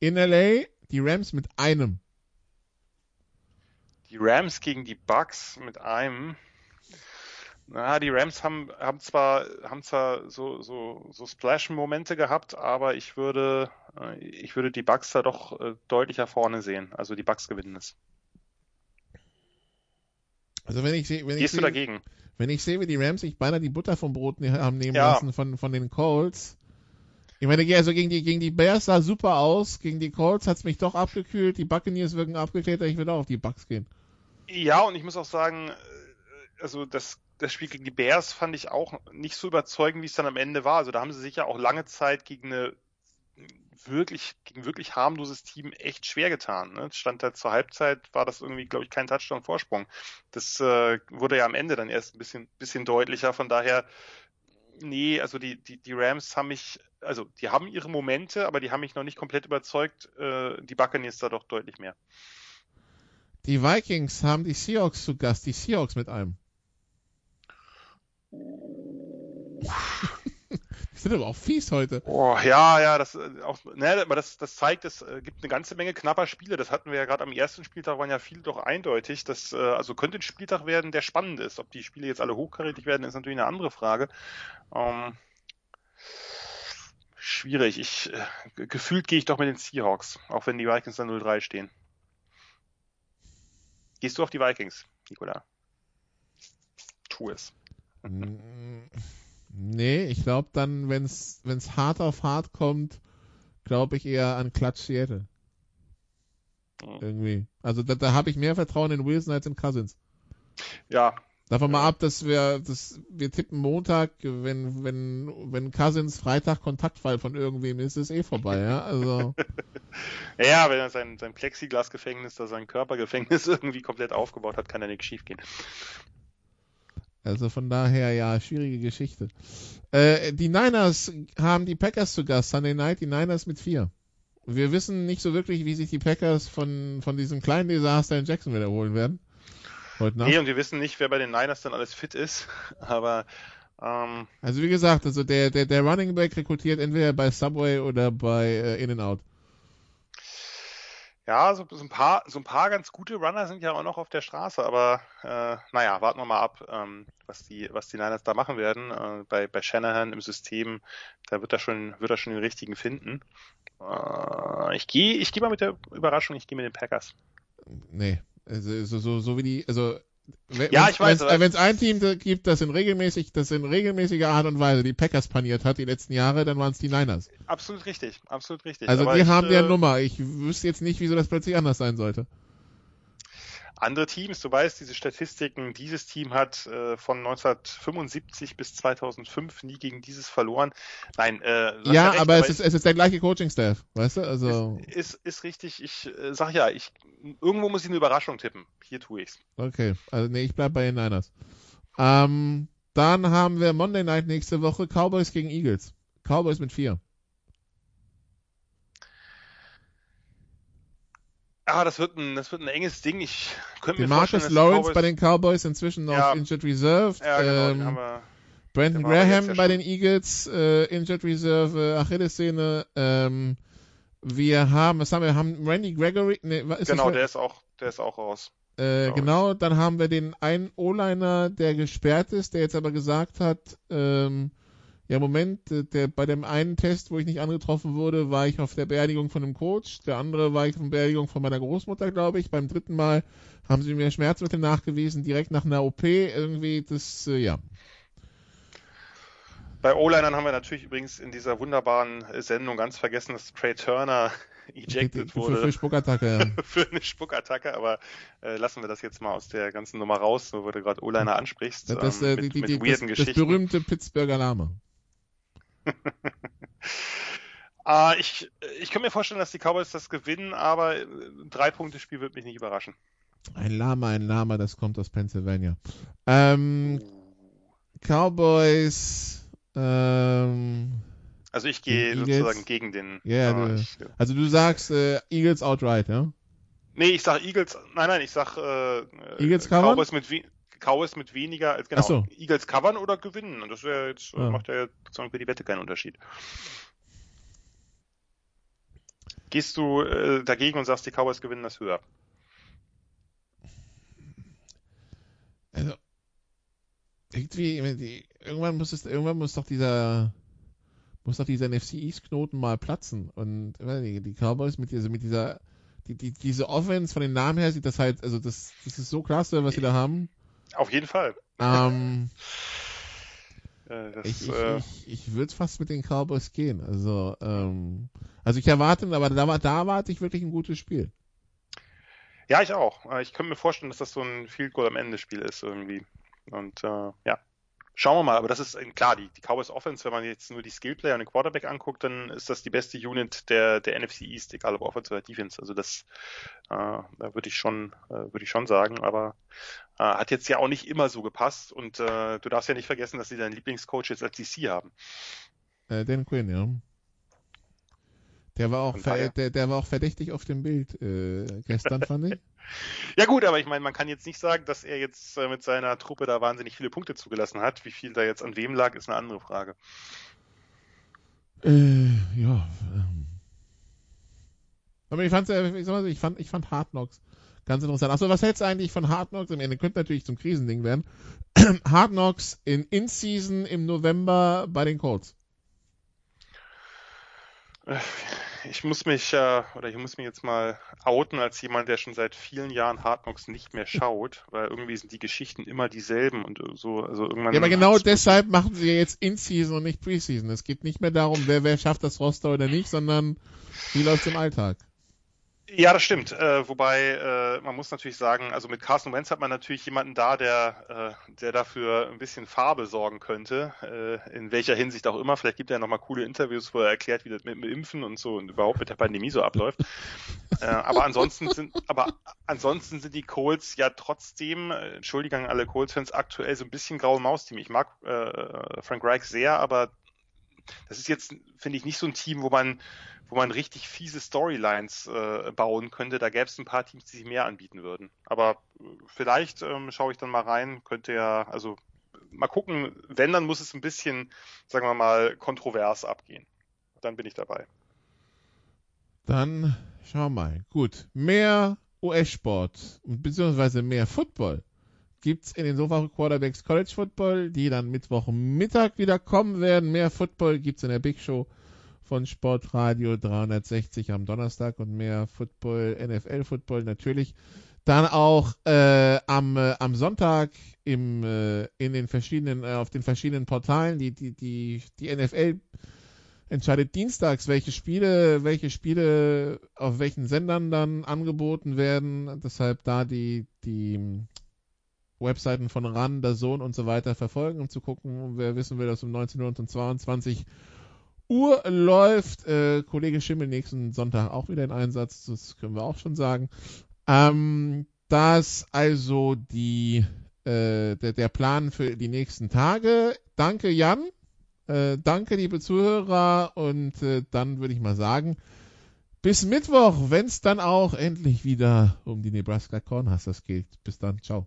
in LA. Die Rams mit einem. Die Rams gegen die Bucks mit einem. Na, die Rams haben, haben zwar, haben zwar so, so, so Splash-Momente gehabt, aber ich würde, äh, ich würde die Bucks da doch äh, deutlicher vorne sehen. Also die Bucks gewinnen es. Also wenn ich sehe, wenn Gehst ich du dagegen? Wenn ich sehe, wie die Rams sich beinahe die Butter vom Brot ne-, haben nehmen ja. lassen von, von den Colts. Ich meine, also gegen die, gegen die Bears sah super aus, gegen die Colts hat es mich doch abgekühlt, die Buccaneers wirken abgeklärt, ich würde auch auf die Bucks gehen. Ja, und ich muss auch sagen, äh, also das das Spiel gegen die Bears fand ich auch nicht so überzeugend, wie es dann am Ende war. Also da haben sie sich ja auch lange Zeit gegen eine wirklich, gegen wirklich harmloses Team echt schwer getan. Ne? Stand da zur Halbzeit, war das irgendwie, glaube ich, kein Touchdown-Vorsprung. Das äh, wurde ja am Ende dann erst ein bisschen, bisschen deutlicher. Von daher, nee, also die, die, die Rams haben mich, also die haben ihre Momente, aber die haben mich noch nicht komplett überzeugt. Äh, die Buccaneers da doch deutlich mehr. Die Vikings haben die Seahawks zu Gast, die Seahawks mit einem. Die sind aber auch fies heute. Oh, ja, ja, das äh, auch, ne, das, das zeigt, es äh, gibt eine ganze Menge knapper Spiele. Das hatten wir ja gerade am ersten Spieltag, waren ja viele doch eindeutig. Das, äh, also könnte ein Spieltag werden, der spannend ist. Ob die Spiele jetzt alle hochkarätig werden, ist natürlich eine andere Frage. Ähm, schwierig. Ich, gefühlt gehe ich doch mit den Seahawks, auch wenn die Vikings dann 0-3 stehen. Gehst du auf die Vikings, Nikola? Tu es. Nee, ich glaube dann, wenn es hart auf hart kommt, glaube ich eher an Clutch Seattle. Mhm. Irgendwie. Also da, da habe ich mehr Vertrauen in Wilson als in Cousins. Ja. Davon ja. mal ab, dass wir, dass wir tippen Montag, wenn, wenn, wenn Cousins Freitag Kontaktfall von irgendwem ist, ist eh vorbei, ja. Also. ja, wenn er sein, sein Plexiglasgefängnis da sein Körpergefängnis irgendwie komplett aufgebaut hat, kann da nichts schief gehen. Also von daher, ja, schwierige Geschichte. Äh, die Niners haben die Packers zu Gast, Sunday Night, die Niners mit vier. Wir wissen nicht so wirklich, wie sich die Packers von, von diesem kleinen Desaster in Jackson wiederholen werden. Heute Nacht. Nee, und wir wissen nicht, wer bei den Niners dann alles fit ist, aber ähm, Also wie gesagt, also der, der, der Running Back rekrutiert entweder bei Subway oder bei äh, In-N-Out. Ja, so, so, ein paar, so ein paar ganz gute Runner sind ja auch noch auf der Straße, aber äh, naja, warten wir mal ab, ähm, was die, was die Niners da machen werden. Äh, bei, bei Shanahan im System, da wird er schon, wird er schon den richtigen finden. Äh, ich gehe, ich gehe mal mit der Überraschung, ich gehe mit den Packers. Nee, also so, so, so wie die, also wenn, ja, ich weiß. Wenn es ein Team gibt, das in regelmäßig, das in regelmäßiger Art und Weise die Packers paniert hat die letzten Jahre, dann waren es die Niners. Absolut richtig, absolut richtig. Also Aber die ich, haben äh, Nummer. Ich wüsste jetzt nicht, wieso das plötzlich anders sein sollte andere Teams, du weißt, diese Statistiken, dieses Team hat äh, von 1975 bis 2005 nie gegen dieses verloren. Nein, äh, ja, recht, aber, es, ist, es ist der gleiche Coaching-Staff, weißt du? Also ist, ist, ist richtig. Ich äh, sag ja, ich irgendwo muss ich eine Überraschung tippen. Hier tue ich's. Okay, also nee, ich bleib bei den Niners. Ähm, dann haben wir Monday Night nächste Woche Cowboys gegen Eagles. Cowboys mit vier. Ah, das wird ein, das wird ein enges Ding. Ich könnte mir Marcus vorstellen, Lawrence Cowboys, bei den Cowboys inzwischen Ja. auf Injured Reserve. Ja, genau, ähm, wir, Brandon aber Graham ja bei den Eagles, äh, Injured Reserve, äh, Achillessehne. Ähm, wir haben, was haben wir? Wir haben Randy Gregory. Nee, wa- ist genau, das, der ist auch, der ist auch raus. äh, glaub genau, dann haben wir den einen O-Liner, der gesperrt ist, der jetzt aber gesagt hat, ähm, ja Moment, äh, der bei dem einen Test, wo ich nicht angetroffen wurde, war ich auf der Beerdigung von einem Coach, der andere war ich auf der Beerdigung von meiner Großmutter, glaube ich. Beim dritten Mal haben sie mir Schmerzmittel nachgewiesen, direkt nach einer OP, irgendwie, das, äh, ja. Bei O-Linern haben wir natürlich übrigens in dieser wunderbaren äh, Sendung ganz vergessen, dass Trey Turner ejected für, wurde für Spuckattacke, ja. für eine Spuckattacke, aber äh, lassen wir das jetzt mal aus der ganzen Nummer raus, wo du gerade O-Liner ansprichst, Das, das, ähm, äh, mit, die, die, mit das, das berühmte Pittsburgher Lama. Ah, ich, ich kann mir vorstellen, dass die Cowboys das gewinnen, aber äh, drei Punkte Spiel wird mich nicht überraschen. Ein Lama, ein Lama, das kommt aus Pennsylvania. Ähm, Cowboys, ähm, Also ich gehe sozusagen gegen den. Ja, ah, du- ich, also du sagst äh, Eagles outright, ja? nee, ich sag Eagles. Nein, nein, ich sag äh, Eagles äh? Cowboys mit we Cowboys mit weniger als genau. So. Eagles covern oder gewinnen. Und das wäre jetzt Ah. macht ja sozusagen für die Wette keinen Unterschied. Gehst du äh, dagegen und sagst, die Cowboys gewinnen das höher? Also, irgendwie, die, irgendwann muss es, irgendwann muss doch dieser, muss doch dieser NFC East Knoten mal platzen. Und nicht, die Cowboys mit dieser, mit dieser, die, die, diese Offense von den Namen her sieht das halt, also das, das ist so klasse, was sie da haben. Auf jeden Fall. Ähm, Äh, das, ich, ich, äh, ich, ich würde fast mit den Cowboys gehen. Also, ähm, also ich erwarte, aber da, da erwarte ich wirklich ein gutes Spiel. Ja, ich auch. Äh, Ich könnte mir vorstellen, dass das so ein Field Goal am Ende Spiel ist irgendwie. Und äh, ja, schauen wir mal. Aber das ist äh, klar, die, die Cowboys Offense, wenn man jetzt nur die Skillplayer und den Quarterback anguckt, dann ist das die beste Unit der, der NFC East, egal ob Offense oder Defense. Also das, äh, da würde ich schon, äh, würde ich schon sagen. Aber äh, hat jetzt ja auch nicht immer so gepasst. Und äh, du darfst ja nicht vergessen, dass sie deinen Lieblingscoach jetzt als DC haben. Äh, Dan Quinn, ja. Der war auch, der, der war auch verdächtig auf dem Bild äh, gestern, fand ich. Ja gut, aber ich meine, man kann jetzt nicht sagen, dass er jetzt äh, mit seiner Truppe da wahnsinnig viele Punkte zugelassen hat. Wie viel da jetzt an wem lag, ist eine andere Frage. Äh, ja. Ähm. Aber ich fand, äh, ich, mal ich fand, ich fand Hard Knocks ganz interessant. Achso, was hältst du eigentlich von Hard Knocks? Am Ende könnte natürlich zum Krisending werden. Hard Knocks in In-Season im November bei den Colts. Äh, Ich muss mich, äh, oder ich muss mich jetzt mal outen als jemand, der schon seit vielen Jahren Hard Knocks nicht mehr schaut, weil irgendwie sind die Geschichten immer dieselben und so, also irgendwann. Ja, aber genau deshalb machen sie jetzt In-Season und nicht Preseason. Es geht nicht mehr darum, wer, wer schafft das Roster oder nicht, sondern wie läuft's im Alltag. Ja, das stimmt. Äh, wobei äh, man muss natürlich sagen, also mit Carson Wentz hat man natürlich jemanden da, der, äh, der dafür ein bisschen Farbe sorgen könnte, äh, in welcher Hinsicht auch immer. Vielleicht gibt er ja nochmal coole Interviews, wo er erklärt, wie das mit dem Impfen und so und überhaupt mit der Pandemie so abläuft. äh, aber ansonsten sind, aber ansonsten sind die Colts ja trotzdem, äh, Entschuldigung alle Colts-Fans, aktuell so ein bisschen graue Maus-Team. Ich mag äh, Frank Reich sehr, aber das ist jetzt, finde ich, nicht so ein Team, wo man wo man richtig fiese Storylines äh, bauen könnte. Da gäbe es ein paar Teams, die sich mehr anbieten würden. Aber äh, vielleicht ähm, schaue ich dann mal rein. Könnte ja, also mal gucken, wenn, dann muss es ein bisschen, sagen wir mal, kontrovers abgehen. Dann bin ich dabei. Dann schau mal. Gut. Mehr US-Sport beziehungsweise mehr Football gibt's in den Sofa Quarterbacks College Football, die dann Mittwochmittag wieder kommen werden. Mehr Football gibt's in der Big Show von Sportradio 360 am Donnerstag und mehr Football, NFL Football natürlich. Dann auch äh, am, äh, am Sonntag im, äh, in den verschiedenen, äh, auf den verschiedenen Portalen, die, die, die, die NFL entscheidet dienstags, welche Spiele, welche Spiele auf welchen Sendern dann angeboten werden. Deshalb da die, die Webseiten von RAN, der Sohn und so weiter verfolgen, um zu gucken, wer wissen will, dass um 19 Uhr und 22 Uhr läuft. Äh, Kollege Schimmel nächsten Sonntag auch wieder in Einsatz, das können wir auch schon sagen. Ähm, das also die, äh, der, der Plan für die nächsten Tage. Danke, Jan. Äh, danke, liebe Zuhörer. Und äh, dann würde ich mal sagen, bis Mittwoch, wenn es dann auch endlich wieder um die Nebraska Cornhuskers geht. Bis dann, ciao.